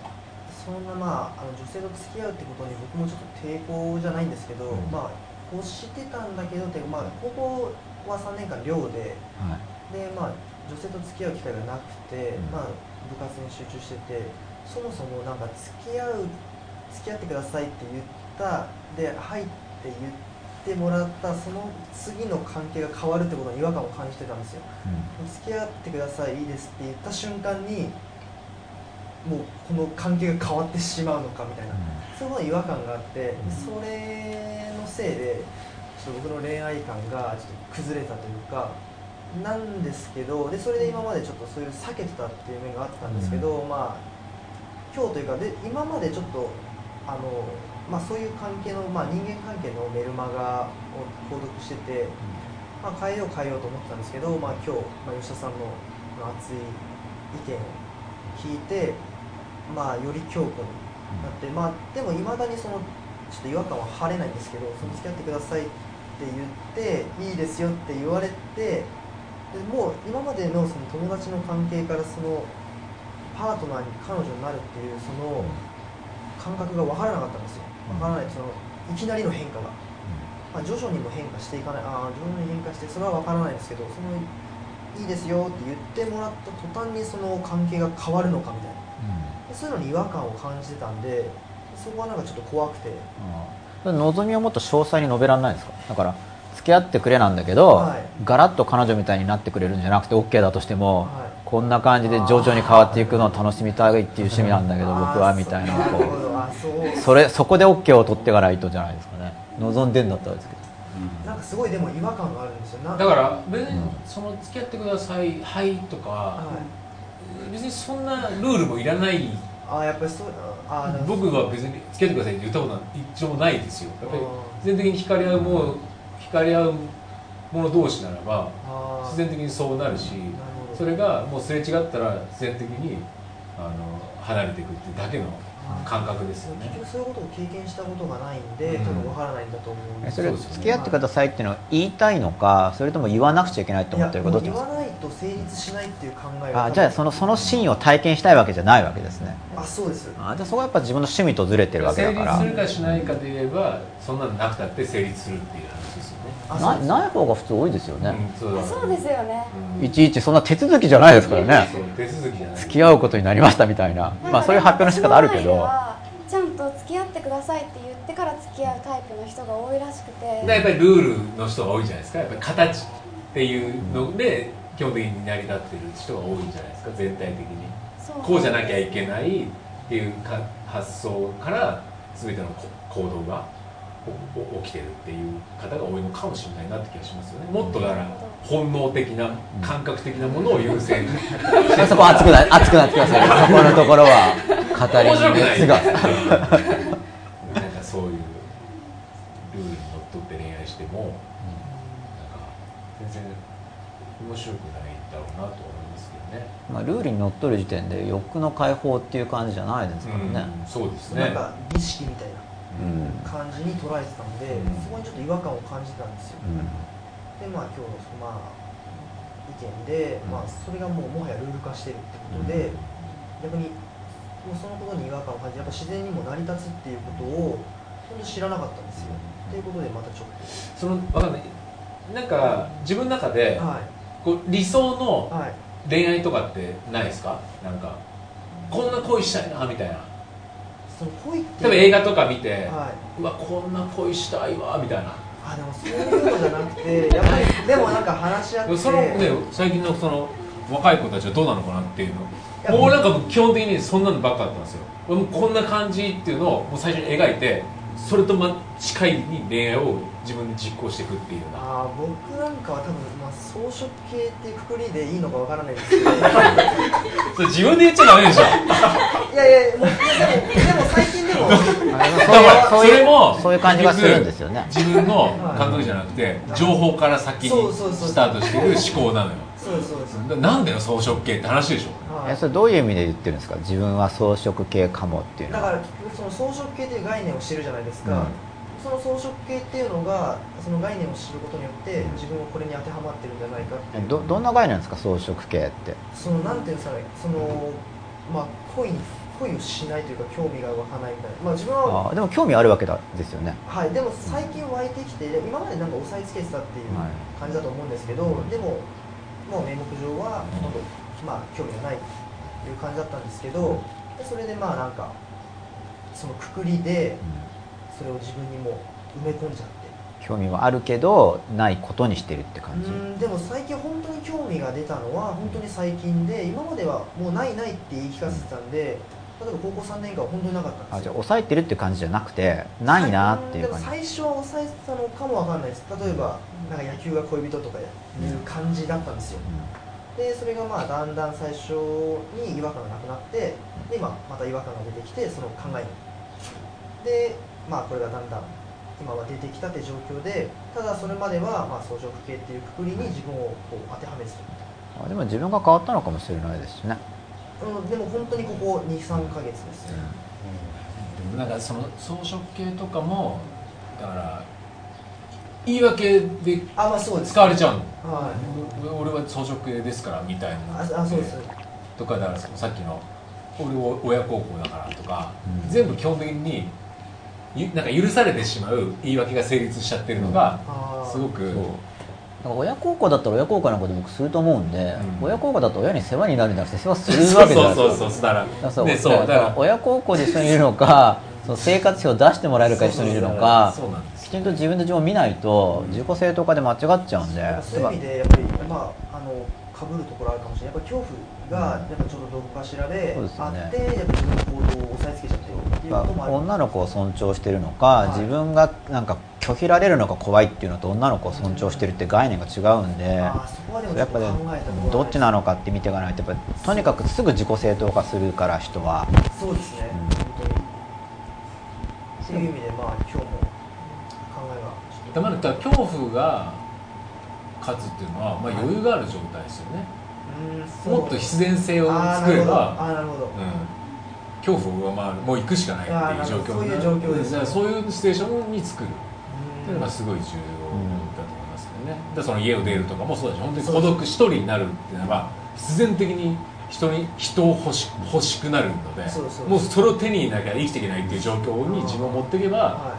そんなまああの女性と付き合うってことに僕もちょっと抵抗じゃないんですけど、うん。まあ欲してたんだけどっていうかまあ高校は3年間寮ではいでまあ女性と付き合う機会がなくて、うん。まあ部活に集中しててそもそもなんか付き合う付き合ってくださいって言ったではいって言っってもらったその次の関係が変わるってことに違和感を感じてたんですよ。付き合ってくださいいいですって言った瞬間にもうこの関係が変わってしまうのかみたいな、そういうものに違和感があって、うん。それのせいでちょっと僕の恋愛観がちょっと崩れたというかなんですけどでそれで今までちょっとそういう避けてたっていう面があったんですけど、まあ今日というかで今までちょっとあの、まあ、そういう関係の、まあ、人間関係のメルマガを購読してて、まあ、変えよう変えようと思ってたんですけど、まあ、今日、まあ、吉田さんのまあ熱い意見を聞いて、まあ、より強固になって、まあ、でもいまだにそのちょっと違和感は晴れないんですけどその付き合ってくださいって言っていいですよって言われてでもう今までのその友達の関係からそのパートナーに彼女になるっていうその感覚が分からなかったんですよ。分からないそのいきなりの変化が、まあ、徐々にも変化していかない。ああ徐々に変化してそれは分からないですけどそのいいですよって言ってもらった途端にその関係が変わるのかみたいな。でそういうのに違和感を感じてたんでそこはなんかちょっと怖くて。うん望みをもっと詳細に述べられないですか？だから付き合ってくれなんだけど、はい。ガラッと彼女みたいになってくれるんじゃなくて OK だとしても、はい。こんな感じで徐々に変わっていくのを楽しみたいっていう趣味なんだけど僕はみたいなこうう。それそこで OK を取ってからいいとじゃないですかね。望んでんだったらですけど。なんかすごいでも違和感があるんですよ。なだから別にうんその付き合ってくださいはいとかはい。別にそんなルールもいらない。あーやっぱりそうあ僕は別に付き合ってくださいって言ったことは一度もないですよ。やっぱりあ自然的に惹かれ合うもの惹かれ合う者同士ならば自然的にそうなるしなるほど。それがもうすれ違ったら自然的にあの離れていくっていうだけの感覚ですよね。結局そういうことを経験したことがないんで、うん。多分わからないんだと思うんですえそれ付き合ってくださいっていうのは言いたいのかそれとも言わなくちゃいけないと思ってるかどっちなんですいやもう言わないと成立しないっていう考えかあじゃあそのそのシーンを体験したいわけじゃないわけですね。あそうです。あじゃあそこはやっぱ自分の趣味とずれてるわけ成だから。立するかしないかで言えばそんなのなくたって成立するっていう話なない方が普通多いですよね、うんそうだそうですよね。うん。いちいちそんな手続きじゃないですからね。きじゃない。付き合うことになりましたみたいな。まあそういう発表の仕方あるけど。ちゃんと付き合ってくださいって言ってから付き合うタイプの人が多いらしくて。でやっぱりルールの人が多いじゃないですか。やっぱり形っていうので基本的に成り立ってる人が多いんじゃないですか。全体的に。そう。こうじゃなきゃいけないっていうか発想から全てのこ行動が起きてるっていう方が多いのかもしれないなって気がしますよね。もっとだから本能的な感覚的なものを優先してそこ熱くな熱くなってください *laughs* そこのところは語り面白くない熱がなんかそういうルールにのっとって恋愛しても、なんか全然面白くないだろうなと思いますけどね。まあ、ルールにのっとる時点で欲の解放っていう感じじゃないですからね、うんそうですね。なんか儀式みたいな。うん感じに捉えてたので、うん。そこにちょっと違和感を感じてたんですよ、でまあ今日のまあ意見で、うん。まあそれがもうもはやルール化してるってことで、逆にもうそのことに違和感を感じてやっぱ自然にも成り立つっていうことを本当知らなかったんですよ、っていうことでまたちょっそのわかんない。なんか自分の中でとはい。こう理想のはい。恋愛とかってないですか？なんかこんな恋したいなみたいな。恋って。例えば映画とか見て、はい。うわこんな恋したいわみたいな。あでもそういうのじゃなくてやっぱり *laughs* でもなんか話し合って。そのね最近のその若い子たちはどうなのかなっていうの。やもうなんか基本的にそんなのばっかだったんですよ。俺もこんな感じっていうのをもう最初に描いてそれとま近いに恋愛を自分で実行していくっていうような。あー僕なんかは多分、まあ、装飾系っていうくくりでいいのかわからないですけど。いそれ自分で言っちゃダメでしょ。やいやもういやでもでも最近でも。そういうそれもそういう感じがするんですよね。自分の感覚じゃなくて情報から先にそうそうそう。スタートしてる思考なのよ。そうそうですななんだよ装飾系って話でしょ。はい。えそれどういう意味で言ってるんですか？自分は装飾系かもっていうのは。だから結局その装飾系という概念を知るじゃないですか、うんその装飾系っていうのがその概念を知ることによって自分はこれに当てはまってるんじゃないかっていう。えどどんな概念ですか？装飾系って。そのなんていうんですかね？そのまあ恋に恋をしないというか興味が湧かないみたいな。まあ自分はあでも興味あるわけだですよね。はいでも最近湧いてきて今までなんか押さえつけてたっていうはい。感じだと思うんですけど、でももう名目上はほとんどまあ興味がないっていう感じだったんですけどでそれでまあなんかそのくくりでそれを自分にもう埋め込んじゃって。興味はあるけどないことにしてるって感じ、うんでも最近本当に興味が出たのは本当に最近で今まではもうないないって言い聞かせてたんで例えば高校3年間は本当になかったんですよ。あじゃあ抑えてるって感じじゃなくてないなっていう感じ？最初は抑えてたのかもわかんないです。例えばなんか野球が恋人とかいう感じだったんですよ。でそれがまあだんだん最初に違和感がなくなってで今また違和感が出てきてその考えに。でまあこれがだんだん今は出てきたって状況でただそれまではまあ装飾系っていうくくりに自分をこう当てはめてたあでも自分が変わったのかもしれないですしね、うん、でも本当にここ23か月ですね、でもなんかその装飾系とかもだから言い訳であまあそうです使われちゃうの？はい。俺は装飾系ですからみたいな。ああそうです。とかだからさっきの俺は親孝行だからとか、うん。全部基本的にゆなんか許されてしまう言い訳が成立しちゃってるのがすごく、親孝行だったら親孝行のこと僕すると思うんで、うん。親孝行だと親に世話になるんじゃなくて世話するそうわけじゃないそうですかそうそうだから親孝行で一緒にいるのかその生活費を出してもらえるか一緒にいるのかそうなんですきちんと自分で自分を見ないと自己正当化で間違っちゃうんでやっぱそういう意味でやっぱりまああの被るところあるかもしれないやっぱ恐怖がやっぱちょっとどこかしらでそうですよね。あって、やっぱ自分の行動を抑えつけちゃってるっていうばこともある女の子を尊重してるのか、はい。自分がなんか拒否られるのが怖いっていうのと女の子を尊重してるって概念が違うんであーそこはでもちょっとやっぱねどっちなのかって見ていかないとやっぱとにかくすぐ自己正当化するから人は。そうですね、うん。本当に。っていう意味でまあ今日も考えがだから恐怖が勝つっていうのは、まあ、余裕がある状態ですよね、うんもっと必然性を作ればあーなるほど。うん、恐怖を上回る。もう行くしかないっていう状況そういう状況ですね。そういうシチュエーションに作る。っていうのがすごい重要だと思いますよね、だからその家を出るとかもそうだし本当に孤独一人になるっていうのは必然的に人に人を欲し欲しくなるのでもうそれを手に入れなきゃ生きていけないっていう状況に自分を持っていけばは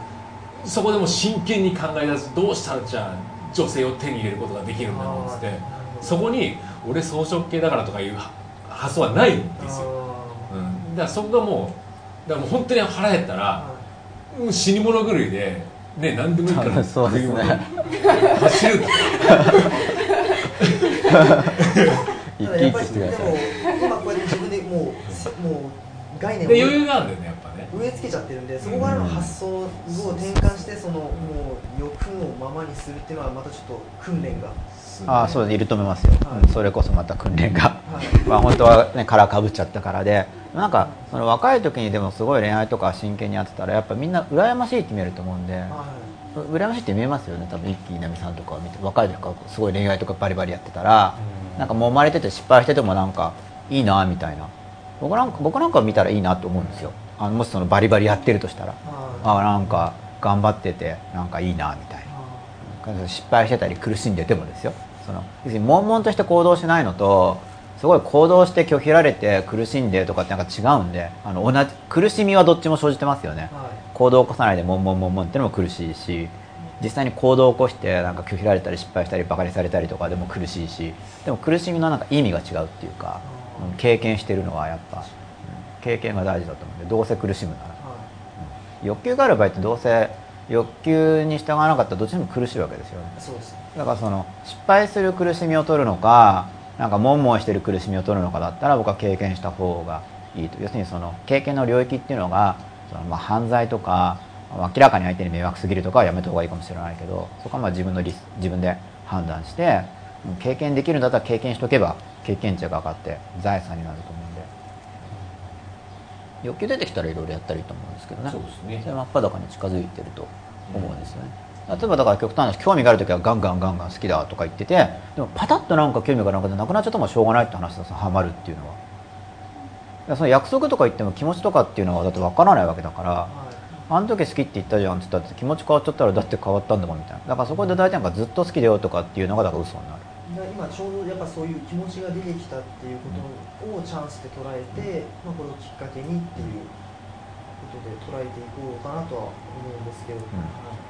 そこでも真剣に考え出すどうしたらじゃあ女性を手に入れることができるんだろうっつってそこに俺装飾系だからとかいう発想はないんですよ、あうん、だからそこがもうだからもう本当に腹減ったーらう死に物狂いでね何でもいいから *laughs* そうですね。走るとか。*laughs* 生きただやっぱり生きしてください。でも今こうやって自分でもうもう概念をで余裕があるんだよねやっぱね。植え付けちゃってるんでそこからの発想を転換してそのもう欲のままにするっていうのはまたちょっと訓練が、ああそうですいると思いますよ、はい。うんそれこそまた訓練が。はい。まあ本当はね殻かぶっちゃったからで。なんかその若い時にでもすごい恋愛とか真剣にやってたらやっぱみんな羨ましいって見えると思うんで。は羨ましいって見えますよね多分一気になみさんとかを見て。若い時からすごい恋愛とかバリバリやってたらなんか揉まれてて失敗しててもなんかいいなみたいな。僕なんか僕なんか見たらいいなと思うんですよ。あのもしそのバリバリやってるとしたら。いはい。あなんか頑張っててなんかいいなみたいな。失敗してたり苦しんでてもですよその要するに悶々として行動しないのとすごい行動して拒否られて苦しんでとかってなんか違うんであの同じ苦しみはどっちも生じてますよね。はい。行動を起こさないで悶々悶々ってのも苦しいし実際に行動を起こしてなんか拒否られたり失敗したりバカにされたりとかでも苦しいしでも苦しみのなんか意味が違うっていうかうん経験してるのはやっぱ、うん。経験が大事だと思うんでどうせ苦しむなら。は欲求がある場合ってどうせ欲求に従わなかったらどっちでも苦しいわけですよね。いそうですだからその失敗する苦しみを取るのかなんか悶々してる苦しみを取るのかだったら僕は経験した方がいいと。要するにその経験の領域っていうのがそのまあ犯罪とか明らかに相手に迷惑すぎるとかはやめた方がいいかもしれないけどそこはまあ自分のリス自分で判断してうん経験できるんだったら経験しとけば経験値が上がって財産になると思うんで。欲求出てきたらいろいろやったらいいと思うんですけどね。そうですね。それ真っ裸に近づいてると思うんですよね、例えばだから極端な話興味がある時はガンガンガンガン好きだとか言っててでもパタッとなんか興味がなくてなくなっちゃったもしょうがないって話だそのハマるっていうのは。その約束とか言っても気持ちとかっていうのはだって分からないわけだからはあの時好きって言ったじゃんって言ったって気持ち変わっちゃったらだって変わったんだもんみたいな。だからそこで大体なんかずっと好きだよとかっていうのがだから嘘になる。今ちょうどやっぱそういう気持ちが出てきたっていうことをチャンスで捉えて、まあ、これをきっかけにっていうことで捉えていこうかなとは思うんですけど、はい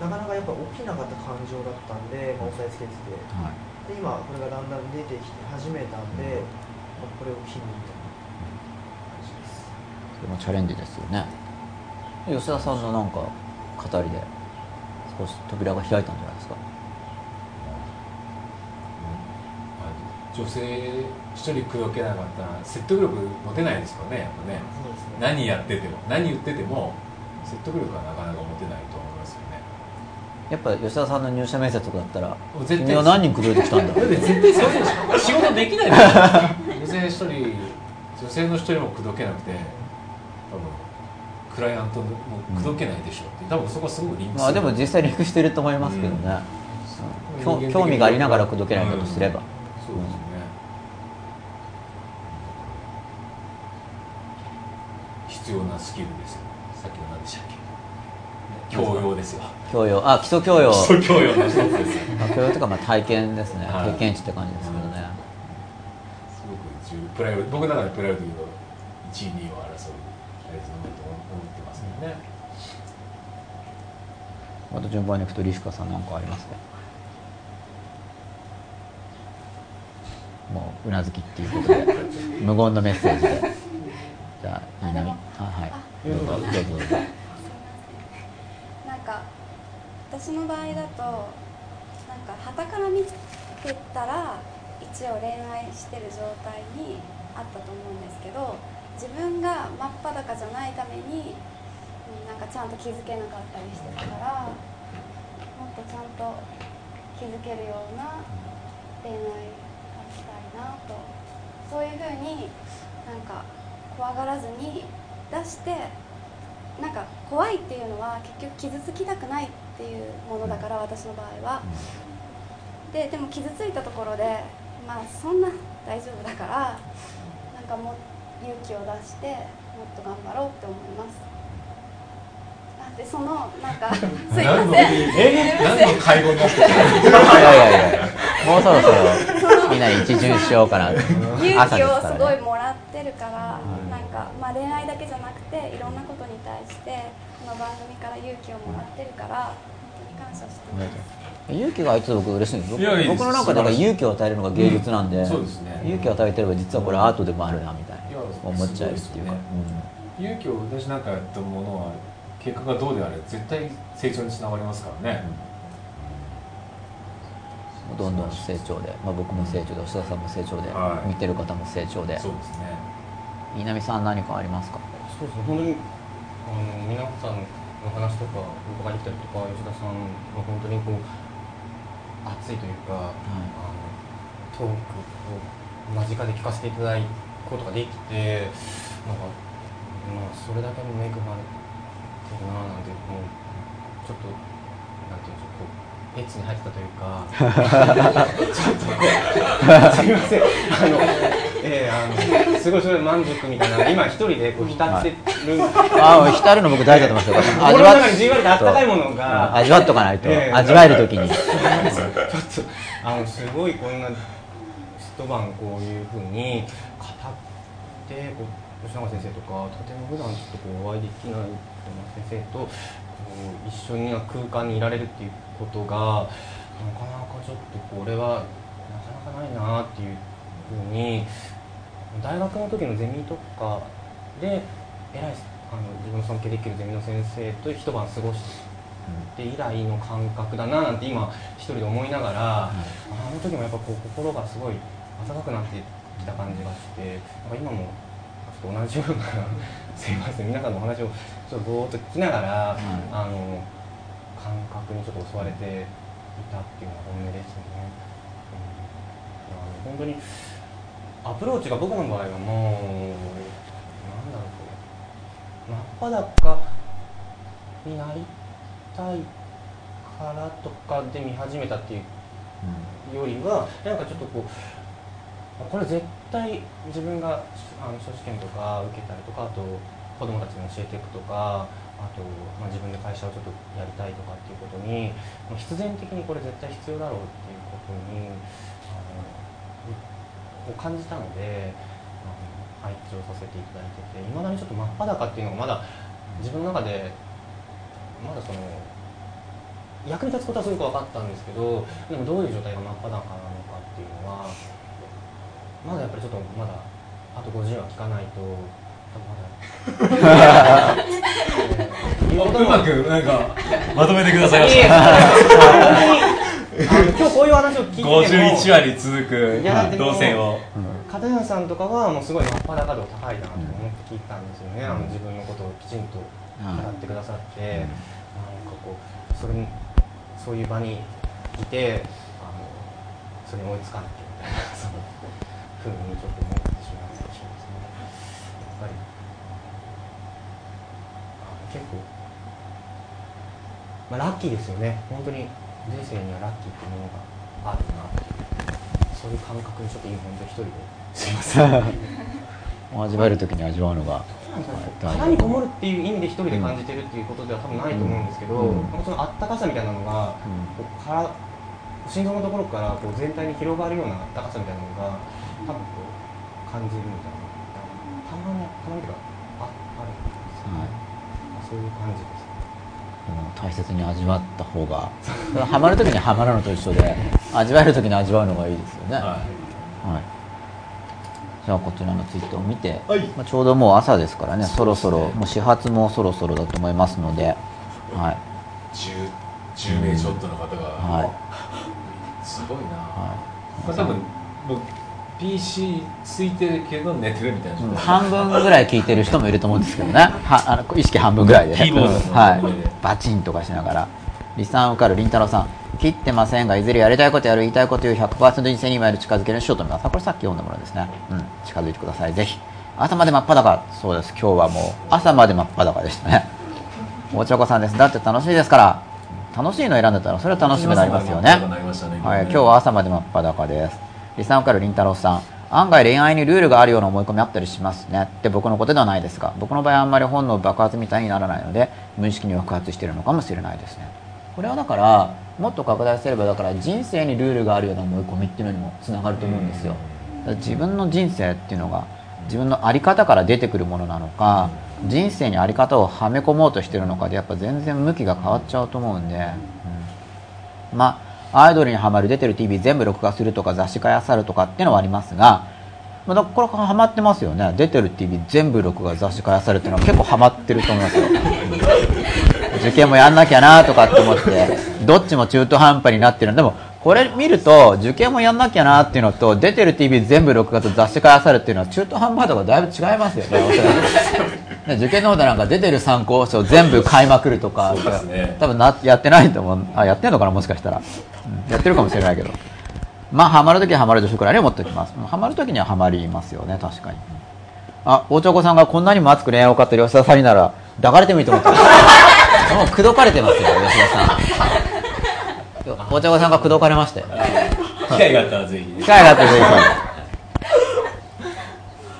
なかなかやっぱ起きなかった感情だったんで、まあ、押さえつけてて。はい。で今これがだんだん出てきて始めたんで、まあ、これを機にみたいな感じです。それもチャレンジですよね。吉田さんのなんか語りで少し扉が開いたんじゃないですか？女性一人口説けなかったら説得力持てないですからねやっぱね。ね。何やってても何言ってても説得力はなやっぱ吉田さんの入社面接とかだったら君は何人口説いてきたんだだって絶対そういう仕事できない女性一人女性の一人も口説けなくて多分クライアントも口説けないでしょうって。多分そこはすごくリンクまあでも実際リンクしてると思いますけどね、うん。興興味がありながら口説けないんだとすれば、そうですよね、必要なスキルですよさっきの何でしたっけ教養ですよ。教養。あ基礎教養。基礎教養の一つです。よまあ教養というかまあ体験ですね、はい。経験値って感じですけどね、すごく重プライド僕の中でプライドというと1位2位を争うあれだと思ってますよね。また順番にいくとリシカさん何かありますか？もううなずきっていうことで。*laughs* 無言のメッセージで。じゃあいいなみあはい。どうぞどうぞどうぞ。なんか私の場合だとなんか傍から見てたら一応恋愛してる状態にあったと思うんですけど自分が真っ裸じゃないためになんかちゃんと気づけなかったりしてたからもっとちゃんと気づけるような恋愛がしたいなと。そういうふうになんか怖がらずに出してなんか怖いっていうのは結局傷つきたくないっていうものだから私の場合は。ででも傷ついたところでまあそんな大丈夫だからなんかもう勇気を出してもっと頑張ろうって思います。あでそのなんか *laughs* すいません。え？何の会合になっていやいやいやもうそろそろ *laughs* みんなに一巡しようかな。勇朝気をですごいもらってるからか、まあ、恋愛だけじゃなくていろんなことに対してこの番組から勇気をもらってるから本当に感謝してます。勇気があいつ僕嬉しいんです僕いやいいです。僕の中でだから勇気を与えるのが芸術なんで、うん。そうですね。勇気を与えてれば実はこれアートでもあるなみたいな思っちゃうっていうか、すごいですよね勇気を私なんかやったものは結果がどうであれ絶対成長につながりますからね、うんどんどん成長で、まあ、僕も成長で吉田さんも成長で、はい。見てる方も成長で。そうですね稲見さん何かありますか？そうですね、本当にあの皆さんの話とか伺いに来たりとか吉田さんが本当にこう熱いというか、あのトークを間近で聞かせていただくことができてなんか、まあ、それだけに恵まれてるななんてもうちょっとなんていうんでしょうこうエッチに入ってたというか。*laughs* ちょっとこうすみません。あのええあのすごいそれ満足みたいな今一人でこう浸ってる、ああ浸るの僕大事だと思いますよ心の中にじんわりとあったかいものが味わっとかないと、ええ味わえる時に。ちょっとあのすごいこんな一晩こういうふうに語ってこう吉永先生とかとても普段ちょっとこうお会いできない先生と一緒に空間にいられるっていうことがなかなかちょっとこれはなかなかないなっていうふうに大学の時のゼミとかで偉いあの自分の尊敬できるゼミの先生と一晩過ごして以来の感覚だななんて今一人で思いながら、あの時もやっぱこう心がすごい温かくなってきた感じがしてなんか今もちょっと同じような *laughs* すいません皆さんのお話をちょっとぼーっと聞きながら、あの感覚にちょっと襲われていたっていうのが本音ですね。うん、本当にアプローチが僕の場合はもうなんだろう真っ裸になりたいからとかで見始めたっていうよりはなんかちょっとこうあこれ絶対自分があの書試験とか受けたりとかあと子供たちに教えていくとかあと、まあ、自分で会社をちょっとやりたいとかっていうことに、ま、必然的にこれ絶対必要だろうっていうことにあのを感じたのであの配置をさせていただいてていまだにちょっと真っ裸っていうのがまだ自分の中でまだその役に立つことはすごく分かったんですけどでもどういう状態が真っ裸なのかっていうのはまだやっぱりちょっとまだあと50は聞かないと多分まだ。うまくなんかまとめてください。ました今日こういう話を聞いてても51話に続くいやだってもう動線を。片山さんとかはもうすごい真っ裸度高いなと思って聞いたんですよね、あの自分のことをきちんと語ってくださって、なんかこうそれもそういう場にいてあのそれに追いつかなきゃみたいなふうにちょっと思ってしまったりしますね。やっぱりあの結構、まあ、ラッキーですよね。本当に人生にはラッキーっていうものがあるなそういう感覚にちょっと今本当に一人で。すいません。*laughs* 味わえる時に味わうのが腹にこもるっていう意味で一人で感じてるっていうことでは多分ないと思うんですけど、うん。そのあったかさみたいなのが、こうから心臓のところからこう全体に広がるようなあったかさみたいなのが多分こう感じるみたいな。たまにたまにというかああるんですよね、そういう感じです。うん大切に味わった方がハマる時にハマるのと一緒で味わえる時に味わうのがいいですよね、ははい、じゃあこちらのツイートを見て、はい。まあ、ちょうどもう朝ですからねそろそろもう始発もそろそろだと思いますので、はい。い 10, 10名ちょっとの方が、はい。すごいな、はまあ、多分もう PC ついてるけど寝てるみたいな状い、態半分ぐらい聞いてる人もいると思うんですけどね。はあの意識半分ぐらいでキーボード。のはい。バチンとかしながら。リサン受かるりんたろーさん。切ってませんがいずれやりたいことやる言いたいこと言う100%人生に今より近づけるしようと思いますあこれさっき読んだものですね。うん。近づいてください。ぜひ。朝まで真っ裸。そうです。今日はもう朝まで真っ裸でしたね。おちょこさんです。だって楽しいですから。楽しいの選んでたらそれは楽しみになりますよね。ね。はい、今日は朝まで真っ裸です。リサンからりんたろーさん、案外恋愛にルールがあるような思い込みあったりしますねって僕のことではないですが、僕の場合はあんまり本能爆発みたいにならないので、無意識に爆発してるのかもしれないですね。これはだから、もっと拡大すれば、だから人生にルールがあるような思い込みっていうのにもつながると思うんですよ。だから自分の人生っていうのが、自分の在り方から出てくるものなのか、人生に在り方をはめ込もうとしてるのかで、やっぱ全然向きが変わっちゃうと思うんで、うんまあ、アイドルにはまる出てる TV 全部録画するとか雑誌買い漁るとかっていうのはありますが、まあ、だからこれはまってますよね。出てる TV 全部録画雑誌買い漁るっていうのは結構ハマってると思いますよ。*laughs* 受験もやんなきゃなとかって思ってどっちも中途半端になってるでもこれ見ると受験もやんなきゃなっていうのと出てる TV 全部録画と雑誌買い漁るっていうのは中途半端とかだいぶ違いますよねおそらくね受験の方でなんか出てる参考書全部買いまくるとかね。多分なやってないと思う。あやってんのかなもしかしたら、うんやってるかもしれないけど。まあハマるときはハマるでしょうくらいに思っておきます。ハマるときにはハマりますよね確かに。あ大長子さんがこんなにも熱く恋愛を語ってる吉田さんになら抱かれてもいいと思ってます。*laughs* もう口説かれてますよ吉田さん。大長子さんが口説かれましたよ機会があったらぜひ機会があってぜひ。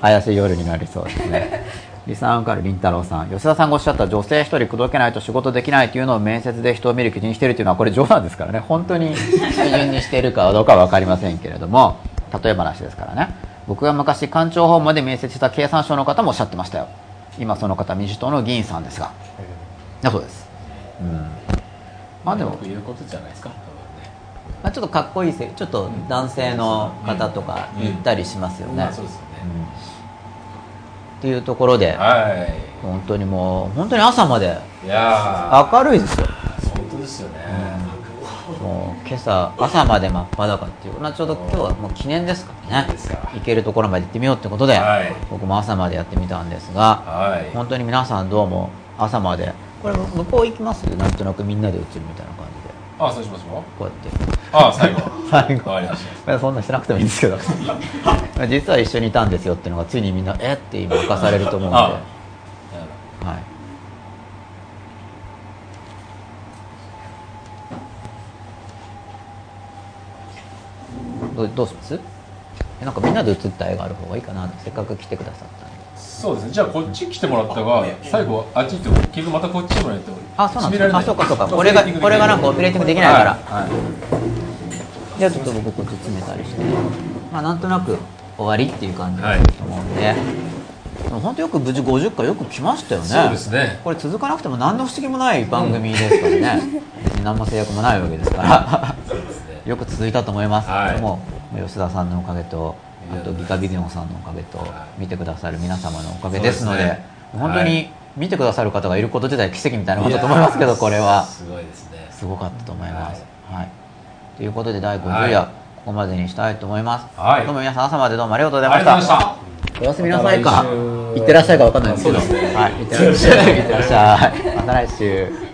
怪しい夜になりそうですねリサンからりんたろーさん。吉田さんがおっしゃった女性一人口説けないと仕事できないというのを面接で人を見る基準にしているというのはこれ冗談ですからね。本当に基準にしているかどうかは分かりませんけれども例え話ですからね。僕が昔官庁訪問で面接した経産省の方もおっしゃってましたよ。今その方民主党の議員さんですが。だそうです。うん。まあでも言うことじゃないですか。まあ、ちょっとかっこいいせちょっと男性の方とか言ったりしますよね、まあそうですよね。うんっていうところでは本当にもう本当に朝まで明るいですよ。ー本当ですよね。もう今朝朝まで真っ裸っていう。まあちょうど今日はもう記念ですからね。行けるところまで行ってみようってことで、はい。僕も朝までやってみたんですがはい。本当に皆さんどうも朝まで。これ向こう行きます？なんとなくみんなで映るみたいなあそうしますよ。こうやって。あ最後。*laughs* 最後。わかりましいやそんなしてなくてもいいんですけど。*laughs* 実は一緒にいたんですよっていうのがついにみんなえって今明かされると思うんで、あはい、どうどうします？えなんかみんなで写った絵がある方がいいかな。せっかく来てくださったそうですね。じゃあこっち来てもらったが最後あっち行って結局またこっち来てもらえてあそうなんですか？あそうかそうか。これがこれがなんかオペレーティングできないから、じゃあちょっと僕こっち詰めたりして。まあなんとなく終わりっていう感じだと思うんで、でも本当よく無事50回よく来ましたよね。そうですね。これ続かなくても何の不思議もない番組ですからね、別 *laughs* に何も制約もないわけですから。そうですね。よく続いたと思います、はい。でも吉田さんのおかげとあとギカビデオンさんのおかげとはい見てくださる皆様のおかげですのでね本当に見てくださる方がいること自体奇跡みたいなことだと思いますけどこれはすごいですねすごかったと思います。はい。ということで第50夜、はいここまでにしたいと思います。はいどうも皆さん朝までどうもありがとうございました。ましたおやすみなさいか。また来週行ってらっしゃいかわかんないですけど。はい。行ってらっしゃい。行ってらっしゃい。また来週。*laughs*